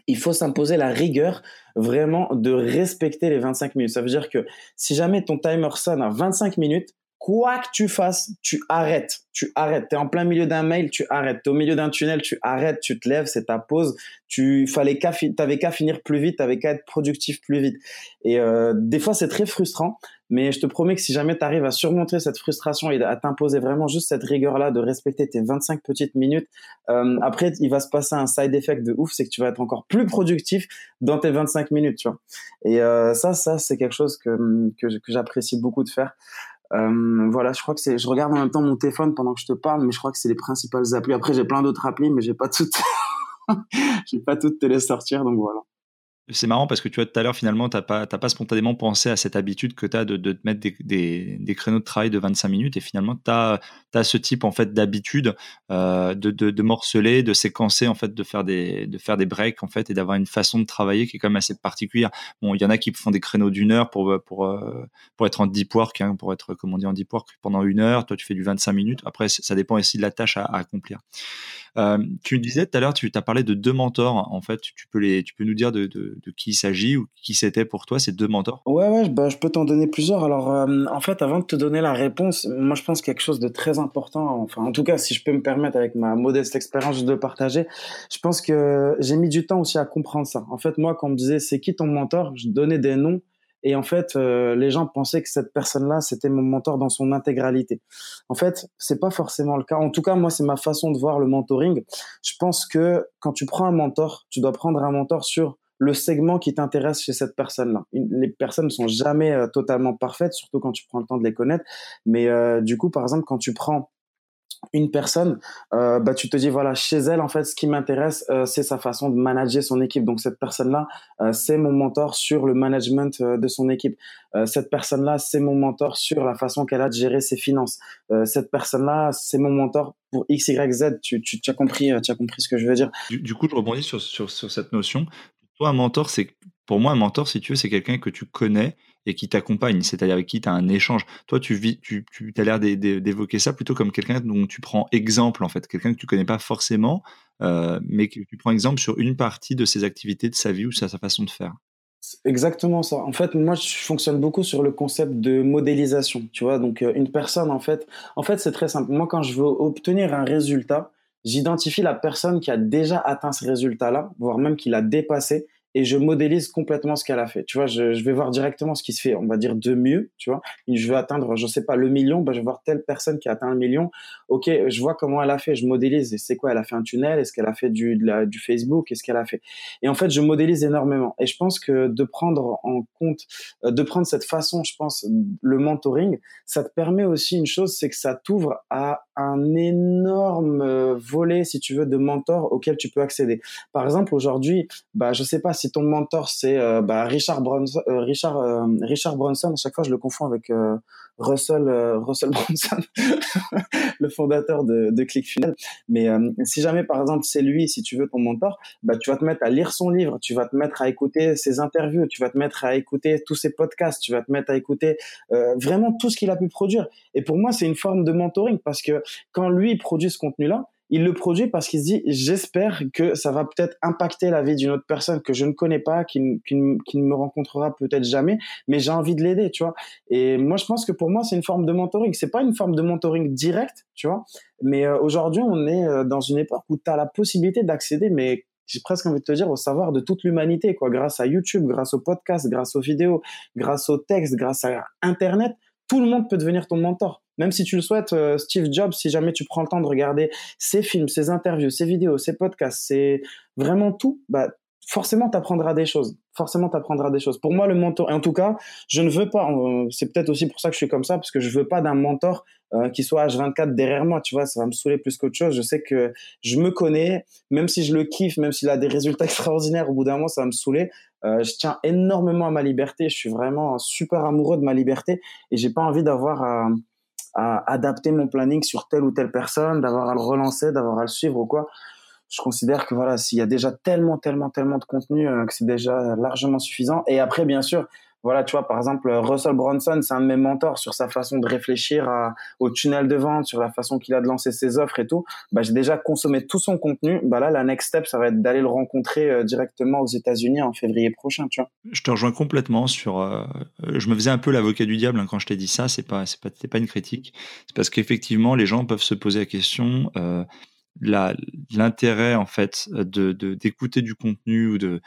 il faut s'imposer la rigueur vraiment de respecter les 25 minutes. Ça veut dire que si jamais ton timer sonne à 25 minutes, quoi que tu fasses, tu arrêtes. Tu arrêtes. Tu es en plein milieu d'un mail, tu arrêtes. Tu es au milieu d'un tunnel, tu arrêtes, tu te lèves, c'est ta pause. Tu fallait qu'à qu'à finir plus vite, t'avais qu'à être productif plus vite. Et euh, des fois, c'est très frustrant, Mais je te promets que si jamais tu arrives à surmonter cette frustration et à t'imposer vraiment juste cette rigueur-là de respecter tes 25 petites minutes, euh, après, il va se passer un side effect de ouf, c'est que tu vas être encore plus productif dans tes 25 minutes, tu vois. Et euh, ça, ça, c'est quelque chose que, que, que j'apprécie beaucoup de faire. Euh, voilà, je crois que c'est. Je regarde en même temps mon téléphone pendant que je te parle, mais je crois que c'est les principales applis. Après, j'ai plein d'autres applis, mais j'ai pas toutes. [LAUGHS] j'ai pas toutes te les sortir, donc voilà. C'est marrant parce que tu vois, tout à l'heure, finalement, tu n'as pas, pas spontanément pensé à cette habitude que tu as de, de, te mettre des, des, des, créneaux de travail de 25 minutes. Et finalement, tu as, ce type en fait, d'habitude euh, de, de, morceler, de séquencer, en fait, de faire des, de faire des breaks en fait, et d'avoir une façon de travailler qui est quand même assez particulière. Bon, il y en a qui font des créneaux d'une heure pour, pour, euh, pour être en deep work, hein, pour être, comme on en deep pendant une heure. Toi, tu fais du 25 minutes. Après, ça dépend aussi de la tâche à accomplir. Euh, tu disais tout à l'heure, tu as parlé de deux mentors. En fait, tu peux, les, tu peux nous dire de, qui il s'agit ou qui c'était pour toi ces deux mentors? Ouais, ouais, bah, je peux t'en donner plusieurs. Alors, euh, en fait, avant de te donner la réponse, moi, je pense quelque chose de très important. Enfin, en tout cas, si je peux me permettre, avec ma modeste expérience, de partager, je pense que j'ai mis du temps aussi à comprendre ça. En fait, moi, quand on me disait c'est qui ton mentor, je donnais des noms et en fait, euh, les gens pensaient que cette personne-là, c'était mon mentor dans son intégralité. En fait, c'est pas forcément le cas. En tout cas, moi, c'est ma façon de voir le mentoring. Je pense que quand tu prends un mentor, tu dois prendre un mentor sur le segment qui t'intéresse chez cette personne-là. Les personnes ne sont jamais euh, totalement parfaites, surtout quand tu prends le temps de les connaître. Mais euh, du coup, par exemple, quand tu prends une personne, euh, bah, tu te dis voilà chez elle en fait ce qui m'intéresse euh, c'est sa façon de manager son équipe. Donc cette personne là euh, c'est mon mentor sur le management de son équipe. Cette personne là c'est mon mentor sur la façon qu'elle a de gérer ses finances. cette personne là c'est mon mentor pour x y z. Tu, as compris tu as compris ce que je veux dire. Du, du coup je rebondis sur, sur, sur cette notion. Toi un mentor c'est pour moi un mentor si tu veux c'est quelqu'un que tu connais et qui t'accompagne, c'est-à-dire avec qui tu as un échange. Toi, tu, vis, tu, tu as l'air d'évoquer ça plutôt comme quelqu'un dont tu prends exemple, en fait, quelqu'un que tu connais pas forcément, euh, mais que tu prends exemple sur une partie de ses activités, de sa vie ou sa, sa façon de faire. Exactement ça. En fait, moi, je fonctionne beaucoup sur le concept de modélisation. Tu vois, donc euh, une personne, en fait, en fait, c'est très simple. Moi, quand je veux obtenir un résultat, j'identifie la personne qui a déjà atteint ce résultat-là, voire même qui l'a dépassé, et je modélise complètement ce qu'elle a fait. Tu vois, je, je, vais voir directement ce qui se fait, on va dire, de mieux, tu vois. Je veux atteindre, je sais pas, le million, bah, je vais voir telle personne qui a atteint un million. Ok, je vois comment elle a fait, je modélise. Et c'est quoi Elle a fait un tunnel Est-ce qu'elle a fait du, du Facebook Qu'est-ce qu'elle a fait Et en fait, je modélise énormément. Et je pense que de prendre en compte, euh, de prendre cette façon, je pense, le mentoring, ça te permet aussi une chose, c'est que ça t'ouvre à un énorme euh, volet, si tu veux, de mentors auquel tu peux accéder. Par exemple, aujourd'hui, bah, je sais pas si si ton mentor c'est euh, bah, Richard Bronson, euh, Richard euh, Richard Bronson, à chaque fois je le confonds avec Russell Russell Bronson, [LAUGHS] le fondateur de, de ClickFunnels. Mais si jamais par exemple c'est lui, si tu veux ton mentor, bah tu vas te mettre à lire son livre, tu vas te mettre à écouter ses interviews, tu vas te mettre à écouter tous ses podcasts, tu vas te mettre à écouter vraiment tout ce qu'il a pu produire. Et pour moi c'est une forme de mentoring parce que quand lui produit ce contenu là il le produit parce qu'il se dit j'espère que ça va peut-être impacter la vie d'une autre personne que je ne connais pas, qui, qui, ne me rencontrera peut-être jamais, mais j'ai envie de l'aider, tu vois. Et moi, je pense que pour moi, c'est une forme de mentoring. C'est pas une forme de mentoring direct, tu vois. Mais euh, aujourd'hui, on est euh, dans une époque où tu as la possibilité d'accéder, mais j'ai presque envie de te dire au savoir de toute l'humanité, quoi. Grâce à YouTube, grâce au podcast, grâce aux vidéos, grâce au texte, grâce à Internet, tout le monde peut devenir ton mentor. Même si tu le souhaites, euh, Steve Jobs, si jamais tu prends le temps de regarder ses films, ses interviews, ses vidéos, ses podcasts, c'est vraiment tout, bah, forcément, tu apprendras des choses. Forcément, tu apprendras des choses. Pour moi, le mentor, et en tout cas, je ne veux pas, euh, c'est peut-être aussi pour ça que je suis comme ça, parce que je veux pas d'un mentor euh, qui soit H24 derrière moi, tu vois, ça va me saouler plus qu'autre chose. Je sais que je me connais, même si je le kiffe, même s'il a des résultats [LAUGHS] extraordinaires, au bout d'un moment, ça va me saouler. Euh, je tiens énormément à ma liberté, je suis vraiment super amoureux de ma liberté et j'ai pas envie d'avoir à adapter mon planning sur telle ou telle personne, d'avoir à le relancer, d'avoir à le suivre ou quoi je considère que voilà, s'il y a déjà tellement, tellement, tellement de contenu, euh, que c'est déjà largement suffisant. Et après, bien sûr, voilà, tu vois, par exemple, Russell Bronson, c'est un de mes mentors sur sa façon de réfléchir au tunnel de vente, sur la façon qu'il a de lancer ses offres et tout. Bah, j'ai déjà consommé tout son contenu. Bah là, la next step, ça va être d'aller le rencontrer euh, directement aux États-Unis en février prochain, tu vois. Je te rejoins complètement sur. Euh, je me faisais un peu l'avocat du diable hein, quand je t'ai dit ça. C'est pas, c'est pas, pas une critique. C'est parce qu'effectivement, les gens peuvent se poser la question. Euh, l'intérêt en fait de d'écouter du contenu ou de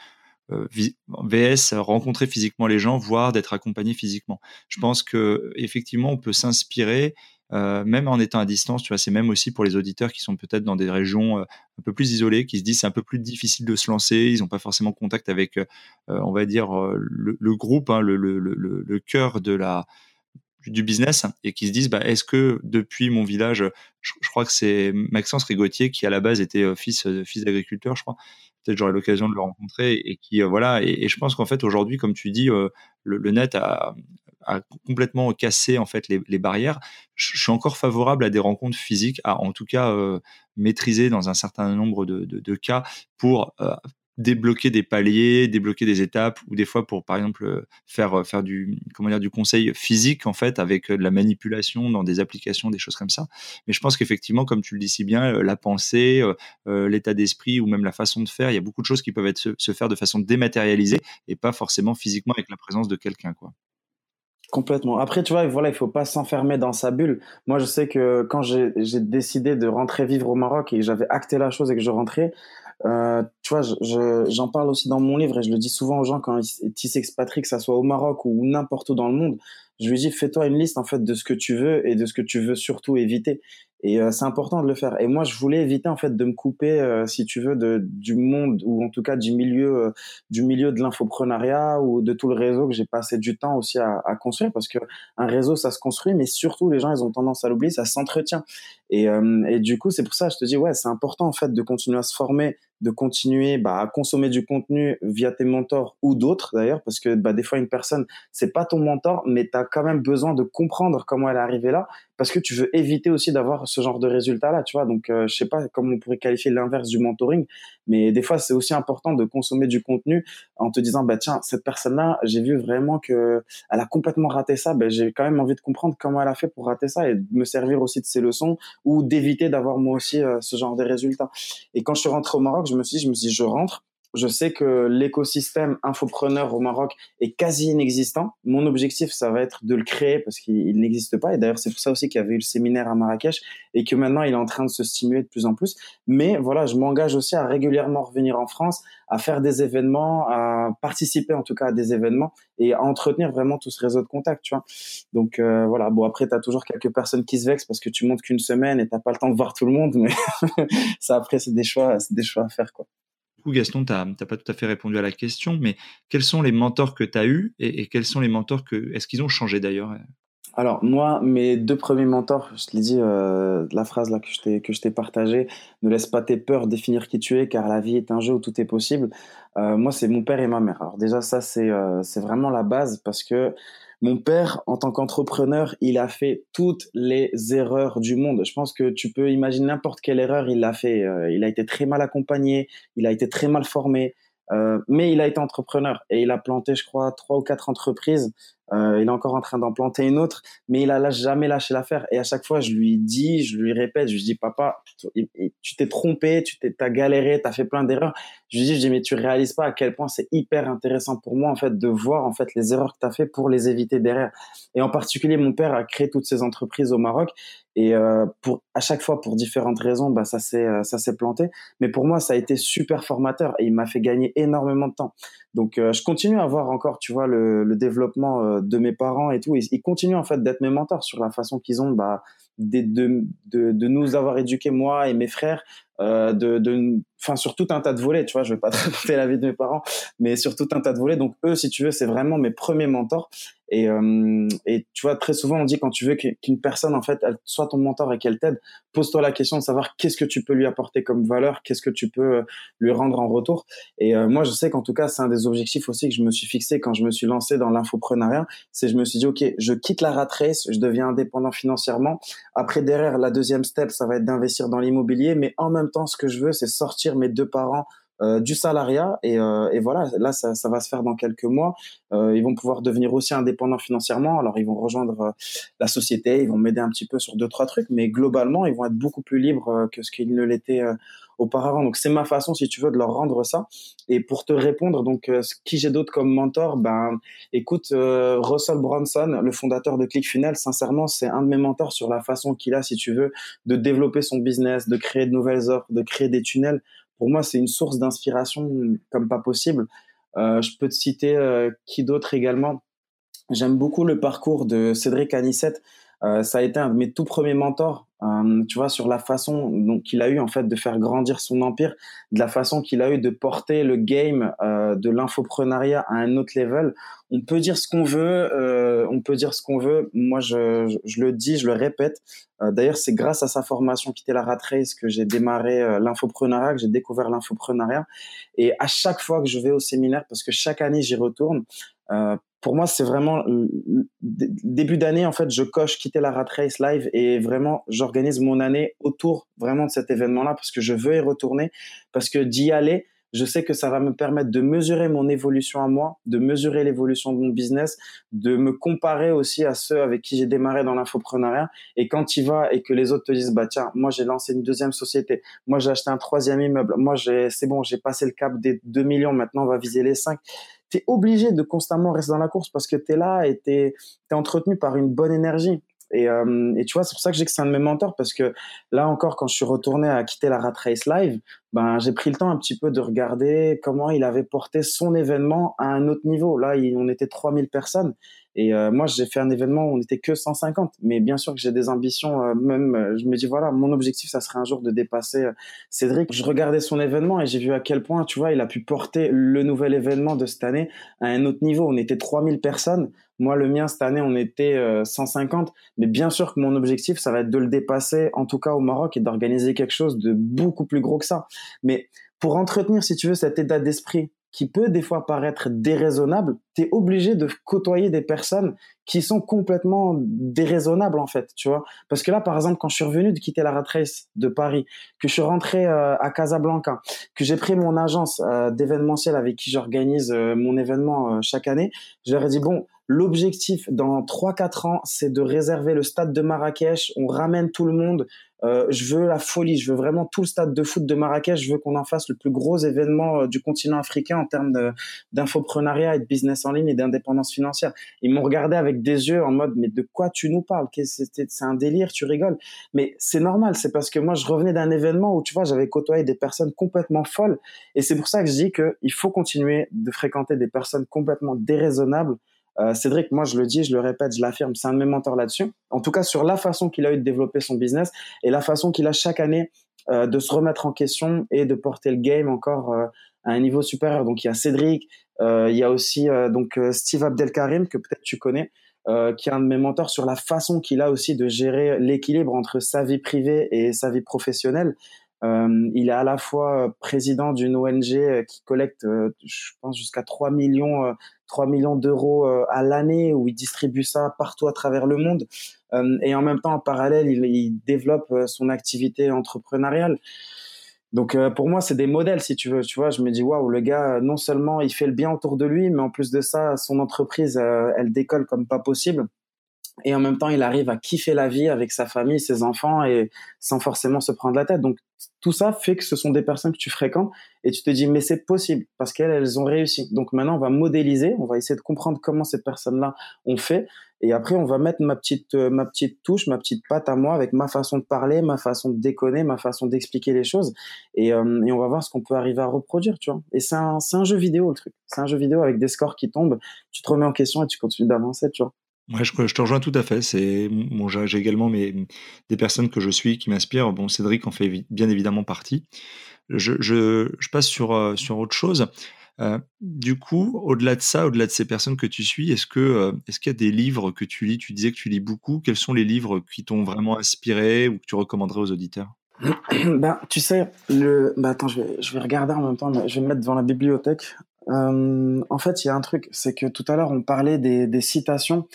VS rencontrer physiquement les gens, voire d'être accompagné physiquement. Je pense que effectivement, on peut s'inspirer euh, même en étant à distance, tu vois, c'est même aussi pour les auditeurs qui sont peut-être dans des régions euh, un peu plus isolées, qui se disent c'est un peu plus difficile de se lancer, ils n'ont pas forcément contact avec, euh, on va dire, le, groupe, hein, le, le, le, cœur de la, du business, et qui se disent bah, est-ce que depuis mon village, je, crois que c'est Maxence Rigotier qui à la base était fils, fils d'agriculteur, je crois, peut-être j'aurai l'occasion de le rencontrer, et qui, voilà, et, je pense qu'en fait aujourd'hui, comme tu dis, le, net a, complètement cassé en fait les, barrières. Je, suis encore favorable à des rencontres physiques, à en tout cas euh, maîtriser dans un certain nombre de, cas pour euh, débloquer des paliers, débloquer des étapes, ou des fois pour, par exemple, euh, faire, faire du, comment dire, du conseil physique, en fait, avec de la manipulation dans des applications, des choses comme ça. Mais je pense qu'effectivement, comme tu le dis si bien, la pensée, l'état d'esprit ou même la façon de faire, il y a beaucoup de choses qui peuvent être, se, se, faire de façon dématérialisée et pas forcément physiquement avec la présence de quelqu'un, quoi. Complètement. Après, tu vois, voilà, il faut pas s'enfermer dans sa bulle. Moi, je sais que quand j'ai décidé de rentrer vivre au Maroc et j'avais acté la chose et que je rentrais, euh, tu vois, j'en je, parle aussi dans mon livre et je le dis souvent aux gens quand ils s'expatrient, que ça soit au Maroc ou n'importe où dans le monde. Je lui dis, fais-toi une liste en fait de ce que tu veux et de ce que tu veux surtout éviter. Et euh, c'est important de le faire. Et moi, je voulais éviter en fait de me couper, euh, si tu veux, de, du monde ou en tout cas du milieu, euh, du milieu de l'infoprenariat ou de tout le réseau que j'ai passé du temps aussi à, à, construire, parce que un réseau, ça se construit, mais surtout les gens, ils ont tendance à l'oublier, ça s'entretient. Et, et du coup, c'est pour ça, je te dis, ouais, c'est important en fait de continuer à se former, de continuer bah, à consommer du contenu via tes mentors ou d'autres d'ailleurs, parce que bah, des fois une personne, c'est pas ton mentor, mais tu as quand même besoin de comprendre comment elle est arrivée là parce que tu veux éviter aussi d'avoir ce genre de résultat là tu vois. Donc euh, je sais pas comment on pourrait qualifier l'inverse du mentoring mais des fois c'est aussi important de consommer du contenu en te disant bah tiens cette personne là j'ai vu vraiment que elle a complètement raté ça. Ben j'ai quand même envie de comprendre comment elle a fait pour rater ça et de me servir aussi de ses leçons ou d'éviter d'avoir moi aussi euh, ce genre de résultats. Et quand je suis rentré au Maroc je me suis je me suis dit je rentre je sais que l'écosystème infopreneur au Maroc est quasi inexistant. Mon objectif, ça va être de le créer parce qu'il n'existe pas. Et d'ailleurs, c'est pour ça aussi qu'il y avait eu le séminaire à Marrakech et que maintenant, il est en train de se stimuler de plus en plus. Mais voilà, je m'engage aussi à régulièrement revenir en France, à faire des événements, à participer en tout cas à des événements et à entretenir vraiment tout ce réseau de contacts, tu vois. Donc euh, voilà, bon après, tu as toujours quelques personnes qui se vexent parce que tu montes qu'une semaine et t'as pas le temps de voir tout le monde, mais [LAUGHS] ça après, c'est des choix, c'est des choix à faire, quoi. Gaston, tu n'as pas tout à fait répondu à la question, mais quels sont les mentors que tu as eus et, quels sont les mentors que. Est-ce qu'ils ont changé d'ailleurs alors moi, mes deux premiers mentors, je te l'ai dit, euh, la phrase là que je t'ai partagée, ne laisse pas tes peurs définir qui tu es, car la vie est un jeu où tout est possible. Euh, moi, c'est mon père et ma mère. Alors déjà, ça euh, c'est vraiment la base parce que mon père, en tant qu'entrepreneur, il a fait toutes les erreurs du monde. Je pense que tu peux imaginer n'importe quelle erreur, il l'a fait. Euh, il a été très mal accompagné, il a été très mal formé, euh, mais il a été entrepreneur et il a planté, je crois, trois ou quatre entreprises il est encore en train d'en planter une autre, mais il a jamais lâché l'affaire. Et à chaque fois, je lui dis, je lui répète, je lui dis, papa, tu t'es trompé, tu t'es, t'as galéré, t'as fait plein d'erreurs. Je lui dis, je dis, mais tu réalises pas à quel point c'est hyper intéressant pour moi, en fait, de voir, en fait, les erreurs que t'as fait pour les éviter derrière. Et en particulier, mon père a créé toutes ces entreprises au Maroc. Et euh, pour à chaque fois, pour différentes raisons, bah ça s'est euh, ça s'est planté. Mais pour moi, ça a été super formateur et il m'a fait gagner énormément de temps. Donc, euh, je continue à voir encore, tu vois, le, développement euh, de mes parents et tout. Ils, ils continuent en fait d'être mes mentors sur la façon qu'ils ont bah, de, de, de, de, nous avoir éduqués, moi et mes frères, euh, de, enfin sur tout un tas de volets, tu vois, je vais pas te [LAUGHS] raconter la vie de mes parents, mais sur tout un tas de volets. Donc eux, si tu veux, c'est vraiment mes premiers mentors. Et, euh, et tu vois, très souvent on dit quand tu veux qu'une personne en fait, soit ton mentor et qu'elle t'aide, pose-toi la question de savoir qu'est-ce que tu peux lui apporter comme valeur, qu'est-ce que tu peux euh, lui rendre en retour. Et euh, moi, je sais qu'en tout cas, c'est un des objectifs aussi que je me suis fixé quand je me suis lancé dans l'infoprenariat, c'est je me suis dit ok, je quitte la rat race, je deviens indépendant financièrement. Après derrière, la deuxième step, ça va être d'investir dans l'immobilier, mais en même temps, ce que je veux, c'est sortir mes deux parents euh, du salariat. Et, euh, voilà là ça, va se faire dans quelques mois. Euh, ils vont pouvoir devenir aussi indépendants financièrement. Alors ils vont rejoindre la société. Ils vont m'aider un petit peu sur deux trois trucs. Mais globalement ils vont être beaucoup plus libres que ce qu'ils ne l'étaient auparavant donc c'est ma façon si tu veux de leur rendre ça et pour te répondre donc qui j'ai d'autres comme mentor ben écoute Russell Brunson le fondateur de ClickFunnels sincèrement c'est un de mes mentors sur la façon qu'il a si tu veux de développer son business de créer de nouvelles offres de créer des tunnels pour moi, c'est une source d'inspiration comme pas possible. je peux te citer qui d'autre également? J'aime beaucoup le parcours de Cédric Anissette. Ça a été un de mes tout premiers mentors euh, tu vois, sur la façon donc qu'il a eu en fait de faire grandir son empire, de la façon qu'il a eu de porter le game euh, de l'infoprenariat à un autre level. On peut dire ce qu'on veut, euh, on peut dire ce qu'on veut. Moi, je, je, je, le dis, je le répète. Euh, d'ailleurs, c'est grâce à sa formation quitter la rat race que j'ai démarré euh, l'infoprenariat, que j'ai découvert l'infoprenariat. Et à chaque fois que je vais au séminaire, parce que chaque année j'y retourne, euh, pour moi, c'est vraiment début d'année. En fait, je coche quitter la rat race live et vraiment, j'organise mon année autour vraiment de cet événement-là parce que je veux y retourner, parce que d'y aller, je sais que ça va me permettre de mesurer mon évolution à moi, de mesurer l'évolution de mon business, de me comparer aussi à ceux avec qui j'ai démarré dans l'infoprenariat. Et quand tu vas et que les autres te disent, bah tiens, moi j'ai lancé une deuxième société, moi j'ai acheté un troisième immeuble, moi c'est bon, j'ai passé le cap des 2 millions, maintenant on va viser les 5 tu es obligé de constamment rester dans la course parce que tu es là et tu es, entretenu par une bonne énergie. Et, euh, et tu vois, c'est pour ça que j'ai que c'est un de mes mentors parce que là encore, quand je suis retourné à quitter la Rat Race Live, ben, j'ai pris le temps un petit peu de regarder comment il avait porté son événement à un autre niveau. Là, on était 3000 personnes et euh, moi, j'ai fait un événement où on n'était que 150. Mais bien sûr que j'ai des ambitions. Euh, même, euh, je me dis voilà, mon objectif, ça serait un jour de dépasser Cédric. Je regardais son événement et j'ai vu à quel point, tu vois, il a pu porter le nouvel événement de cette année à un autre niveau. On était 3000 personnes. Moi, le mien, cette année, on était 150. Mais bien sûr que mon objectif, ça va être de le dépasser, en tout cas au Maroc, et d'organiser quelque chose de beaucoup plus gros que ça. Mais pour entretenir, si tu veux, cet état d'esprit qui peut des fois paraître déraisonnable, tu es obligé de côtoyer des personnes qui sont complètement déraisonnables en fait, tu vois. Parce que là, par exemple, quand je suis revenu de quitter la rat race de Paris, que je suis rentré euh, à Casablanca, que j'ai pris mon agence euh, d'événementiel avec qui j'organise euh, mon événement chaque année, je leur ai dit, bon, L'objectif dans 3-4 ans, c'est de réserver le stade de Marrakech. On ramène tout le monde. Euh, je veux la folie. Je veux vraiment tout le stade de foot de Marrakech. Je veux qu'on en fasse le plus gros événement euh, du continent africain en termes d'infoprenariat et de business en ligne et d'indépendance financière. Ils m'ont regardé avec des yeux en mode mais de quoi tu nous parles? C'est un délire, tu rigoles. Mais c'est normal. C'est parce que moi je revenais d'un événement où tu vois j'avais côtoyé des personnes complètement folles et c'est pour ça que je dis qu'il faut continuer de fréquenter des personnes complètement déraisonnables euh, Cédric, moi je le dis, je le répète, je l'affirme, c'est un de mes mentors là-dessus. En tout cas sur la façon qu'il a eu de développer son business et la façon qu'il a chaque année euh, de se remettre en question et de porter le game encore euh, à un niveau supérieur. Donc il y a Cédric, il y a aussi donc Steve Abdelkarim que peut-être tu connais. qui est un de mes mentors sur la façon qu'il a aussi de gérer l'équilibre entre sa vie privée et sa vie professionnelle. Euh, il est à la fois président d'une ONG euh, qui collecte, euh, je pense, jusqu'à 3 millions, 3 millions d'euros à l'année, où il distribue ça partout à travers le monde. et en même temps, en parallèle, il développe son activité entrepreneuriale. Donc pour moi, c'est des modèles, si tu veux. Tu vois, je me dis waouh, le gars, non seulement il fait le bien autour de lui, mais en plus de ça, son entreprise, elle décolle comme pas possible et en même temps il arrive à kiffer la vie avec sa famille, ses enfants et sans forcément se prendre la tête. Donc tout ça fait que ce sont des personnes que tu fréquentes et tu te dis mais c'est possible parce qu'elles elles ont réussi. Donc maintenant on va modéliser, on va essayer de comprendre comment ces personnes-là ont fait et après on va mettre ma petite euh, ma petite touche, ma petite patte à moi avec ma façon de parler, ma façon de déconner, ma façon d'expliquer les choses et, euh, et on va voir ce qu'on peut arriver à reproduire, tu vois. Et c'est un c'est un jeu vidéo le truc. C'est un jeu vidéo avec des scores qui tombent, tu te remets en question et tu continues d'avancer, tu vois. Ouais, je, te rejoins tout à fait. C'est bon, j'ai également mes, des personnes que je suis qui m'inspirent. Bon, Cédric en fait bien évidemment partie. Je, passe sur, euh, sur autre chose. Euh, du coup, au-delà de ça, au-delà de ces personnes que tu suis, est-ce que euh, est-ce qu'il y a des livres que tu lis? Tu disais que tu lis beaucoup. Quels sont les livres qui t'ont vraiment inspiré ou que tu recommanderais aux auditeurs? Ben, tu sais, le, ben, attends, je vais, je vais regarder en même temps. Je vais me mettre devant la bibliothèque. Euh, en fait, il y a un truc, c'est que tout à l'heure on parlait des, citations.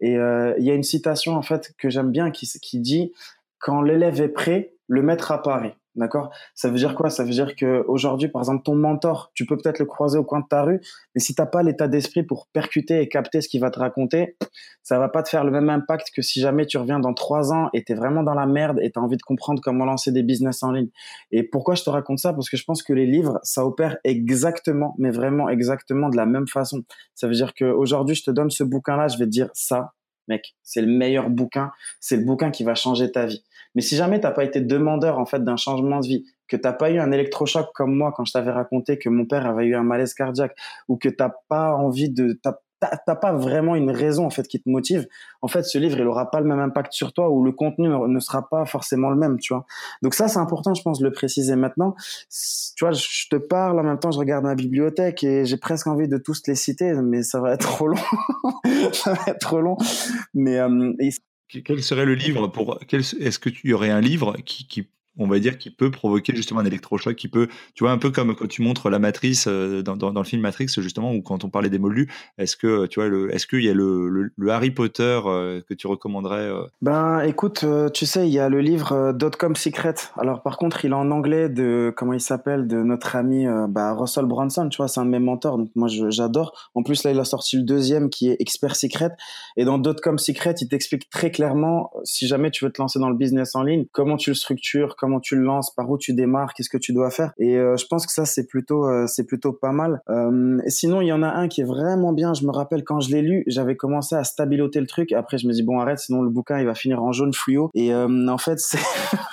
Et euh, il y a une citation en fait que j'aime bien qui dit quand l'élève est prêt, le maître apparaît. D'accord? Ça veut dire quoi? Ça veut dire que aujourd'hui, par exemple, ton mentor, tu peux peut-être le croiser au coin de ta rue, mais si t'as pas l'état d'esprit pour percuter et capter ce qu'il va te raconter, ça va pas te faire le même impact que si jamais tu reviens dans trois ans et t'es vraiment dans la merde et t'as envie de comprendre comment lancer des business en ligne. Et pourquoi je te raconte ça? Parce que je pense que les livres, ça opère exactement, mais vraiment exactement de la même façon. Ça veut dire qu'aujourd'hui, je te donne ce bouquin-là, je vais te dire ça, mec, c'est le meilleur bouquin, c'est le bouquin qui va changer ta vie. Mais si jamais t'as pas été demandeur en fait d'un changement de vie, que t'as pas eu un électrochoc comme moi quand je t'avais raconté que mon père avait eu un malaise cardiaque, ou que t'as pas envie de, t'as pas vraiment une raison en fait qui te motive, en fait ce livre il aura pas le même impact sur toi ou le contenu ne sera pas forcément le même, tu vois. Donc ça c'est important je pense de le préciser maintenant. Tu vois, je te parle en même temps je regarde ma bibliothèque et j'ai presque envie de tous les citer mais ça va être trop long. [LAUGHS] ça va être trop long. Mais euh, quel serait le livre pour est-ce que tu y aurait un livre qui, qui on va dire, qui peut provoquer justement un électrochoc, qui peut, tu vois, un peu comme quand tu montres la matrice euh, dans, dans, le film Matrix, justement, ou quand on parlait des moldus, est-ce que, tu vois, est-ce qu'il y a le, le, Harry Potter euh, que tu recommanderais euh? Ben, écoute, tu sais, il y a le livre Dotcom Secret. Alors, par contre, il est en anglais de, comment il s'appelle, de notre ami bah, Russell Branson, tu vois, c'est un de mes mentors, donc moi, j'adore. En plus, là, il a sorti le deuxième qui est Expert Secret. Et dans Dotcom Secret, il t'explique très clairement, si jamais tu veux te lancer dans le business en ligne, comment tu le structures, comment tu le lances, par où tu démarres, qu'est-ce que tu dois faire. Et euh, je pense que ça c'est plutôt euh, c'est plutôt pas mal. Euh, sinon il y en a un qui est vraiment bien. Je me rappelle quand je l'ai lu, j'avais commencé à stabiloter le truc. Après je me dis bon arrête, sinon le bouquin il va finir en jaune fluo. Et en fait c'est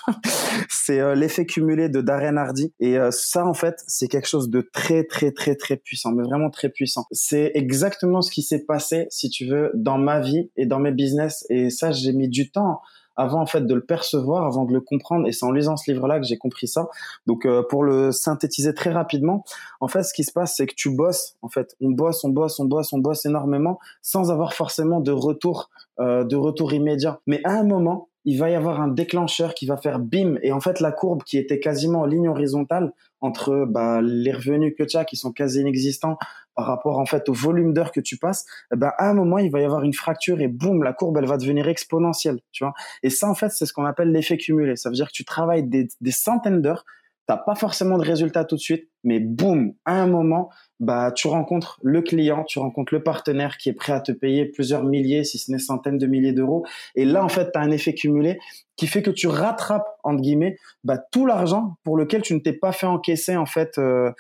[LAUGHS] c'est l'effet cumulé de Darren Hardy. Et ça en fait c'est quelque chose de très très très très puissant, mais vraiment très puissant. C'est exactement ce qui s'est passé si tu veux dans ma vie et dans mes business. Et ça j'ai mis du temps avant en fait de le percevoir, avant de le comprendre. Et c'est en lisant ce livre-là que j'ai compris ça. Donc euh, pour le synthétiser très rapidement, en fait, ce qui se passe, c'est que tu bosses. En fait, on bosse, on bosse, on bosse, on bosse énormément, sans avoir forcément de retour, euh, de retour immédiat. Mais à un moment, il va y avoir un déclencheur qui va faire bim et en fait la courbe qui était quasiment en ligne horizontale entre bah, les revenus que tu as qui sont quasi inexistants par rapport en fait au volume d'heures que tu passes, eh ben à un moment il va y avoir une fracture et boum la courbe elle va devenir exponentielle, tu vois. Et ça en fait c'est ce qu'on appelle l'effet cumulé. Ça veut dire que tu travailles des, des centaines d'heures, t'as pas forcément de résultats tout de suite, mais boum à un moment bah tu rencontres le client, tu rencontres le partenaire qui est prêt à te payer plusieurs milliers, si ce n'est centaines de milliers d'euros. Et là, en fait, tu as un effet cumulé qui fait que tu rattrapes entre guillemets bah, tout l'argent pour lequel tu ne t'es pas fait encaisser en fait euh,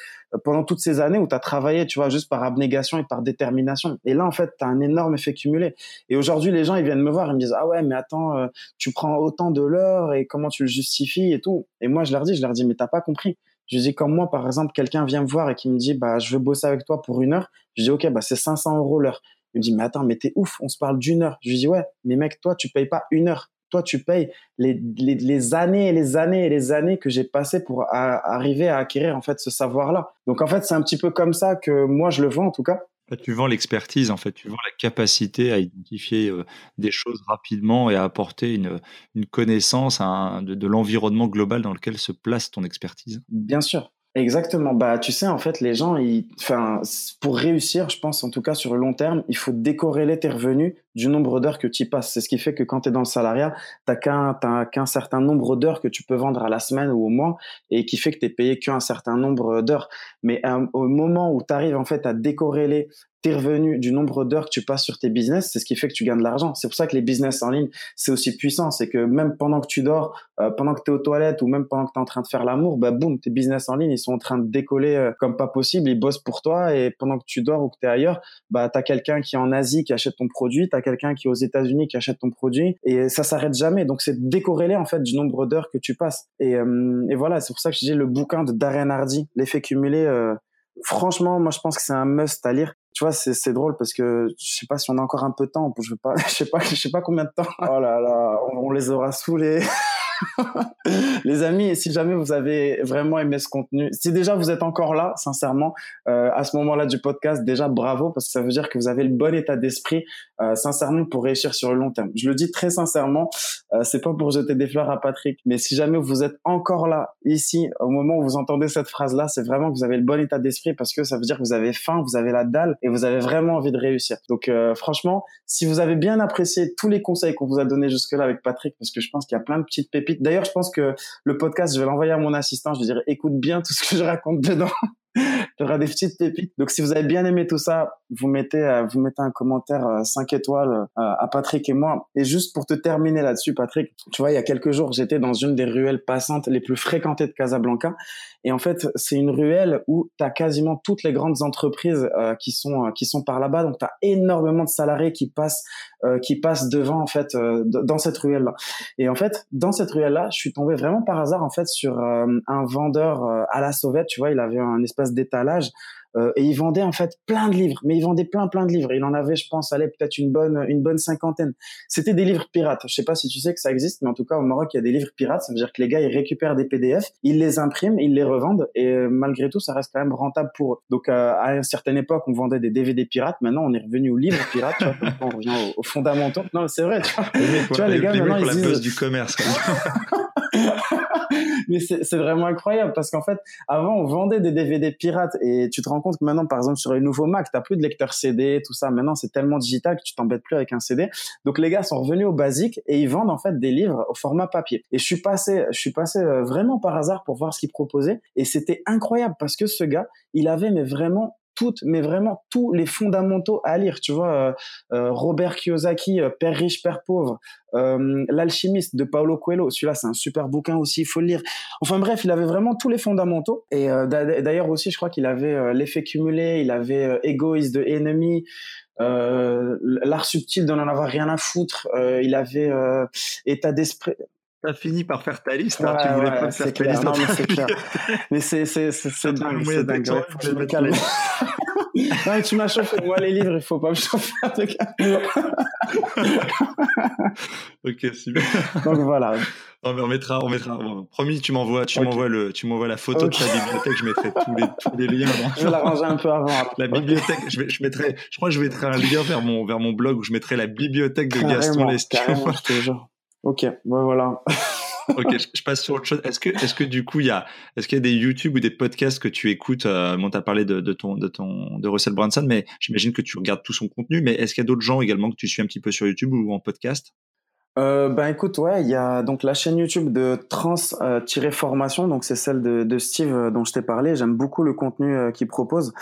pendant toutes ces années où tu as travaillé, tu vois, juste par abnégation et par détermination. Et là, en fait, tu as un énorme effet cumulé. Et aujourd'hui, les gens, ils viennent me voir, ils me disent ah ouais, mais attends, euh, tu prends autant de l'heure et comment tu le justifies et tout. Et moi, je leur dis, je leur dis, mais t'as pas compris. Je dis comme moi, par exemple, quelqu'un vient me voir et qui me dit, bah, je veux bosser avec toi pour une heure. Je dis, OK, bah, c'est 500 euros l'heure. Il me dit, mais attends, mais t'es ouf, on se parle d'une heure. Je lui dis, ouais, mais mec, toi, tu payes pas une heure. Toi, tu payes les, les, années et les années et les années que j'ai passées pour arriver à acquérir, en fait, ce savoir-là. Donc, en fait, c'est un petit peu comme ça que moi, je le vois, en tout cas tu vends l'expertise, en fait, tu vends la capacité à identifier euh, des choses rapidement et à apporter une, une connaissance de, l'environnement global dans lequel se place ton expertise. Bien sûr. Exactement. Bah, tu sais, en fait, les gens, enfin, pour réussir, je pense, en tout cas sur le long terme, il faut décorréler tes revenus du nombre d'heures que tu y passes. C'est ce qui fait que quand tu es dans le salariat, t'as qu'un, qu'un certain nombre d'heures que tu peux vendre à la semaine ou au mois et qui fait que tu es payé qu'un certain nombre d'heures. Mais au moment où tu arrives, en fait, à décorréler tes revenus, du nombre d'heures que tu passes sur tes business, c'est ce qui fait que tu gagnes de l'argent. C'est pour ça que les business en ligne, c'est aussi puissant. C'est que même pendant que tu dors, euh, pendant que tu es aux toilettes ou même pendant que tu es en train de faire l'amour, bah boum, tes business en ligne, ils sont en train de décoller euh, comme pas possible. Ils bossent pour toi et pendant que tu dors ou que tu es ailleurs, bah tu as quelqu'un qui est en Asie qui achète ton produit, tu quelqu'un qui est aux États-Unis qui achète ton produit et ça s'arrête jamais. Donc c'est décorrélé en fait du nombre d'heures que tu passes. Et, euh, et voilà, c'est pour ça que je dis le bouquin de Darren Hardy, l'effet cumulé. franchement, moi je pense que c'est un must à lire tu vois, c'est drôle parce que je sais pas si on a encore un peu de temps. Je veux pas, [LAUGHS] je sais pas, je sais pas combien de temps. Oh là là, on, on les aura saoulés. [LAUGHS] [LAUGHS] les amis, si jamais vous avez vraiment aimé ce contenu, si déjà vous êtes encore là, sincèrement, euh, à ce moment-là du podcast, déjà bravo parce que ça veut dire que vous avez le bon état d'esprit, euh, sincèrement, pour réussir sur le long terme. Je le dis très sincèrement, euh, c'est pas pour jeter des fleurs à Patrick, mais si jamais vous êtes encore là, ici, au moment où vous entendez cette phrase-là, c'est vraiment que vous avez le bon état d'esprit parce que ça veut dire que vous avez faim, vous avez la dalle et vous avez vraiment envie de réussir. Donc, euh, franchement, si vous avez bien apprécié tous les conseils qu'on vous a donnés jusque-là avec Patrick, parce que je pense qu'il y a plein de petites pépites D'ailleurs, je pense que le podcast, je vais l'envoyer à mon assistant. Je lui dirai, écoute bien tout ce que je raconte dedans. [LAUGHS] il y des petites pépites. Donc, si vous avez bien aimé tout ça, vous mettez, euh, vous mettez un commentaire 5 euh, étoiles euh, à Patrick et moi. Et juste pour te terminer là-dessus, Patrick, tu vois, il y a quelques jours, j'étais dans une des ruelles passantes les plus fréquentées de Casablanca. Et en fait, c'est une ruelle où tu as quasiment toutes les grandes entreprises qui sont qui sont par là-bas. Donc, tu as énormément de salariés qui passent qui passent devant en fait dans cette ruelle là. Et en fait, dans cette ruelle là, je suis tombé vraiment par hasard en fait sur un vendeur à la sauvette. Tu vois, il avait un espace d'étalage euh, et il vendait en fait plein de livres, mais il vendait plein plein de livres. Il en avait, je pense, allait peut-être une bonne une bonne cinquantaine. C'était des livres pirates. Je sais pas si tu sais que ça existe, mais en tout cas au Maroc il y a des livres pirates. Ça veut dire que les gars ils récupèrent des PDF, ils les impriment, ils les revendent et euh, malgré tout ça reste quand même rentable pour eux. Donc euh, à une certaine époque on vendait des DVD pirates. Maintenant on est revenu aux livres pirates. tu vois, on revient aux, fondamentaux. Non c'est vrai. Tu vois, tu vois les, gars maintenant ils disent du commerce. [LAUGHS] mais c'est vraiment incroyable parce qu'en fait, avant, on vendait des DVD pirates et tu te rends compte que maintenant, par exemple, sur les nouveaux Mac, t'as plus de lecteur CD, tout ça. Maintenant, c'est tellement digital que tu t'embêtes plus avec un CD. Donc, les gars sont revenus au basique et ils vendent en fait des livres au format papier. Et je suis passé, je suis passé euh, vraiment par hasard pour voir ce qu'ils proposaient et c'était incroyable parce que ce gars, il avait mais vraiment toutes, mais vraiment tous les fondamentaux à lire. Tu vois, euh, euh, Robert Kiyosaki, euh, Père riche, Père pauvre, L'alchimiste de Paulo Coelho. Celui-là, c'est un super bouquin aussi, il faut le lire. Enfin bref, il avait vraiment tous les fondamentaux. Et d'ailleurs aussi, je crois qu'il avait l'effet cumulé, il avait égoïste de Enemy. l'art subtil de n'en avoir rien à foutre. il avait état d'esprit. T'as fini par faire ta liste, hein, tu voulais pas faire ta liste. Non, mais c'est clair. mais c'est, c'est, c'est, [LAUGHS] dingue, c'est dingue. je me calme. [LAUGHS] non, tu m'as chauffé. Moi, les livres, il faut pas me chauffer, ok, super. Donc voilà. Non, mais on mettra, on mettra. Bon, promis, tu m'envoies, tu m'envoies le, tu m'envoies la photo de ta bibliothèque. Je mettrai tous les, tous les liens. Je vais l'arranger un peu avant. La bibliothèque. Je, vais, je mettrai. Je crois que je mettrai un lien vers mon, vers mon blog où je mettrai la bibliothèque de Gaston Lestienne. Carrément, je te jure. Ok, voilà. Ok, je, passe sur autre chose. Est-ce que, est-ce que du coup, il y a, est-ce qu'il y a des YouTube ou des podcasts que tu écoutes euh, Bon, parlé de, ton, de ton, de Russell Branson, mais j'imagine que tu regardes tout son contenu. Mais est-ce qu'il y a d'autres gens également que tu suis un petit peu sur YouTube ou en podcast? Euh, ben écoute, ouais, il y a donc la chaîne YouTube de Trans-Formation, donc c'est celle de, Steve euh, dont je t'ai parlé. J'aime beaucoup le contenu euh, qu'il propose.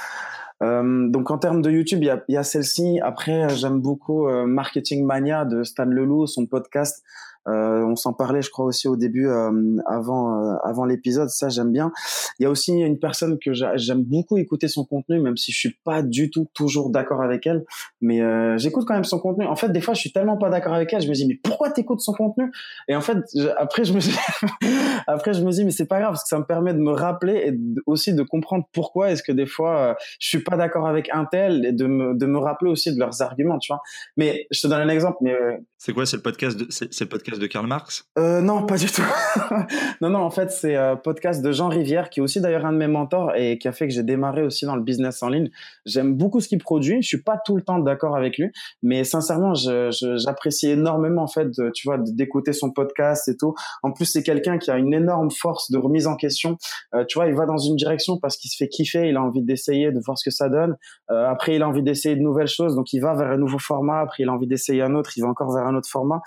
Euh, donc en termes de YouTube, il y a, y a celle-ci. Après, j'aime beaucoup Marketing Mania de Stan Leloup, son podcast. Euh, on s'en parlait, je crois aussi au début, euh, avant euh, avant l'épisode. Ça, j'aime bien. Il y a aussi une personne que j'aime beaucoup écouter son contenu, même si je suis pas du tout toujours d'accord avec elle. Mais j'écoute quand même son contenu. En fait, des fois, je suis tellement pas d'accord avec elle, je me dis mais pourquoi t'écoutes son contenu? Et en fait, après, je me [LAUGHS] après, je me dis mais c'est pas grave parce que ça me permet de me rappeler et aussi de comprendre pourquoi est-ce que des fois je suis pas d'accord avec un tel et de me de me rappeler aussi de leurs arguments, tu vois. Mais je te donne un exemple. Mais c'est quoi, c'est le podcast c'est le podcast de Karl Marx? Euh, Non, pas du tout. [LAUGHS] non, non, en fait, c'est un euh, podcast de Jean Rivière, qui est aussi d'ailleurs un de mes mentors et qui a fait que j'ai démarré aussi dans le business en ligne. J'aime beaucoup ce qu'il produit. Je suis pas tout le temps d'accord avec lui, mais sincèrement, j'apprécie énormément en fait, tu vois, d'écouter son podcast et tout. En plus, c'est quelqu'un qui a une énorme force de remise en question. Euh, tu vois, il va dans une direction parce qu'il se fait kiffer, il a envie d'essayer, de voir ce que ça donne. Après, il a envie d'essayer de nouvelles choses, donc il va vers un nouveau format. Après, il a envie d'essayer un autre, il va encore vers un autre format.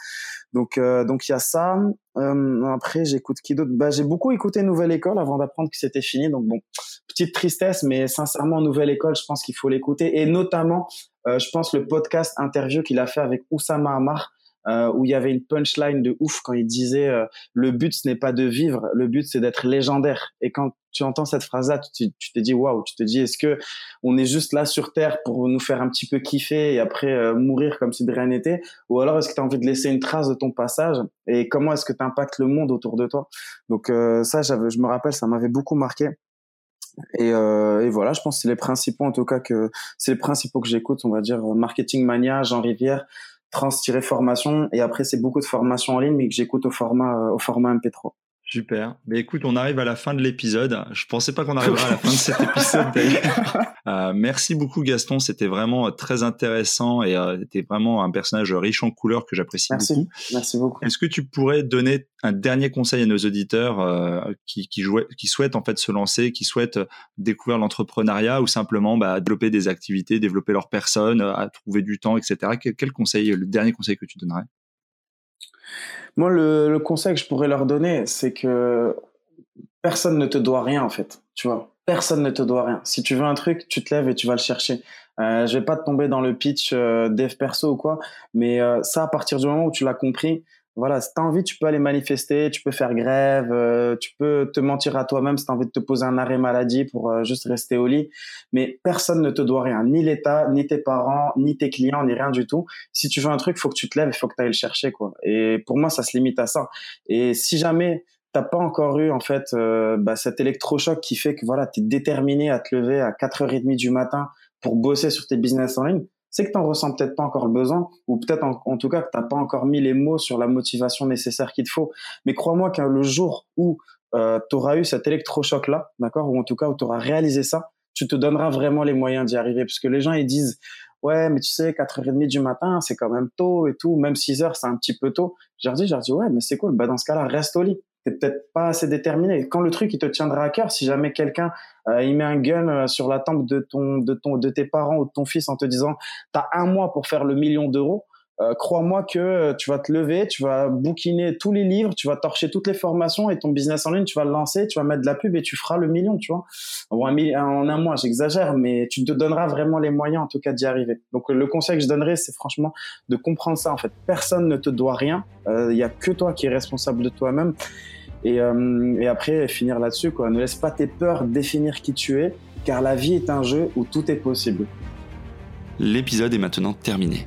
Donc, euh, donc il y a ça. Euh, après, j'écoute qui d'autre? Bah, J'ai beaucoup écouté Nouvelle École avant d'apprendre que c'était fini. Donc bon, petite tristesse, mais sincèrement, Nouvelle École, je pense qu'il faut l'écouter. Et notamment, euh, je pense le podcast interview qu'il a fait avec Oussama Amar. Euh, où il y avait une punchline de ouf quand il disait euh, le but ce n'est pas de vivre, le but c'est d'être légendaire. Et quand tu entends cette phrase-là, tu, tu te dis waouh, tu te dis est-ce que on est juste là sur terre pour nous faire un petit peu kiffer et après euh, mourir comme si de rien n'était, ou alors est-ce que tu as envie de laisser une trace de ton passage? Et comment est-ce que tu impactes le monde autour de toi? Donc ça, j'avais, je me rappelle, ça m'avait beaucoup marqué. Et, et, voilà, je pense que c'est les principaux en tout cas que c'est les principaux que j'écoute, on va dire marketing mania, Jean Rivière, trans-formation et après c'est beaucoup de formation en ligne mais que j'écoute au format euh, au format MP3. Super. Mais écoute, on arrive à la fin de l'épisode. Je pensais pas qu'on arriverait à la fin de cet [LAUGHS] épisode. euh, merci beaucoup Gaston, c'était vraiment euh, très intéressant et euh, était vraiment un personnage riche en couleurs que j'apprécie beaucoup. Merci beaucoup. Est-ce que tu pourrais donner un dernier conseil à nos auditeurs euh, qui, qui, qui, souhaitent en fait se lancer, qui souhaitent découvrir l'entrepreneuriat ou simplement bah, développer des activités, développer leur personne, à trouver du temps, etc. Quel, quel conseil, le dernier conseil que tu donnerais? Moi, le, conseil que je pourrais leur donner, c'est que personne ne te doit rien, en fait. Tu vois, personne ne te doit rien. Si tu veux un truc, tu te lèves et tu vas le chercher. Euh, je vais pas te tomber dans le pitch euh, dev perso ou quoi, mais euh, ça, à partir du moment où tu l'as compris, voilà, si tu as envie, tu peux aller manifester, tu peux faire grève, euh, tu peux te mentir à toi-même si tu as envie de te poser un arrêt maladie pour euh, juste rester au lit. Mais personne ne te doit rien, ni l'État, ni tes parents, ni tes clients, ni rien du tout. Si tu veux un truc, faut que tu te lèves, il faut que tu ailles le chercher. quoi. Et pour moi, ça se limite à ça. Et si jamais t'as pas encore eu en fait euh, bah, cet électrochoc qui fait que voilà, tu es déterminé à te lever à 4h30 du matin pour bosser sur tes business en ligne, c'est que tu ressens peut-être pas encore le besoin, ou peut-être en, tout cas que tu n'as pas encore mis les mots sur la motivation nécessaire qu'il te faut. Mais crois-moi que le jour où euh, tu auras eu cet électrochoc-là, d'accord, ou en tout cas où tu auras réalisé ça, tu te donneras vraiment les moyens d'y arriver. Parce que les gens, ils disent, ouais, mais tu sais, 4h30 du matin, c'est quand même tôt et tout, même 6h, c'est un petit peu tôt. Je leur dis, je leur dis, ouais, mais c'est cool, bah, dans ce cas-là, reste au lit t'es peut-être pas assez déterminé. Quand le truc il te tiendra à cœur, si jamais quelqu'un euh, il met un gun euh, sur la tempe de ton de ton de tes parents ou de ton fils en te disant t'as un mois pour faire le million d'euros, euh, crois-moi que euh, tu vas te lever, tu vas bouquiner tous les livres, tu vas torcher toutes les formations et ton business en ligne, tu vas le lancer, tu vas mettre de la pub et tu feras le million, tu vois. En un mois, j'exagère, mais tu te donneras vraiment les moyens, en tout cas, d'y arriver. Donc, le conseil que je donnerais, c'est franchement de comprendre ça. En fait, personne ne te doit rien. Il y a que toi qui es responsable de toi-même. Et, euh, et après, finir là-dessus, quoi. Ne laisse pas tes peurs définir qui tu es, car la vie est un jeu où tout est possible. L'épisode est maintenant terminé.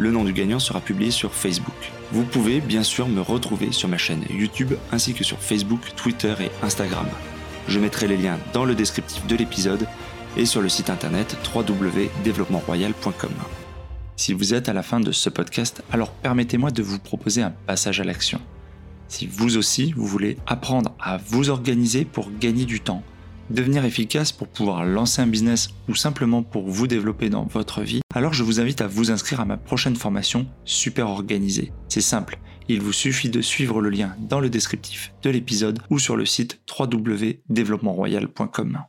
Le nom du gagnant sera publié sur Facebook. Vous pouvez bien sûr me retrouver sur ma chaîne YouTube ainsi que sur Facebook, Twitter et Instagram. Je mettrai les liens dans le descriptif de l'épisode et sur le site internet www.développementroyal.com. Si vous êtes à la fin de ce podcast, alors permettez-moi de vous proposer un passage à l'action. Si vous aussi, vous voulez apprendre à vous organiser pour gagner du temps, devenir efficace pour pouvoir lancer un business ou simplement pour vous développer dans votre vie, alors je vous invite à vous inscrire à ma prochaine formation Super Organisée. C'est simple, il vous suffit de suivre le lien dans le descriptif de l'épisode ou sur le site www.développementroyal.com.